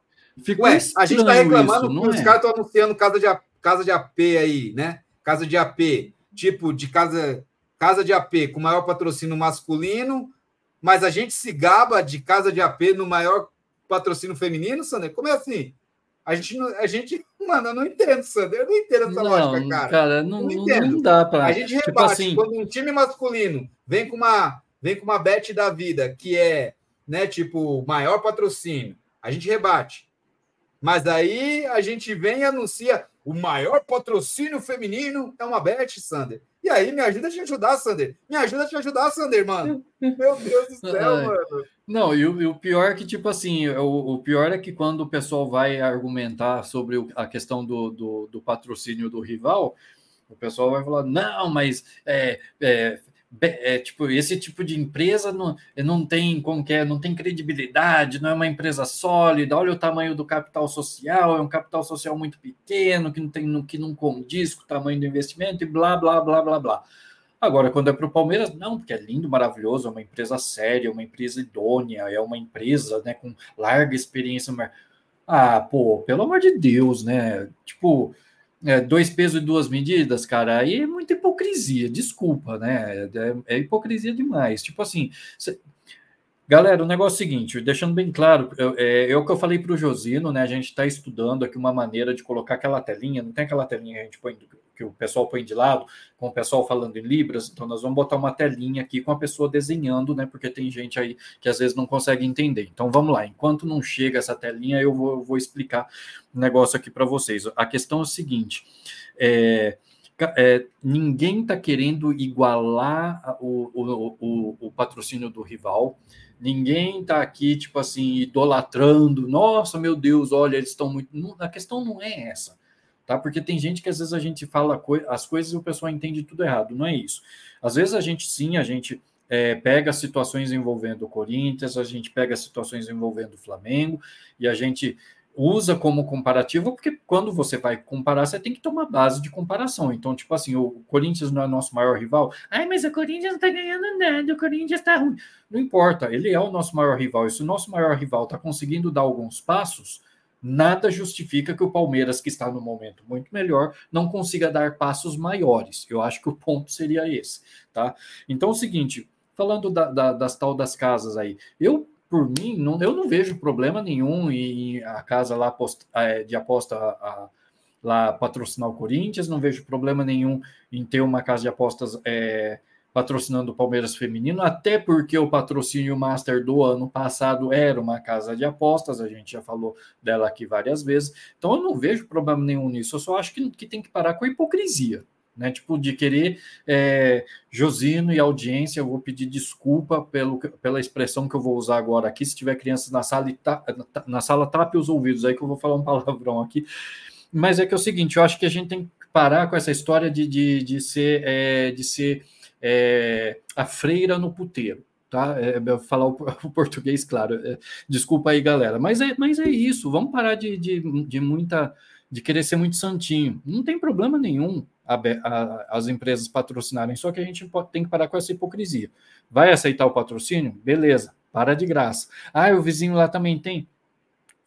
É, Ué, a gente está reclamando isso, que os é? caras estão anunciando casa de, casa de AP aí, né? Casa de AP, tipo de casa, casa de AP com maior patrocínio masculino, mas a gente se gaba de casa de AP no maior patrocínio feminino, Sander? Como é assim? A gente, a gente, mano, eu não entendo, Sander. Eu não entendo essa não, lógica, cara. Cara, não, não, não dá para. A gente tipo rebate assim... quando um time masculino vem com uma, vem com uma bet da vida que é, né, tipo, maior patrocínio, a gente rebate. Mas aí a gente vem e anuncia o maior patrocínio feminino é uma bet, Sander. E aí, me ajuda a te ajudar, Sander. Me ajuda a te ajudar, Sander, mano. Meu Deus do céu, [laughs] mano. Não, e o, e o, pior é que, tipo assim, o, o, pior é que quando o pessoal vai argumentar sobre a questão do, do, do patrocínio do rival, o pessoal vai falar, não, mas é, é, é, tipo, esse tipo de empresa não, não tem como que é, não tem credibilidade, não é uma empresa sólida, olha o tamanho do capital social, é um capital social muito pequeno, que não tem que não condiz com o tamanho do investimento, e blá, blá, blá, blá, blá. Agora, quando é para o Palmeiras, não, porque é lindo, maraviloso, é uma empresa séria, é uma empresa idônea, é uma empresa né, com larga experiência. Ah, pô, pelo amor de Deus, né? Tipo, é, dois pesos e duas medidas, cara, aí é muita hipocrisia, desculpa, né? É, é hipocrisia demais. Tipo assim, cê... galera, o negócio é o seguinte, deixando bem claro, é, é o que eu falei para o Josino, né? A gente está estudando aqui uma maneira de colocar aquela telinha, não tem aquela telinha que a gente põe que o pessoal põe de lado, com o pessoal falando em Libras, então nós vamos botar uma telinha aqui com a pessoa desenhando, né? Porque tem gente aí que às vezes não consegue entender. Então vamos lá, enquanto não chega essa telinha, eu vou, eu vou explicar o um negócio aqui para vocês. A questão é o seguinte: é, é, ninguém está querendo igualar o, o, o, o, patrocínio do rival. Ninguém está aqui, tipo assim, idolatrando. Nossa, meu Deus, olha, eles estão muito. a questão não é essa tá? Porque tem gente que às vezes a gente fala as coisas e o pessoal entende tudo errado, não é isso. Às vezes a gente sim, a gente é, pega situações envolvendo o Corinthians, a gente pega situações envolvendo o Flamengo e a gente usa como comparativo, porque quando você vai comparar, você tem que tomar base de comparação. Então, tipo assim, o Corinthians não é nosso maior rival. Ai, mas o Corinthians não tá ganhando nada, o Corinthians tá ruim. Não importa, ele é o nosso maior rival. E se o nosso maior rival tá conseguindo dar alguns passos, nada justifica que o Palmeiras, que está no momento muito melhor, não consiga dar passos maiores. Eu acho que o ponto seria esse, tá? Então, é o seguinte, falando da, da, das tal das casas aí, eu por mim, não, eu não vejo problema nenhum em a casa lá é, de aposta a, lá patrocinar o Corinthians, não vejo problema nenhum em ter uma casa de apostas é, patrocinando o Palmeiras Feminino, até porque o patrocínio Master do ano passado era uma casa de apostas, a gente já falou dela aqui várias vezes, então eu não vejo problema nenhum nisso, eu só acho que, que tem que parar com a hipocrisia, né? Tipo, de querer é, Josino e audiência, eu vou pedir desculpa pelo, pela expressão que eu vou usar agora aqui. Se tiver crianças na sala, ta, na sala, tape os ouvidos aí que eu vou falar um palavrão aqui. Mas é que é o seguinte, eu acho que a gente tem que parar com essa história de, de, de ser. É, de ser é, a freira no puteiro. Tá? É, é falar o, [laughs] o, português, claro. É, desculpa aí, galera. Mas é, mas é isso. Vamos parar de, de, de muita de querer ser muito santinho. Não tem problema nenhum a, a, as empresas patrocinarem, só que a gente pode, tem que parar com essa hipocrisia. Vai aceitar o patrocínio? Beleza, para de graça. Ah, o vizinho lá também tem.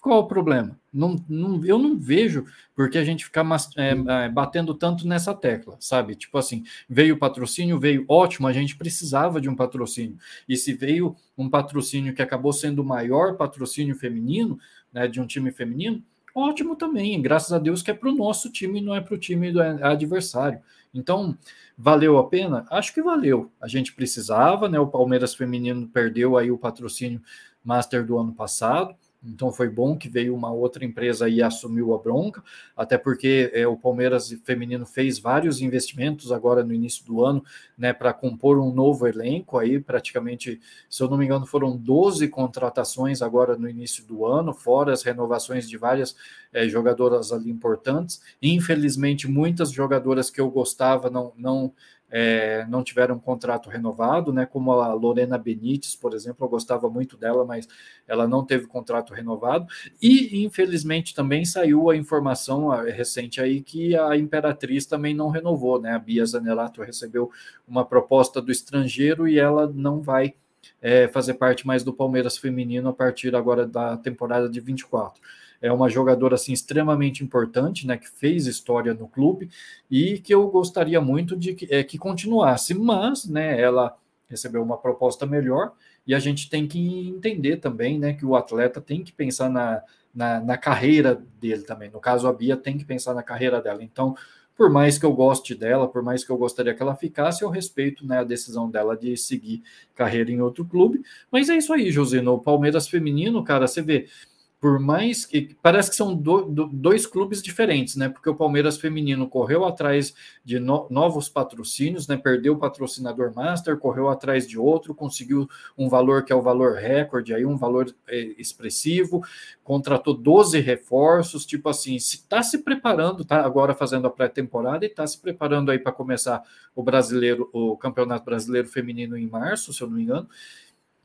Qual o problema? Não, não, eu não vejo porque a gente ficar é, é, batendo tanto nessa tecla, sabe? Tipo assim, veio o patrocínio, veio ótimo, a gente precisava de um patrocínio. E se veio um patrocínio que acabou sendo o maior patrocínio feminino, né, de um time feminino, ótimo também. Graças a Deus que é para o nosso time, não é para o time do adversário. Então, valeu a pena? Acho que valeu. A gente precisava, né? O Palmeiras feminino perdeu aí o patrocínio Master do ano passado. Então foi bom que veio uma outra empresa e assumiu a bronca, até porque é, o Palmeiras feminino fez vários investimentos agora no início do ano, né, para compor um novo elenco aí, praticamente, se eu não me engano, foram 12 contratações agora no início do ano, fora as renovações de várias é, jogadoras ali importantes. Infelizmente, muitas jogadoras que eu gostava não, não é, não tiveram um contrato renovado, né? Como a Lorena Benites, por exemplo, eu gostava muito dela, mas ela não teve contrato renovado. E infelizmente também saiu a informação recente aí que a Imperatriz também não renovou, né? A Bia Zanelato recebeu uma proposta do estrangeiro e ela não vai é, fazer parte mais do Palmeiras feminino a partir agora da temporada de 24 é uma jogadora assim extremamente importante, né, que fez história no clube e que eu gostaria muito de que, é, que continuasse, mas, né, ela recebeu uma proposta melhor e a gente tem que entender também, né, que o atleta tem que pensar na, na, na carreira dele também. No caso, a Bia tem que pensar na carreira dela. Então, por mais que eu goste dela, por mais que eu gostaria que ela ficasse, eu respeito né, a decisão dela de seguir carreira em outro clube. Mas é isso aí, Josino. O Palmeiras feminino, cara, você vê, por mais que parece que são do, do, dois clubes diferentes, né? Porque o Palmeiras feminino correu atrás de no, novos patrocínios, né? Perdeu o patrocinador master, correu atrás de outro, conseguiu um valor que é o valor recorde, aí um valor é, expressivo, contratou 12 reforços, tipo assim, se está se preparando, tá agora fazendo a pré-temporada e está se preparando aí para começar o brasileiro, o Campeonato Brasileiro Feminino em março, se eu não me engano.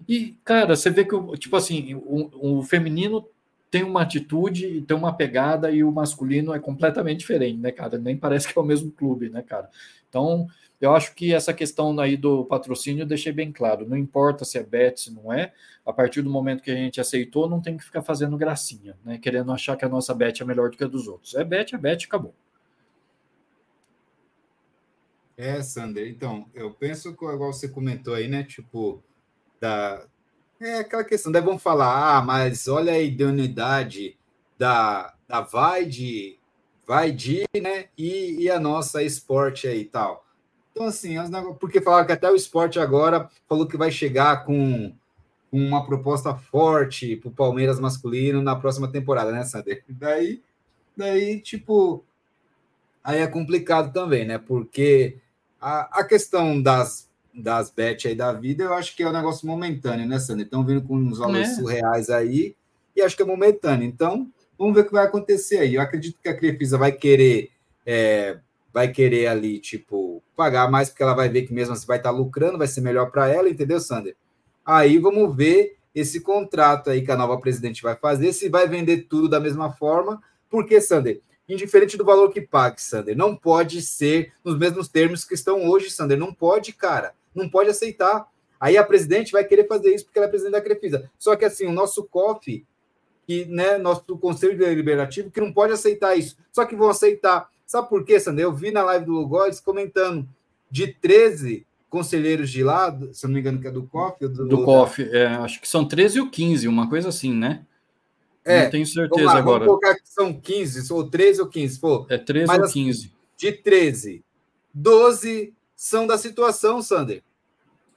E, cara, você vê que, tipo assim, o, o feminino tem uma atitude, tem uma pegada e o masculino é completamente diferente, né, cara? Nem parece que é o mesmo clube, né, cara? Então, eu acho que essa questão aí do patrocínio eu deixei bem claro. Não importa se é bet, se não é. A partir do momento que a gente aceitou, não tem que ficar fazendo gracinha, né? Querendo achar que a nossa bet é melhor do que a dos outros. É bet, é bet, acabou. É, Sander. Então, eu penso que, igual você comentou aí, né? Tipo, da, é aquela questão, daí vão falar, ah, mas olha a idoneidade da, da vai de, vai de, né, e, e a nossa esporte aí e tal. Então, assim, porque falaram que até o esporte agora falou que vai chegar com uma proposta forte para o Palmeiras masculino na próxima temporada, né, Sander? Daí, daí, tipo, aí é complicado também, né? Porque a, a questão das das bet aí da vida, eu acho que é um negócio momentâneo, né, Sandra? Estão vindo com uns valores é. surreais aí, e acho que é momentâneo. Então, vamos ver o que vai acontecer aí. Eu acredito que a Crefisa vai querer, é, vai querer ali, tipo, pagar mais, porque ela vai ver que mesmo assim vai estar lucrando, vai ser melhor para ela, entendeu, Sander? Aí vamos ver esse contrato aí que a nova presidente vai fazer, se vai vender tudo da mesma forma, porque, Sander, indiferente do valor que pague, Sander, não pode ser nos mesmos termos que estão hoje, Sander, não pode, cara não pode aceitar. Aí a presidente vai querer fazer isso porque ela é presidente da Crefisa. Só que assim, o nosso COF, que, né, nosso Conselho Deliberativo, que não pode aceitar isso. Só que vão aceitar. Sabe por quê, Sandra? Eu vi na live do Lugóis comentando de 13 conselheiros de lá, se não me engano, que é do COF. Do, do COF, é, acho que são 13 ou 15, uma coisa assim, né? É, não tenho certeza lá, agora. Vamos colocar que são 15, ou 13 ou 15. Pô, é 13 mas, ou 15. Assim, de 13, 12 são da situação, Sander.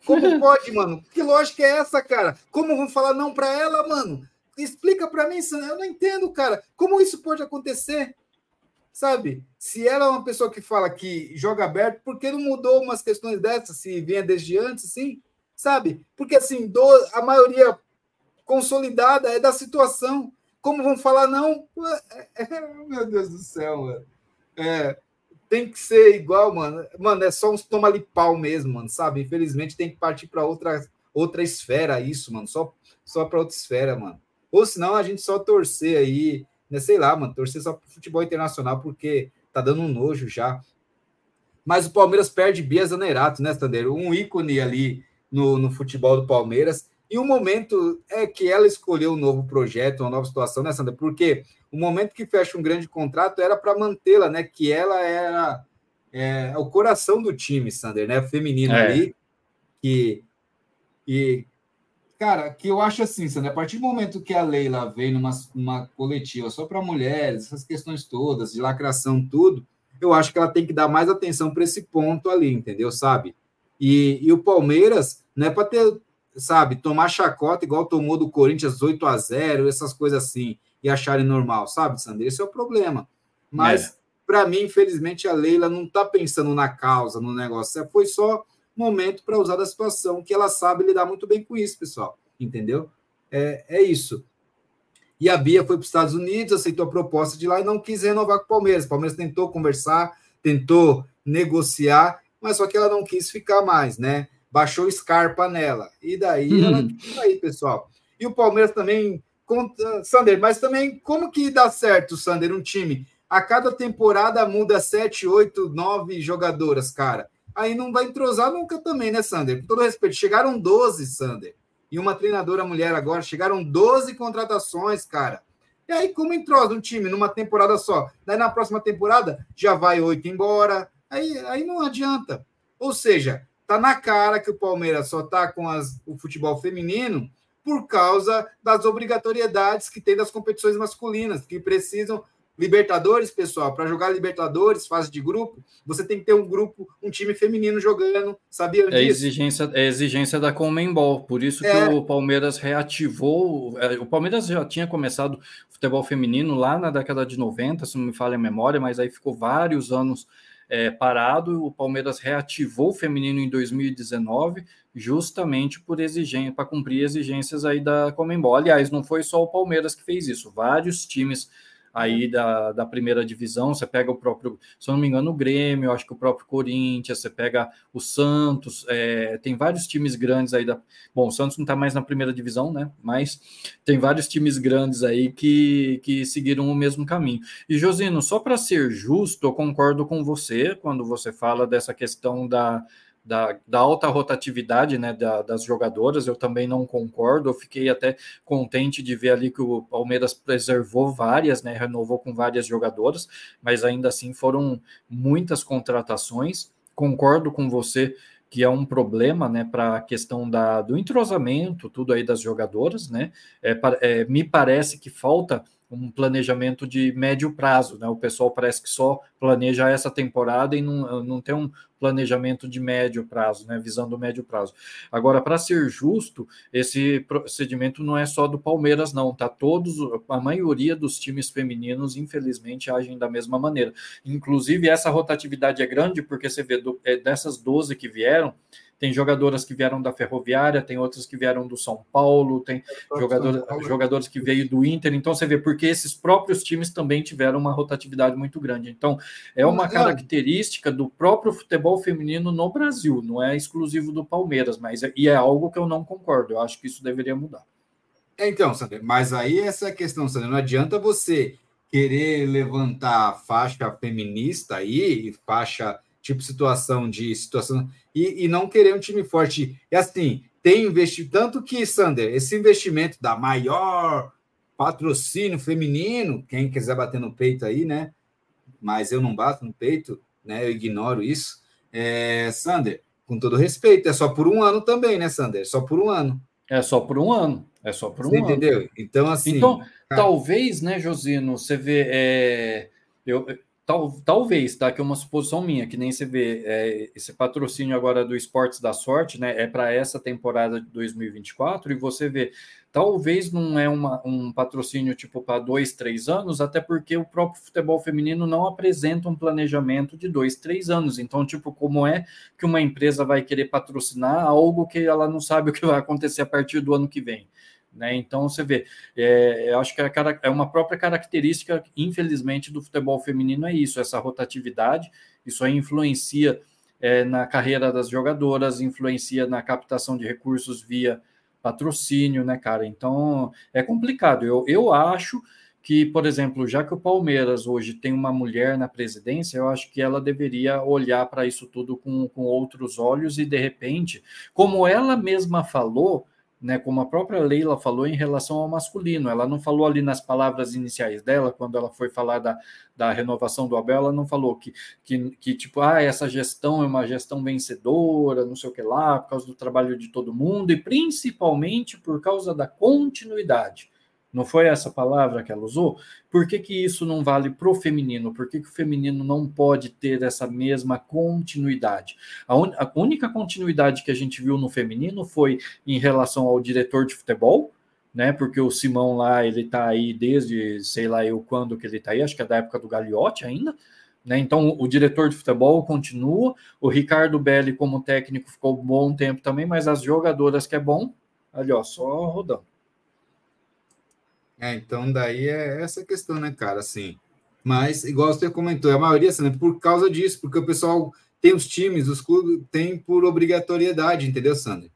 Como [laughs] pode, mano? Que lógica é essa, cara? Como vão falar não para ela, mano? Explica para mim, eu não entendo, cara. Como isso pode acontecer? Sabe? Se ela é uma pessoa que fala que joga aberto, por que não mudou umas questões dessas, se vinha desde antes, assim? Sabe? Porque, assim, do, a maioria consolidada é da situação. Como vão falar não? [laughs] É, meu Deus do céu, mano. É, tem que ser igual, mano. Mano, é só uns toma ali pau mesmo, mano, sabe? Infelizmente tem que partir para outra outra esfera isso, mano. Só só para outra esfera, mano. Ou senão a gente só torcer aí né? Sei lá, mano, torcer só pro futebol internacional porque tá dando um nojo já. Mas o Palmeiras perde Bia Zanerato, né, Tandeiro? Um ícone ali no, no futebol do Palmeiras. E o momento é que ela escolheu um novo projeto, uma nova situação, né, Sandra? Porque o momento que fecha um grande contrato era para mantê-la, né? Que ela era é, o coração do time, Sander, né? Feminino é. ali. Que, e, cara, que eu acho assim, Sander, a partir do momento que a Leila veio numa, numa coletiva só para mulheres, essas questões todas, de lacração, tudo, eu acho que ela tem que dar mais atenção para esse ponto ali, entendeu? Sabe? E, e o Palmeiras, não é para ter sabe, tomar chacota igual tomou do Corinthians 8 a 0 essas coisas assim, e acharem normal, sabe, Sandro? Esse é o problema. Mas, é. para mim, infelizmente, a Leila não está pensando na causa, no negócio. Foi só momento para usar da situação, que ela sabe lidar muito bem com isso, pessoal. Entendeu? É, é isso. E a Bia foi para os Estados Unidos, aceitou a proposta de lá e não quis renovar com o Palmeiras. O Palmeiras tentou conversar, tentou negociar, mas só que ela não quis ficar mais, né? Baixou Scarpa nela. E daí uhum. ela aí, pessoal. E o Palmeiras também, conta, Sander, mas também como que dá certo, Sander, um time? A cada temporada muda sete, oito, nove jogadoras, cara. Aí não vai entrosar nunca também, né, Sander? Com todo respeito, chegaram 12, Sander. E uma treinadora mulher agora, chegaram 12 contratações, cara. E aí, como entrosa um time numa temporada só? Daí na próxima temporada já vai oito embora. Aí, aí não adianta. Ou seja, Tá na cara que o Palmeiras só tá com as, o futebol feminino por causa das obrigatoriedades que tem das competições masculinas, que precisam Libertadores, pessoal, para jogar Libertadores, fase de grupo, você tem que ter um grupo, um time feminino jogando, sabia disso? É exigência, é exigência da Comembol, por isso é. que o Palmeiras reativou, é, o Palmeiras já tinha começado futebol feminino lá na década de 90, se não me falha a memória, mas aí ficou vários anos é, parado, o Palmeiras reativou o feminino em 2019, justamente por exigência, para cumprir exigências aí da Comembol. Aliás, não foi só o Palmeiras que fez isso, vários times aí da, da primeira divisão, você pega o próprio, se eu não me engano, o Grêmio, acho que o próprio Corinthians, você pega o Santos, é, tem vários times grandes aí da. Bom, o Santos não está mais na primeira divisão, né? Mas tem vários times grandes aí que, que seguiram o mesmo caminho. E, Josino, só para ser justo, eu concordo com você quando você fala dessa questão da da, da alta rotatividade né, da, das jogadoras, eu também não concordo. Eu fiquei até contente de ver ali que o Palmeiras preservou várias, né, renovou com várias jogadoras, mas ainda assim foram muitas contratações. Concordo com você que é um problema né, para a questão da, do entrosamento, tudo aí das jogadoras, né? É, é, me parece que falta um planejamento de médio prazo, né? O pessoal parece que só planeja essa temporada e não, não tem um planejamento de médio prazo, né? Visando o médio prazo. Agora, para ser justo, esse procedimento não é só do Palmeiras, não, tá? Todos, a maioria dos times femininos, infelizmente, agem da mesma maneira. Inclusive, essa rotatividade é grande, porque você vê do, é, dessas 12 que vieram, tem jogadoras que vieram da Ferroviária, tem outras que vieram do São Paulo, tem jogador, jogadores que veio do Inter. Então você vê porque esses próprios times também tiveram uma rotatividade muito grande. Então é uma característica do próprio futebol feminino no Brasil, não é exclusivo do Palmeiras, mas é, e é algo que eu não concordo. Eu acho que isso deveria mudar. É, então, Sandra, mas aí essa é questão, Sandra, não adianta você querer levantar a faixa feminista aí, faixa tipo situação de situação e, e não querer um time forte. E assim, tem investimento, tanto que, Sander, esse investimento da maior patrocínio feminino, quem quiser bater no peito aí, né? Mas eu não bato no peito, né? Eu ignoro isso. É, Sander, com todo respeito, é só por um ano também, né, Sander? Só por um ano. É só por um ano. É só por um você ano. Entendeu? Então, assim. Então, cara... talvez, né, Josino, você vê. É, eu, Tal, talvez, tá? Que é uma suposição minha, que nem você vê é, esse patrocínio agora do Esportes da Sorte, né? É para essa temporada de 2024, e você vê, talvez não é uma, um patrocínio tipo para dois, três anos, até porque o próprio futebol feminino não apresenta um planejamento de dois, três anos. Então, tipo, como é que uma empresa vai querer patrocinar algo que ela não sabe o que vai acontecer a partir do ano que vem? Né? Então você vê, é, eu acho que é, é uma própria característica, infelizmente, do futebol feminino é isso, essa rotatividade, isso aí influencia é, na carreira das jogadoras, influencia na captação de recursos via patrocínio, né, cara? Então é complicado. Eu, eu acho que, por exemplo, já que o Palmeiras hoje tem uma mulher na presidência, eu acho que ela deveria olhar para isso tudo com, com outros olhos e, de repente, como ela mesma falou, né, como a própria Leila falou em relação ao masculino, ela não falou ali nas palavras iniciais dela, quando ela foi falar da, da renovação do Abel, ela não falou que, que, que, tipo, ah, essa gestão é uma gestão vencedora, não sei o que lá, por causa do trabalho de todo mundo, e principalmente por causa da continuidade. Não foi essa palavra que ela usou? Por que, que isso não vale para o feminino? Por que, que o feminino não pode ter essa mesma continuidade? A, un... a única continuidade que a gente viu no feminino foi em relação ao diretor de futebol, né? Porque o Simão lá, ele está aí desde sei lá eu quando que ele está aí, acho que é da época do Gagliotti ainda. Né? Então, o diretor de futebol continua, o Ricardo Belli, como técnico, ficou um bom tempo também, mas as jogadoras que é bom, ali, ó, só rodando. É, então daí é essa questão, né, cara, assim. Mas, igual você comentou, a maioria, assim, né, por causa disso, porque o pessoal tem os times, os clubes tem por obrigatoriedade, entendeu, Sander?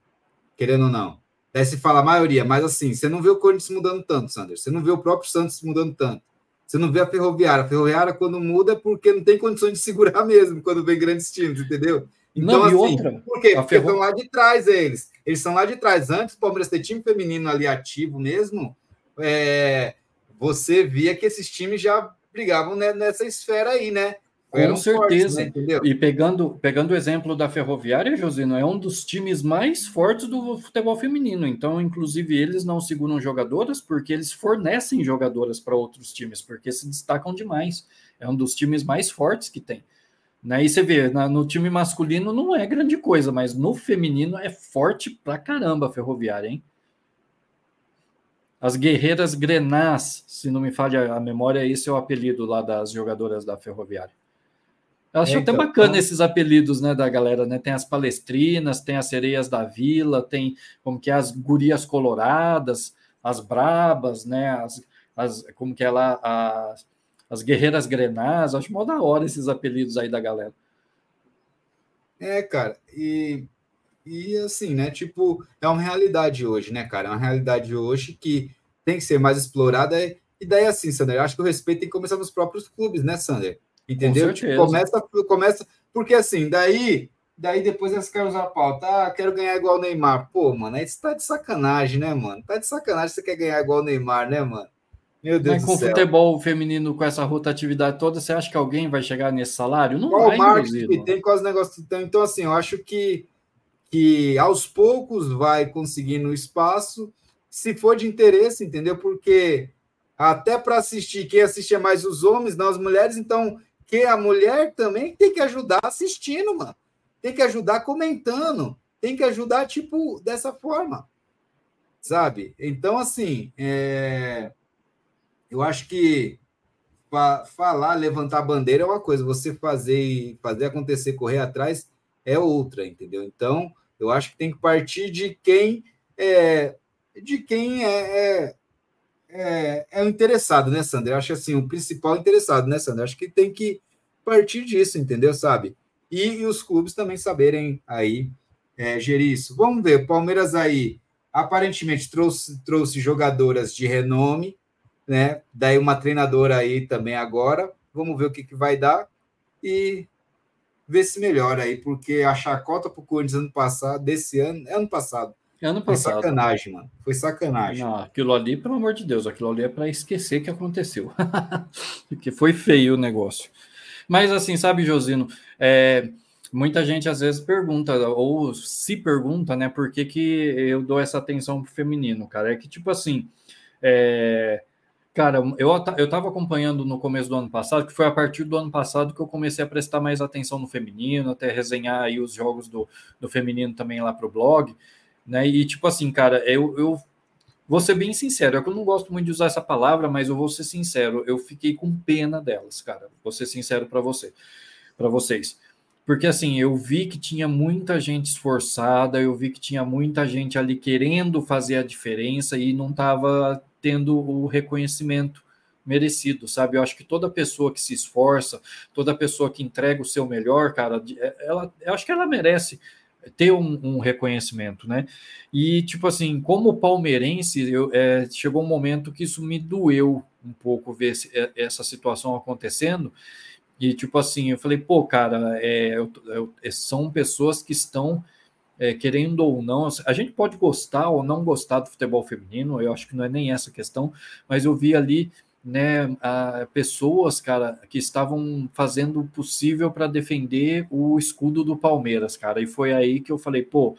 Querendo ou não. Daí se fala a maioria, mas assim, você não vê o Corinthians mudando tanto, Sander. Você não vê o próprio Santos mudando tanto. Você não vê a Ferroviária. A Ferroviária, quando muda, é porque não tem condições de segurar [laughs] mesmo quando vem grandes times, entendeu? Então, não, assim, outra, por quê? Porque Ferro... estão lá de trás eles. Eles estão lá de trás. Antes o Palmeiras ter time feminino ali ativo mesmo, é, você via que esses times já brigavam nessa esfera aí, né? Com certeza. Fortes, né? E pegando, pegando o exemplo da Ferroviária, Josino, é um dos times mais fortes do futebol feminino. Então, inclusive, eles não seguram jogadoras porque eles fornecem jogadoras para outros times, porque se destacam demais. É um dos times mais fortes que tem. Né? E você vê, na, no time masculino não é grande coisa, mas no feminino é forte pra caramba a Ferroviária, hein? As Guerreiras Grenás, se não me falha a memória, esse é o apelido lá das jogadoras da Ferroviária. Eu acho é, até então, bacana então... esses apelidos, né, da galera, né? Tem as palestrinas, tem as sereias da vila, tem como que é as gurias coloradas, as brabas, né? As, as como que é lá as, as guerreiras grenás. Acho mó da hora esses apelidos aí da galera. É, cara, e e assim, né? Tipo, é uma realidade hoje, né, cara? É uma realidade hoje que tem que ser mais explorada. E daí, assim, Sander, acho que o respeito tem que começar nos próprios clubes, né, Sander? Entendeu? Tipo, começa, começa. Porque assim, daí, daí depois eles querem usar a pauta. Ah, quero ganhar igual o Neymar. Pô, mano, aí você tá de sacanagem, né, mano? Tá de sacanagem você quer ganhar igual o Neymar, né, mano? Meu Deus Mas com céu. futebol feminino, com essa rotatividade toda, você acha que alguém vai chegar nesse salário? Não Qual vai, marketing que tem com os negócios. Então, então, assim, eu acho que que aos poucos vai conseguindo espaço, se for de interesse, entendeu? Porque até para assistir, quem assiste é mais os homens, não as mulheres, então que a mulher também tem que ajudar assistindo, mano. Tem que ajudar comentando, tem que ajudar, tipo, dessa forma, sabe? Então, assim, é... eu acho que falar, levantar bandeira é uma coisa, você fazer fazer acontecer, correr atrás é outra, entendeu? Então, eu acho que tem que partir de quem é, de quem é, é, é, é o interessado, né, Sandra? Eu acho assim, o principal interessado, né, Sandra? Eu acho que tem que partir disso, entendeu? Sabe? E, e os clubes também saberem aí é, gerir isso. Vamos ver, Palmeiras aí aparentemente trouxe, trouxe jogadoras de renome, né? Daí uma treinadora aí também agora. Vamos ver o que, que vai dar. E ver se melhora aí, porque a chacota pro Corinthians ano passado, desse ano, é ano passado. Ano passado. Foi sacanagem, mano. Foi sacanagem. Não, aquilo ali, pelo amor de Deus, aquilo ali é para esquecer que aconteceu. [laughs] porque foi feio o negócio. Mas assim, sabe, Josino, é, muita gente às vezes pergunta, ou se pergunta, né, por que, que eu dou essa atenção pro feminino, cara? É que, tipo assim, é, Cara, eu, eu tava acompanhando no começo do ano passado, que foi a partir do ano passado que eu comecei a prestar mais atenção no feminino, até resenhar aí os jogos do, do feminino também lá pro blog, né? E tipo assim, cara, eu, eu vou ser bem sincero, é que eu não gosto muito de usar essa palavra, mas eu vou ser sincero, eu fiquei com pena delas, cara. Vou ser sincero para você, para vocês. Porque assim, eu vi que tinha muita gente esforçada, eu vi que tinha muita gente ali querendo fazer a diferença e não tava tendo o reconhecimento merecido, sabe? Eu acho que toda pessoa que se esforça, toda pessoa que entrega o seu melhor, cara, é, ela, eu acho que ela merece ter um, um, reconhecimento, né? E, tipo assim, como palmeirense, eu, é, chegou um momento que isso me doeu um pouco ver esse, é, essa situação acontecendo. E, tipo assim, eu falei, pô, cara, é, eu, eu, são pessoas que estão é, querendo ou não, a gente pode gostar ou não gostar do futebol feminino, eu acho que não é nem essa questão, mas eu vi ali né, a, pessoas, cara, que estavam fazendo o possível para defender o escudo do Palmeiras, cara, e foi aí que eu falei, pô,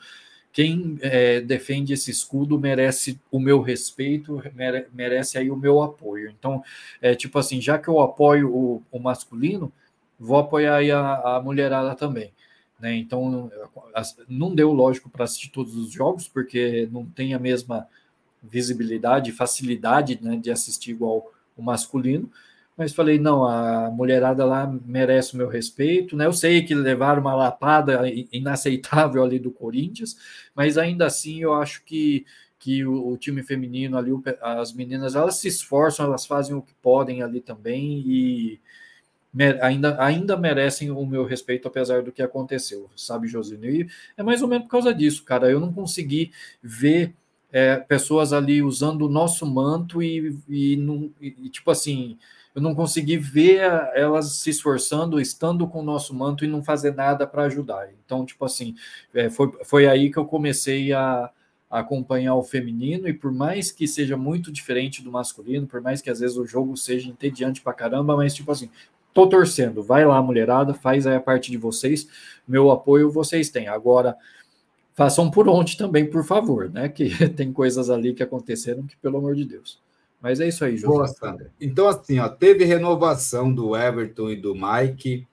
quem é, defende esse escudo merece o meu respeito, merece aí o meu apoio. Então, é tipo assim, já que eu apoio o, o masculino, vou apoiar aí a, a mulherada também. Né? Então, não deu lógico para assistir todos os jogos, porque não tem a mesma visibilidade, facilidade né, de assistir igual o masculino. Mas falei, não, a mulherada lá merece o meu respeito, né? Eu sei que levaram uma lapada inaceitável ali do Corinthians, mas ainda assim eu acho que, que o, o time feminino ali, as meninas, elas se esforçam, elas fazem o que podem ali também e, ainda, ainda merecem o meu respeito, apesar do que aconteceu, sabe, Josino? E é mais ou menos por causa disso, cara. Eu não consegui ver é, pessoas ali usando o nosso manto e, e, e, tipo assim, eu não consegui ver elas se esforçando, estando com o nosso manto e não fazer nada para ajudar. Então, tipo assim, é, foi, foi aí que eu comecei a, a acompanhar o feminino, e por mais que seja muito diferente do masculino, por mais que às vezes o jogo seja entediante pra caramba, mas tipo assim, Tô torcendo. Vai lá, mulherada, faz aí a parte de vocês. Meu apoio vocês têm. Agora, façam por onde também, por favor, né? Que [laughs] tem coisas ali que aconteceram que, pelo amor de Deus. Mas é isso aí, José. Boa, Sandra. Então, assim, ó, teve renovação do Everton e do Mike.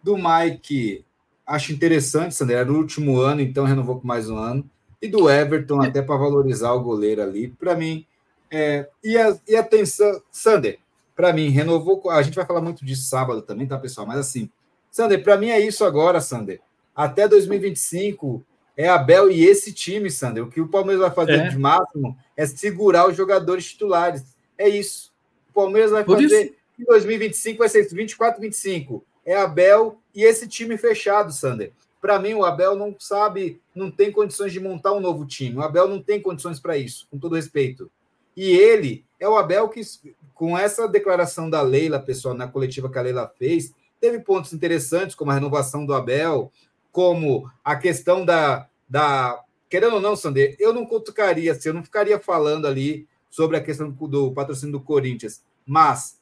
Do Mike, acho interessante, Sandra. Era o último ano, então renovou por mais um ano. E do Everton, é. até para valorizar o goleiro ali. Para mim, é... e, a, e atenção, Sander, para mim, renovou. A gente vai falar muito disso sábado também, tá, pessoal? Mas assim, Sander, para mim é isso agora, Sander. Até 2025 é Abel e esse time, Sander. O que o Palmeiras vai fazer é. de máximo é segurar os jogadores titulares. É isso. O Palmeiras vai Por fazer. Isso... Em 2025 vai ser isso, 24, 25. É Abel e esse time fechado, Sander. Para mim, o Abel não sabe, não tem condições de montar um novo time. O Abel não tem condições para isso, com todo respeito. E ele é o Abel que, com essa declaração da Leila, pessoal, na coletiva que a Leila fez, teve pontos interessantes, como a renovação do Abel, como a questão da. da querendo ou não, Sander, eu não cutucaria, assim, eu não ficaria falando ali sobre a questão do, do patrocínio do Corinthians, mas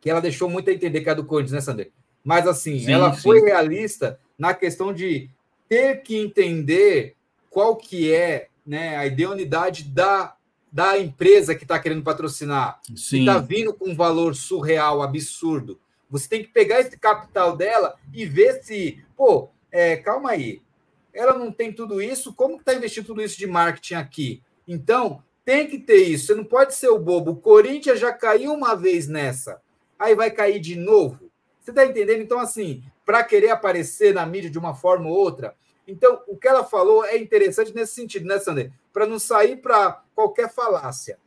que ela deixou muito a entender que é do Corinthians, né, Sander? Mas assim, sim, ela sim. foi realista na questão de ter que entender qual que é né, a idealidade da da empresa que está querendo patrocinar, Sim. que está vindo com um valor surreal, absurdo. Você tem que pegar esse capital dela e ver se, pô, é, calma aí, ela não tem tudo isso, como está investindo tudo isso de marketing aqui? Então, tem que ter isso, você não pode ser o bobo. O Corinthians já caiu uma vez nessa, aí vai cair de novo. Você está entendendo? Então, assim, para querer aparecer na mídia de uma forma ou outra. Então, o que ela falou é interessante nesse sentido, né, Sander? Para não sair para qualquer falácia.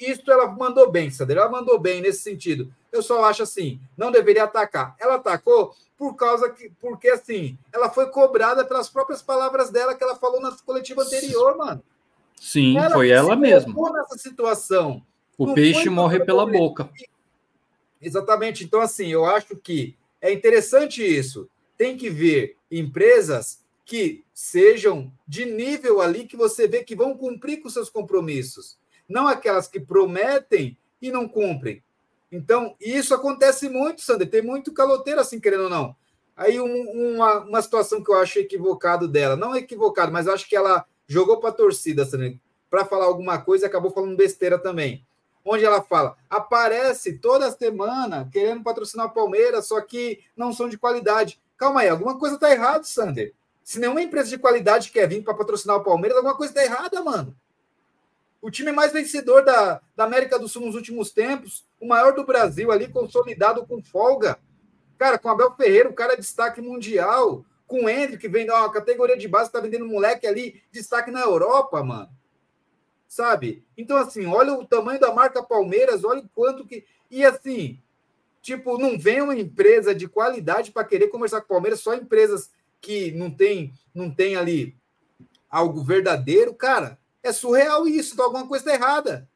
Isso ela mandou bem, Sandra. Ela mandou bem nesse sentido. Eu só acho assim, não deveria atacar. Ela atacou por causa que, porque assim, ela foi cobrada pelas próprias palavras dela que ela falou na coletiva anterior, mano. Sim, ela foi ela mesma. nessa situação. O não peixe morre pela boca. Exatamente. Então, assim, eu acho que é interessante isso. Tem que ver empresas que sejam de nível ali que você vê que vão cumprir com seus compromissos, não aquelas que prometem e não cumprem. Então, isso acontece muito, Sander, tem muito caloteiro assim, querendo ou não. Aí um, uma, uma situação que eu acho equivocado dela, não equivocado, mas eu acho que ela jogou para a torcida, Sander, para falar alguma coisa e acabou falando besteira também. Onde ela fala, aparece toda semana querendo patrocinar o Palmeiras, só que não são de qualidade. Calma aí, alguma coisa está errada, Sander. Se nenhuma empresa de qualidade quer vir para patrocinar o Palmeiras, alguma coisa está errada, mano. O time mais vencedor da, da América do Sul nos últimos tempos, o maior do Brasil ali, consolidado com folga. Cara, com Abel Ferreira, o cara é destaque mundial. Com o Hendrick, que vem da categoria de base, tá vendendo moleque ali, destaque na Europa, mano. Sabe? Então, assim, olha o tamanho da marca Palmeiras, olha o quanto que. E assim, tipo, não vem uma empresa de qualidade para querer conversar com o Palmeiras, só empresas que não tem, não tem ali algo verdadeiro, cara, é surreal isso. Então alguma coisa está errada.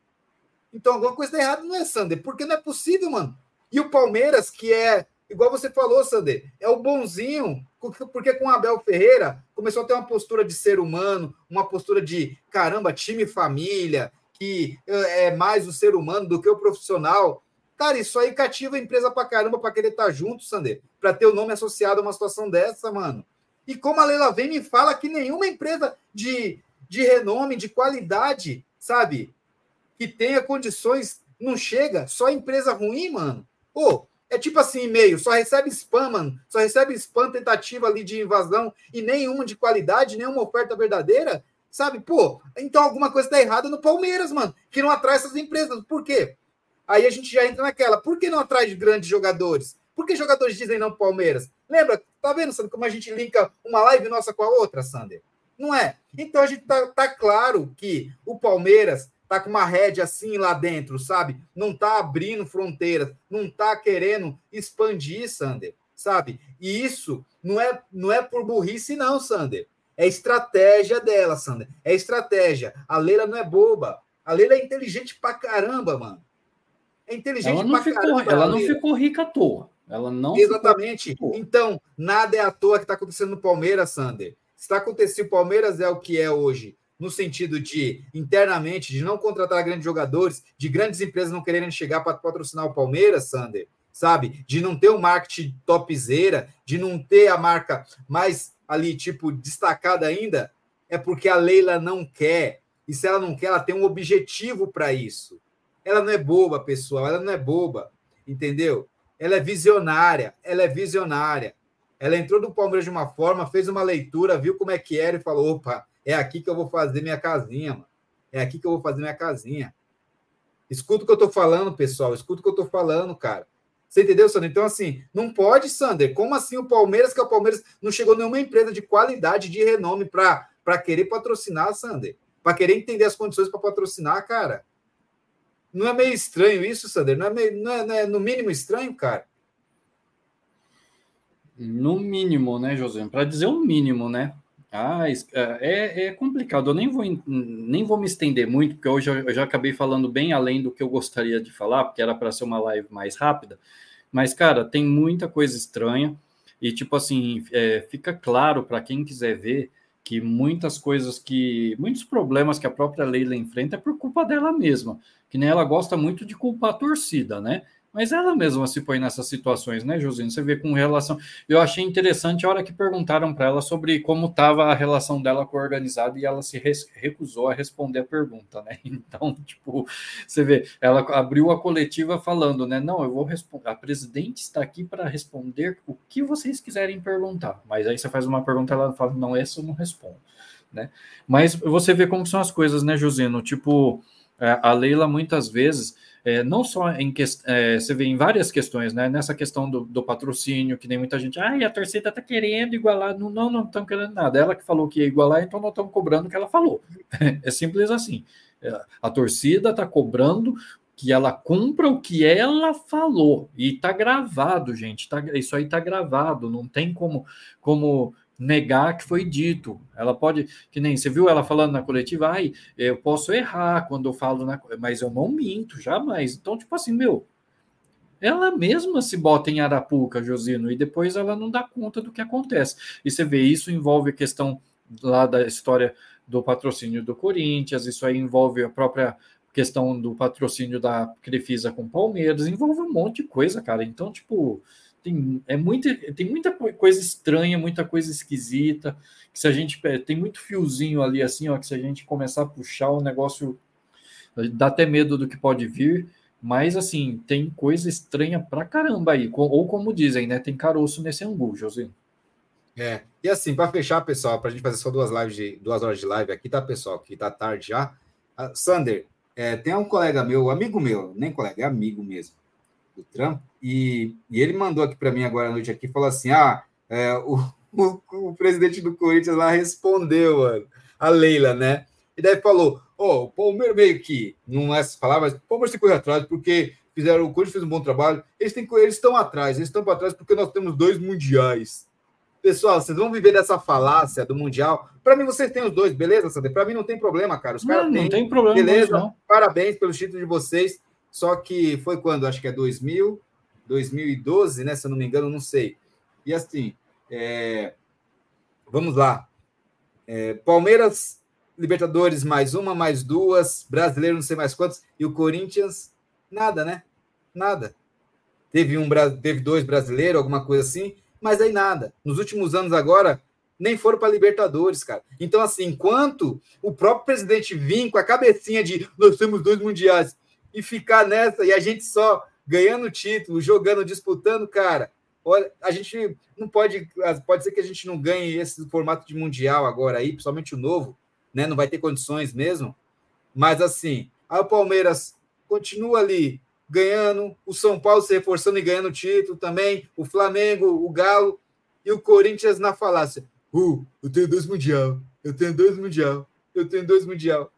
Então alguma coisa está errada, não é, Sander? Porque não é possível, mano. E o Palmeiras, que é, igual você falou, Sander, é o bonzinho, porque com o Abel Ferreira começou a ter uma postura de ser humano, uma postura de caramba, time família, que é, é mais o ser humano do que o profissional. Cara, isso aí cativa a empresa pra caramba pra querer estar tá junto, Sander, pra ter o nome associado a uma situação dessa, mano. E como a Leila vem me fala que nenhuma empresa de, de renome, de qualidade, sabe, que tenha condições, não chega, só empresa ruim, mano. Pô, é tipo assim, e-mail, só recebe spam, mano. Só recebe spam, tentativa ali de invasão e nenhuma de qualidade, nenhuma oferta verdadeira, sabe? Pô, então alguma coisa tá errada no Palmeiras, mano, que não atrai essas empresas. Por quê? Aí a gente já entra naquela. Por que não atrai grandes jogadores? Por que jogadores dizem não Palmeiras? Lembra? Tá vendo, Sander, como a gente linka uma live nossa com a outra, Sander? Não é? Então a gente tá, tá claro que o Palmeiras tá com uma rédea assim lá dentro, sabe? Não tá abrindo fronteiras, não tá querendo expandir, Sander, sabe? E isso não é, não é por burrice, não, Sander. É estratégia dela, Sander. É estratégia. A Leila não é boba. A Leila é inteligente pra caramba, mano. É inteligente ela não ficou, caramba, Ela não ficou rica à toa. Ela não Exatamente. Então, nada é à toa que está acontecendo no Palmeiras, Sander. Está acontecendo, o Palmeiras é o que é hoje, no sentido de, internamente, de não contratar grandes jogadores, de grandes empresas não quererem chegar para patrocinar o Palmeiras, Sander, sabe? De não ter o um marketing topzera, de não ter a marca mais ali, tipo, destacada ainda, é porque a Leila não quer. E se ela não quer, ela tem um objetivo para isso. Ela não é boba, pessoal, ela não é boba, entendeu? Ela é visionária, ela é visionária. Ela entrou no Palmeiras de uma forma, fez uma leitura, viu como é que era e falou: opa, é aqui que eu vou fazer minha casinha, mano. É aqui que eu vou fazer minha casinha. Escuta o que eu tô falando, pessoal. Escuta o que eu tô falando, cara. Você entendeu, Sander? Então, assim, não pode, Sander. Como assim o Palmeiras, que é o Palmeiras, não chegou nenhuma empresa de qualidade, de renome para querer patrocinar, Sander? Para querer entender as condições para patrocinar, cara. Não é meio estranho isso, Sander? Não é, meio, não é, não é no mínimo estranho, cara? No mínimo, né, José? Para dizer o mínimo, né? Ah, é, é complicado. Eu nem vou, nem vou me estender muito, porque hoje eu já acabei falando bem além do que eu gostaria de falar, porque era para ser uma live mais rápida. Mas, cara, tem muita coisa estranha. E, tipo assim, é, fica claro para quem quiser ver que muitas coisas que. muitos problemas que a própria Leila enfrenta é por culpa dela mesma que nem ela gosta muito de culpar a torcida, né? Mas ela mesma se põe nessas situações, né, Josino? Você vê com relação. Eu achei interessante a hora que perguntaram para ela sobre como estava a relação dela com o organizado e ela se recusou a responder a pergunta, né? [laughs] Então, tipo, você vê, ela abriu a coletiva falando, né? Não, eu vou responder. A presidente está aqui para responder o que vocês quiserem perguntar. Mas aí você faz uma pergunta, ela fala, não, essa eu não respondo, né? Mas você vê como são as coisas, né, Josino? Tipo é, a Leila muitas vezes, é, não só em que, é, você vê em várias questões, né? Nessa questão do, do patrocínio, que nem muita gente, ah, a torcida está querendo igualar, não, não, não estão querendo nada. Ela que falou que ia igualar, então não estão cobrando o que ela falou. [laughs] É simples assim. É, a torcida está cobrando que ela cumpra o que ela falou e está gravado, gente. Tá, isso aí está gravado, não tem como como negar que foi dito. Ela pode, que nem você viu ela falando na coletiva, ai, eu posso errar quando eu falo, na, mas eu não minto, jamais. Então, tipo assim, meu, ela mesma se bota em arapuca, Josino, e depois ela não dá conta do que acontece. E você vê, isso envolve a questão lá da história do patrocínio do Corinthians, isso aí envolve a própria questão do patrocínio da Crefisa com Palmeiras, envolve um monte de coisa, cara. Então, tipo, tem, é muito, tem muita coisa estranha, muita coisa esquisita, que se a gente tem muito fiozinho ali assim, ó, que se a gente começar a puxar o negócio dá até medo do que pode vir, mas assim, tem coisa estranha pra caramba aí, ou como dizem, né, tem caroço nesse angu, José. É, e assim, para fechar, pessoal, para a gente fazer só duas lives de duas horas de live aqui, tá, pessoal? Que tá tarde já. Uh, Sander, é, tem um colega meu, amigo meu, nem colega, é amigo mesmo do Trump, e, e ele mandou aqui para mim agora à noite aqui, falou assim, ah, é, o, [laughs] o, o, presidente do Corinthians lá respondeu, mano, a Leila, né? E daí falou, ó, oh, o Palmeiras meio que, não é essa palavra, mas o Palmeiras tem que correr atrás, porque fizeram, o Corinthians fez um bom trabalho, eles têm eles estão atrás, eles estão para trás porque nós temos dois mundiais. Pessoal, vocês vão viver dessa falácia do Mundial. Para mim, vocês têm os dois, beleza, Sander? Para mim não tem problema, cara. Os caras têm. Não tem problema. Beleza, não. parabéns pelo título de vocês. Só que foi quando? Acho que é 2000, 2012, né? Se eu não me engano, não sei. E assim, é... vamos lá. É... Palmeiras, Libertadores mais uma, mais duas, brasileiro não sei mais quantos, e o Corinthians, nada, né? Nada. Teve um, teve dois brasileiros, alguma coisa assim mas aí nada. Nos últimos anos agora, nem foram para Libertadores, cara. Então, assim, enquanto o próprio presidente vir com a cabecinha de nós temos dois mundiais e ficar nessa e a gente só ganhando título, jogando, disputando, cara, olha, a gente não pode, pode ser que a gente não ganhe esse formato de mundial agora aí, principalmente o novo, né? Não vai ter condições mesmo. Mas assim, aí o Palmeiras continua ali ganhando, o São Paulo se reforçando e ganhando título também, o Flamengo, o Galo e o Corinthians na falácia. Uh, eu tenho dois mundial, eu tenho dois mundial, eu tenho dois mundial.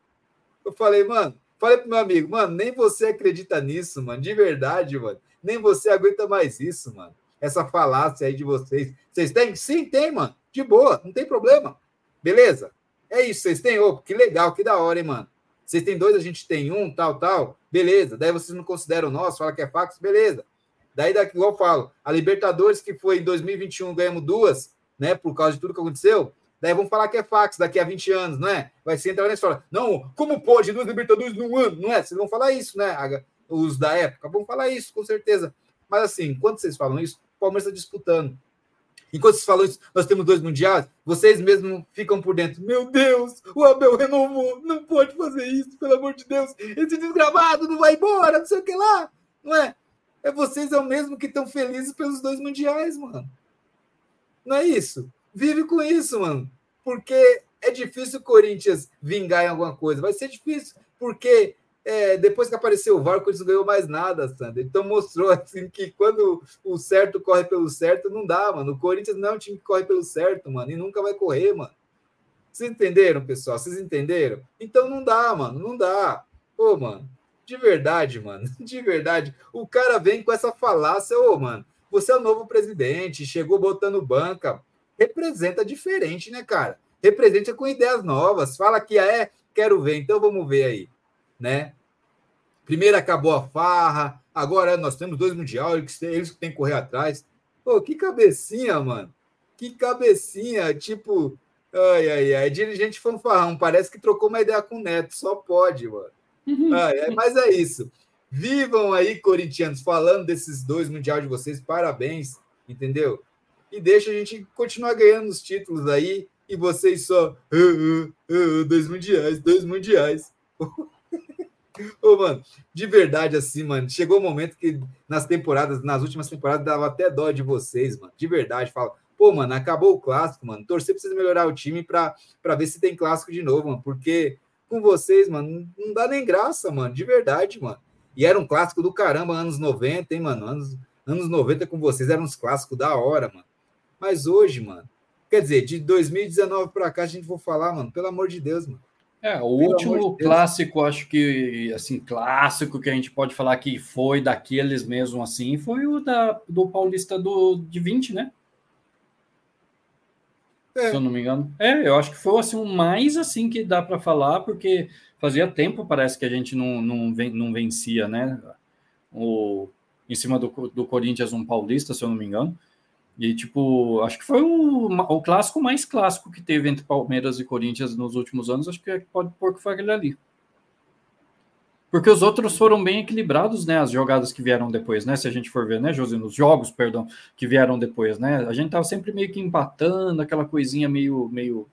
Eu falei, mano, falei pro meu amigo, mano, nem você acredita nisso, mano, de verdade, mano. Nem você aguenta mais isso, mano. Essa falácia aí de vocês. Vocês têm? Sim, tem, mano. De boa, não tem problema. Beleza? É isso, vocês têm? Ô, que legal, que da hora, hein, mano. Vocês têm dois, a gente tem um, tal, tal. Beleza. Daí vocês não consideram nosso, fala que é fax, beleza. Daí, daqui, igual eu falo, a Libertadores, que foi em 2021, ganhamos duas, né? Por causa de tudo que aconteceu. Daí vão falar que é fax daqui a 20 anos, não é? Vai ser entrar na história. Não, como pode duas Libertadores num ano? Não é? Vocês vão falar isso, né? Os da época vão falar isso, com certeza. Mas assim, quando vocês falam isso, o Palmeiras está disputando. Enquanto vocês falam isso, nós temos dois mundiais, vocês mesmos ficam por dentro. Meu Deus, o Abel renovou, não pode fazer isso, pelo amor de Deus. Esse desgramado não vai embora, não sei o que lá. Não é? É vocês é o mesmo que estão felizes pelos dois mundiais, mano. Não é isso? Vive com isso, mano. Porque é difícil o Corinthians vingar em alguma coisa. Vai ser difícil, porque é, depois que apareceu o VAR, o Corinthians ganhou mais nada, Sandra. Então mostrou [laughs] assim que quando o certo corre pelo certo, não dá, mano. O Corinthians não é um time que corre pelo certo, mano, e nunca vai correr, mano. Vocês entenderam, pessoal? Vocês entenderam? Então não dá, mano, não dá. Ô, mano, de verdade, mano, [laughs] de verdade. O cara vem com essa falácia, ô, mano, você é o novo presidente, chegou botando banca. Representa diferente, né, cara? Representa com ideias novas. Fala que é, quero ver, então vamos ver aí, né? Primeiro acabou a farra, agora nós temos dois mundial, eles, que têm que correr atrás. Pô, que cabecinha, mano. Que cabecinha, tipo, ai, ai, ai, dirigente fanfarrão, parece que trocou uma ideia com o Neto, só pode, mano. Uhum. Ai, ai, mas é isso. Vivam aí, corintianos, falando desses dois mundial de vocês, parabéns, entendeu? E deixa a gente continuar ganhando os títulos aí, e vocês só, uh, uh, uh, dois mundiais, dois mundiais. [laughs] Ô, mano, de verdade, assim, mano, chegou o um momento que nas temporadas, nas últimas temporadas, dava até dó de vocês, mano. De verdade, fala, pô, mano, acabou o clássico, mano. Torcer precisa melhorar o time pra, pra ver se tem clássico de novo, mano. Porque com vocês, mano, não dá nem graça, mano. De verdade, mano. E era um clássico do caramba, anos 90, hein, mano? Anos, anos 90 com vocês eram uns clássicos da hora, mano. Mas hoje, mano, quer dizer, de 2019 pra cá, a gente for falar, mano, pelo amor de Deus, mano. É, o Pelo último de clássico, acho que, assim, clássico que a gente pode falar que foi daqueles mesmo assim, foi o da, do Paulista do, de 20, né? É. Se eu não me engano. É, eu acho que foi assim, o mais assim que dá para falar, porque fazia tempo, parece que a gente não, não, não vencia, né? O, em cima do, do Corinthians, um paulista, se eu não me engano. E, tipo, acho que foi o, o clássico mais clássico que teve entre Palmeiras e Corinthians nos últimos anos. Acho que pode pôr que foi aquele ali. Porque os outros foram bem equilibrados, né? As jogadas que vieram depois, né? Se a gente for ver, né, José? Nos jogos, perdão, que vieram depois, né? A gente tava sempre meio que empatando, aquela coisinha meio, meio,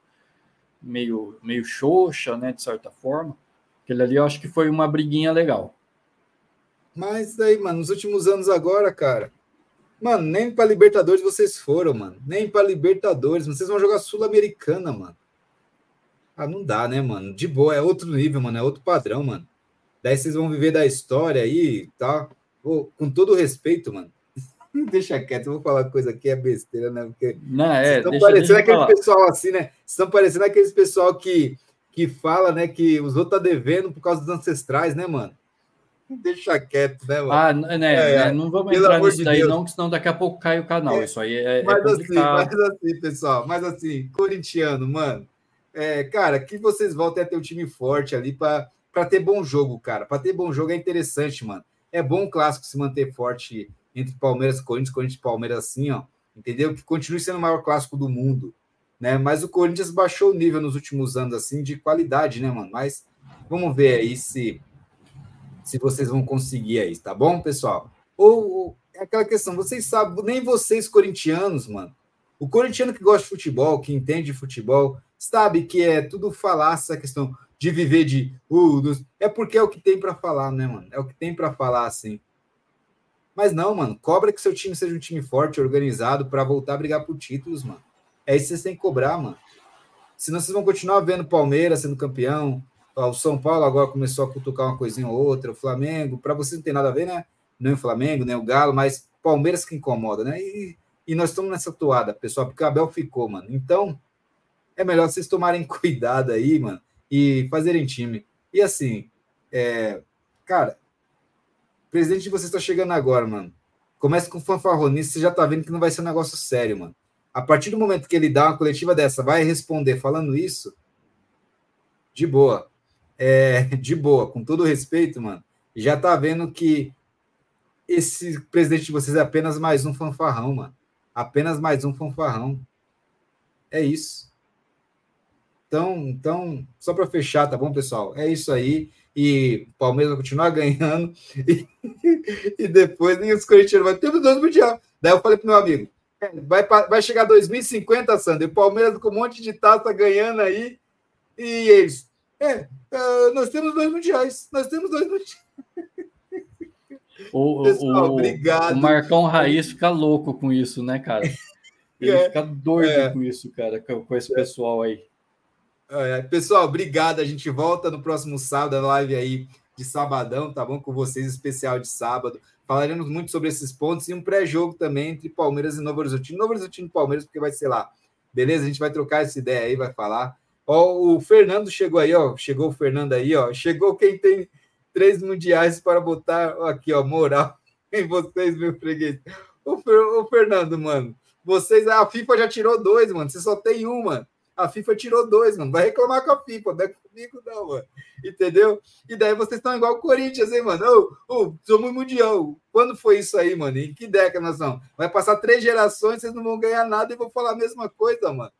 meio, meio xoxa, né? De certa forma. Aquele ali eu acho que foi uma briguinha legal. Mas aí, mano, nos últimos anos agora, cara, Mano, nem para Libertadores vocês foram, mano. Nem para Libertadores. Vocês vão jogar Sul-Americana, mano. Ah, não dá, né, mano? De boa, é outro nível, mano. É outro padrão, mano. Daí vocês vão viver da história aí, tá? Oh, com todo respeito, mano. [laughs] deixa quieto, eu vou falar coisa aqui, é besteira, né? Porque não, é, estão parecendo aquele falar. pessoal assim, né? Estão parecendo aqueles pessoal que, que fala, né, que os outros tá devendo por causa dos ancestrais, né, mano? Deixa quieto, né, mano? Ah, né, é, é. não vamos entrar nisso de daí, Deus. não, senão daqui a pouco cai o canal. É, isso aí é, é mas assim, mas assim, pessoal, mas assim, corintiano, mano, é, cara, que vocês voltem a ter um time forte ali para ter bom jogo, cara. Para ter bom jogo é interessante, mano. É bom o clássico se manter forte entre Palmeiras e Corinthians, Corinthians e Palmeiras assim, ó. Entendeu? Que continue sendo o maior clássico do mundo, né? Mas o Corinthians baixou o nível nos últimos anos, assim, de qualidade, né, mano? Mas vamos ver aí se se vocês vão conseguir aí, tá bom, pessoal? Ou, é aquela questão, vocês sabem, nem vocês corintianos, mano. O corintiano que gosta de futebol, que entende de futebol, sabe que é tudo falar essa questão de viver de uh, dos... é porque é o que tem para falar, né, mano? É o que tem para falar assim. Mas não, mano, cobra que seu time seja um time forte, organizado para voltar a brigar por títulos, mano. É isso que vocês têm que cobrar, mano. Senão vocês vão continuar vendo Palmeiras sendo campeão, o São Paulo agora começou a cutucar uma coisinha ou outra, o Flamengo, para você não tem nada a ver, né? Nem o Flamengo, nem o Galo, mas Palmeiras que incomoda, né? E, e nós estamos nessa toada, pessoal, porque o Abel ficou, mano. Então, é melhor vocês tomarem [laughs] cuidado aí, mano, e fazerem time. E assim, é, cara, presidente de vocês está chegando agora, mano. Começa com fanfarronice, você já tá vendo que não vai ser um negócio sério, mano. A partir do momento que ele dá uma coletiva dessa, vai responder falando isso, de boa é, [laughs] de boa, com todo respeito, mano, já tá vendo que esse presidente de vocês é apenas mais um fanfarrão, mano. Apenas mais um fanfarrão. É isso. Então, então só para fechar, tá bom, pessoal? É isso aí. E o Palmeiras vai continuar [laughs] ganhando. E, e depois nem os corintianos vai ter dois mundial. Daí eu falei pro meu amigo: é, vai, vai chegar 2050, Sandro. E o Palmeiras com um monte de taça ganhando aí. E eles, é, uh, nós temos dois mundiais. Nós temos dois mundiais. O, Pessoal, o, obrigado. O Marcão Raiz fica louco com isso, né, cara? [laughs] Ele é, fica doido é, com isso, cara, com, esse é. pessoal aí. É, pessoal, obrigado. A gente volta no próximo sábado, a live aí de sabadão, tá bom? Com vocês, especial de sábado. Falaremos muito sobre esses pontos e um pré-jogo também entre Palmeiras e Novo Horizontino. Novo Horizontino e Palmeiras, porque vai ser lá. Beleza? A gente vai trocar essa ideia aí, vai falar. Ó, o Fernando chegou aí, ó. Chegou o Fernando aí, ó. Chegou quem tem três mundiais para botar aqui, ó, moral [laughs] em vocês, meu freguês. O, o Fernando, mano. Vocês, a FIFA já tirou dois, mano. Você só tem um, mano. A FIFA tirou dois, mano. Vai reclamar com a FIFA, não é comigo, não, mano. Entendeu? E daí vocês estão igual o Corinthians, hein, mano? Ô, ô, somos mundial. Quando foi isso aí, mano? Em que década nós vamos? Vai passar três gerações, vocês não vão ganhar nada e vou falar a mesma coisa, mano.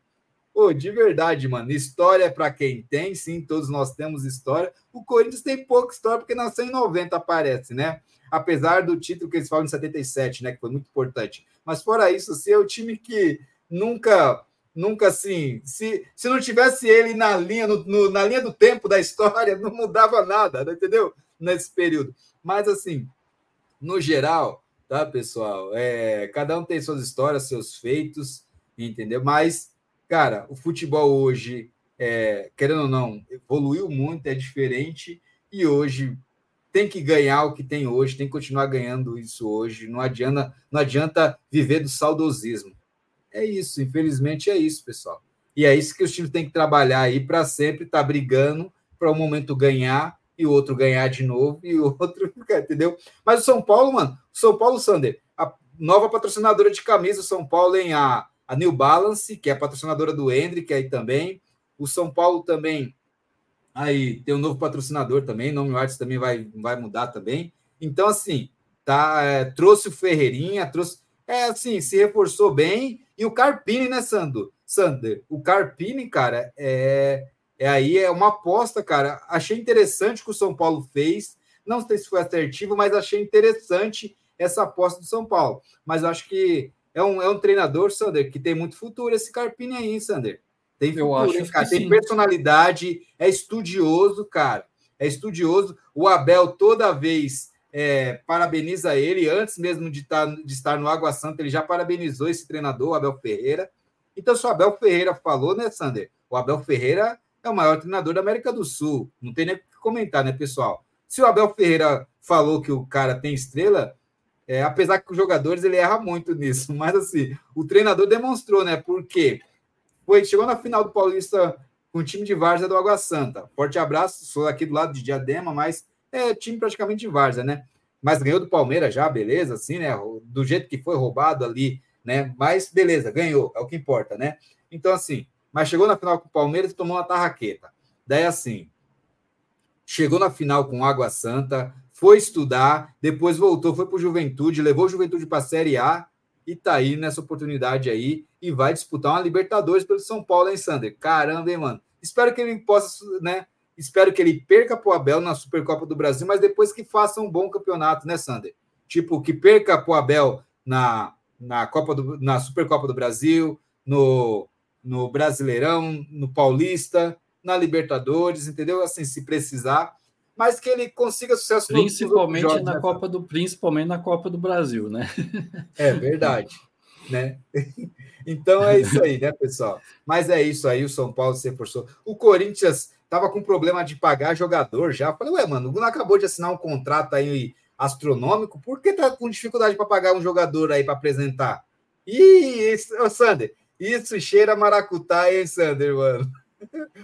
Pô, de verdade, mano. História para quem tem, sim, todos nós temos história. O Corinthians tem pouca história porque nasceu em 90, aparece, né? Apesar do título que eles falam em 77, né? Que foi muito importante. Mas fora isso, assim, é o time que nunca, nunca assim, se, se não tivesse ele na linha, no, no, na linha do tempo da história, [laughs] não mudava nada, né? entendeu? Nesse período. Mas assim, no geral, tá, pessoal? É, cada um tem suas histórias, seus feitos, entendeu? Mas cara, o futebol hoje, é, querendo ou não, evoluiu muito, é diferente, e hoje tem que ganhar o que tem hoje, tem que continuar ganhando isso hoje. Não adianta, não adianta viver do saudosismo. É isso, infelizmente é isso, pessoal. E é isso que os times têm que trabalhar aí para sempre estar tá brigando para um momento ganhar e o outro ganhar de novo e o [laughs] outro, entendeu? Mas o São Paulo, mano, São Paulo Sander, a nova patrocinadora de camisa São Paulo em a a New Balance, que é a patrocinadora do Hendrick aí também. O São Paulo também aí tem um novo patrocinador também, nome Arts também vai, vai mudar também. Então, assim, tá, é, trouxe o Ferreirinha, trouxe. É assim, se reforçou bem. E o Carpini, né, Sandro? Sander, o Carpini, cara, é, é aí é uma aposta, cara. Achei interessante o que o São Paulo fez. Não sei se foi assertivo, mas achei interessante essa aposta do São Paulo. Mas eu acho que é um, é um treinador, Sander, que tem muito futuro, esse Carpini aí, Sander. Tem futuro, Eu acho cara. Tem sim. personalidade, é estudioso, cara. É estudioso. O Abel, toda vez, é, parabeniza ele, antes mesmo de, tá, de estar no Água Santa, ele já parabenizou esse treinador, o Abel Ferreira. Então, se o Abel Ferreira falou, né, Sander? O Abel Ferreira é o maior treinador da América do Sul. Não tem nem o que comentar, né, pessoal? Se o Abel Ferreira falou que o cara tem estrela, é, apesar que os jogadores ele erra muito nisso, [laughs] mas assim, o treinador demonstrou, né? Porque foi, chegou na final do Paulista com o time de Várzea do Água Santa. Forte abraço, sou aqui do lado de Diadema, mas é time praticamente de várzea, né? Mas ganhou do Palmeiras já, beleza, assim, né? Do jeito que foi roubado ali, né? Mas beleza, ganhou, é o que importa, né? Então, assim, mas chegou na final com o Palmeiras e tomou uma tarraqueta. Daí, assim, chegou na final com Água Santa, foi estudar, depois voltou, foi para o Juventude, levou o Juventude para a Série A e tá aí nessa oportunidade aí e vai disputar uma Libertadores pelo São Paulo, hein, Sander? Caramba, hein, mano? Espero que ele possa, né? Espero que ele perca para o Abel na Supercopa do Brasil, mas depois que faça um bom campeonato, né, Sander? Tipo, que perca para o Abel na, na, Copa do, na Supercopa do Brasil, no, no Brasileirão, no Paulista, na Libertadores, entendeu? Assim, se precisar, mas que ele consiga sucesso principalmente jogos, na né? Copa do principalmente na Copa do Brasil, né? É verdade, né? [laughs] Então é isso aí, né, pessoal? Mas é isso aí, o São Paulo se reforçou. O Corinthians estava com problema de pagar jogador já. falei, ué, mano, o Bruno acabou de assinar um contrato aí astronômico, por que tá com dificuldade para pagar um jogador aí para apresentar? Ih, ô Sander, isso cheira maracutaia, hein, Sander, mano?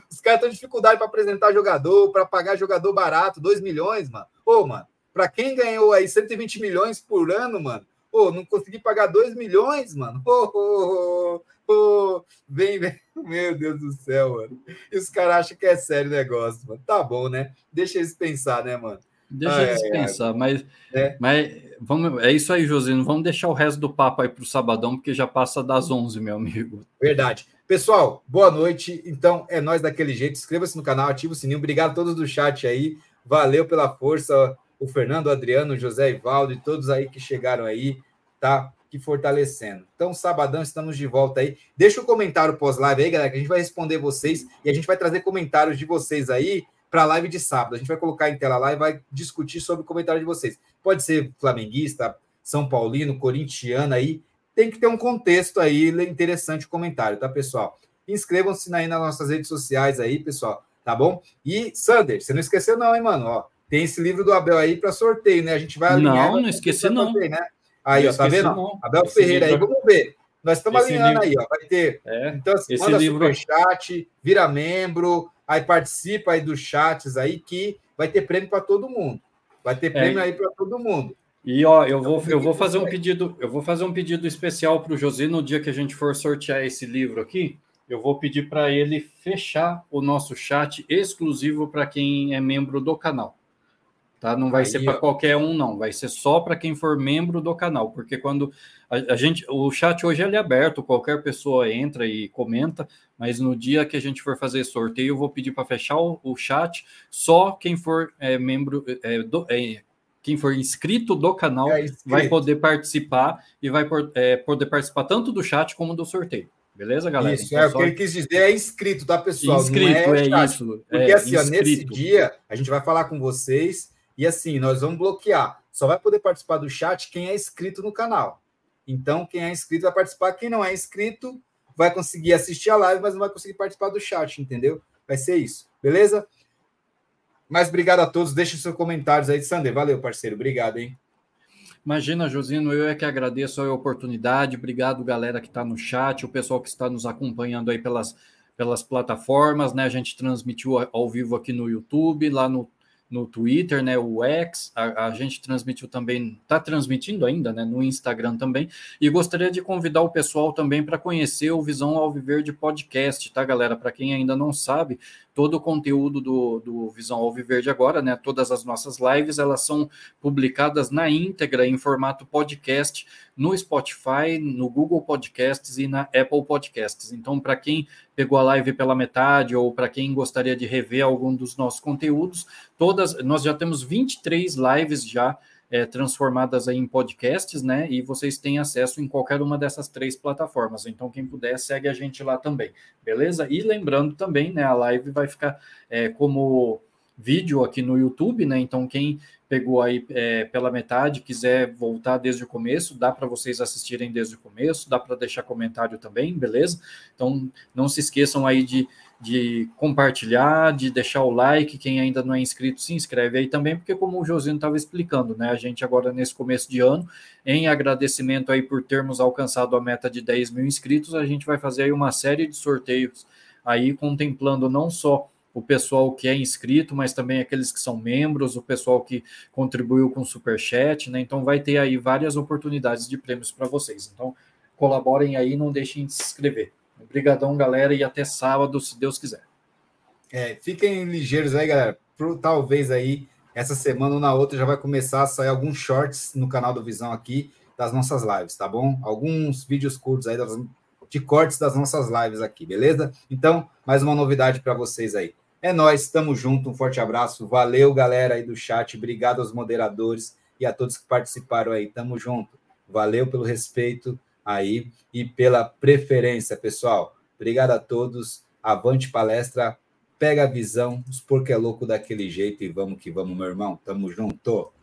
Os caras têm dificuldade para apresentar jogador, para pagar jogador barato, 2 milhões, mano. Ô, mano, para quem ganhou aí 120 milhões por ano, mano, ô, não consegui pagar 2 milhões, mano. Ô, ô, ô, ô, vem, vem. Meu Deus do céu, mano. E os caras acham que é sério o negócio, mano. Tá bom, né? Deixa eles pensar, né, mano? Deixa ah, eles é, pensar, é. mas, é. mas vamos, é isso aí, Josino. Vamos deixar o resto do papo aí para o sabadão, porque já passa das 11, meu amigo. Verdade. Pessoal, boa noite. Então, é nós daquele jeito. Inscreva-se no canal, ativa o sininho. Obrigado a todos do chat aí. Valeu pela força. O Fernando, o Adriano, o José Ivaldo e todos aí que chegaram aí, tá? Que fortalecendo. Então, sabadão, estamos de volta aí. Deixa o um comentário pós-live aí, galera, que a gente vai responder vocês e a gente vai trazer comentários de vocês aí para a live de sábado. A gente vai colocar em tela lá e vai discutir sobre o comentário de vocês. Pode ser flamenguista, São Paulino, corintiano aí tem que ter um contexto aí interessante o comentário, tá, pessoal? Inscrevam-se aí nas nossas redes sociais aí, pessoal, tá bom? E, Sander, você não esqueceu não, hein, mano? Ó, tem esse livro do Abel aí para sorteio, né? A gente vai alinhar. Não, não esqueci não. Né? Aí, não ó, tá vendo? Não. Abel esse Ferreira livro... aí, vamos ver. Nós estamos alinhando livro... aí, ó. Vai ter. É, então, assim, esse manda livro... chat, vira membro, aí participa aí dos chats aí, que vai ter prêmio para todo mundo. Vai ter é. prêmio é. aí para todo mundo. E ó, eu vou, eu vou fazer um pedido, eu vou fazer um pedido especial para o José no dia que a gente for sortear esse livro aqui. Eu vou pedir para ele fechar o nosso chat exclusivo para quem é membro do canal. Tá? Não vai Aí, ser para qualquer um, não. Vai ser só para quem for membro do canal, porque quando a, a, gente, o chat hoje é aberto, qualquer pessoa entra e comenta, mas no dia que a gente for fazer sorteio, eu vou pedir para fechar o, o, chat. Só quem for é, membro é, do, é, quem for inscrito do canal é vai poder participar e vai é, poder participar tanto do chat como do sorteio. Beleza, galera? Isso, então, é só... o que ele quis dizer é inscrito, tá, pessoal? Inscrito, é, é isso. Porque é, assim, ó, nesse dia, a gente vai falar com vocês e assim, nós vamos bloquear. Só vai poder participar do chat quem é inscrito no canal. Então, quem é inscrito vai participar. Quem não é inscrito vai conseguir assistir a live, mas não vai conseguir participar do chat, entendeu? Vai ser isso. Beleza? Mas obrigado a todos. Deixe seus comentários aí, Sander. Valeu, parceiro. Obrigado, hein? Imagina, Josino, eu é que agradeço a oportunidade. Obrigado, galera que está no chat, o pessoal que está nos acompanhando aí pelas, pelas plataformas, né? A gente transmitiu ao vivo aqui no YouTube, lá no no Twitter, né, o X, a, a gente transmitiu também, está transmitindo ainda, né, no Instagram também, e gostaria de convidar o pessoal também para conhecer o Visão Alviverde Podcast, tá, galera? Para quem ainda não sabe, todo o conteúdo do, do Visão Alviverde agora, né, todas as nossas lives, elas são publicadas na íntegra em formato podcast no Spotify, no Google Podcasts e na Apple Podcasts. Então, para quem pegou a live pela metade ou para quem gostaria de rever algum dos nossos conteúdos, todas nós já temos 23 lives já é, transformadas em podcasts, né? E vocês têm acesso em qualquer uma dessas três plataformas. Então, quem puder, segue a gente lá também, beleza? E lembrando também, né? A live vai ficar é, como vídeo aqui no YouTube, né? Então, quem pegou aí é, pela metade, quiser voltar desde o começo, dá para vocês assistirem desde o começo, dá para deixar comentário também, beleza? Então, não se esqueçam aí de, de compartilhar, de deixar o like, quem ainda não é inscrito, se inscreve aí também, porque como o Josino estava explicando, né? A gente agora nesse começo de ano, em agradecimento aí por termos alcançado a meta de 10 mil inscritos, a gente vai fazer aí uma série de sorteios aí contemplando não só o pessoal que é inscrito, mas também aqueles que são membros, o pessoal que contribuiu com o Superchat, né? Então vai ter aí várias oportunidades de prêmios para vocês. Então colaborem aí, não deixem de se inscrever. Obrigadão, galera, e até sábado, se Deus quiser. É, fiquem ligeiros aí, galera. Pro, talvez aí, essa semana ou na outra, já vai começar a sair alguns shorts no canal do Visão aqui das nossas lives, tá bom? Alguns vídeos curtos aí das, de cortes das nossas lives aqui, beleza? Então, mais uma novidade para vocês aí. É nós, estamos junto, um forte abraço. Valeu, galera aí do chat. Obrigado aos moderadores e a todos que participaram aí. Tamo junto. Valeu pelo respeito aí e pela preferência, pessoal. Obrigado a todos. Avante palestra. Pega a visão, os porco é louco daquele jeito e vamos que vamos, meu irmão. Tamo junto.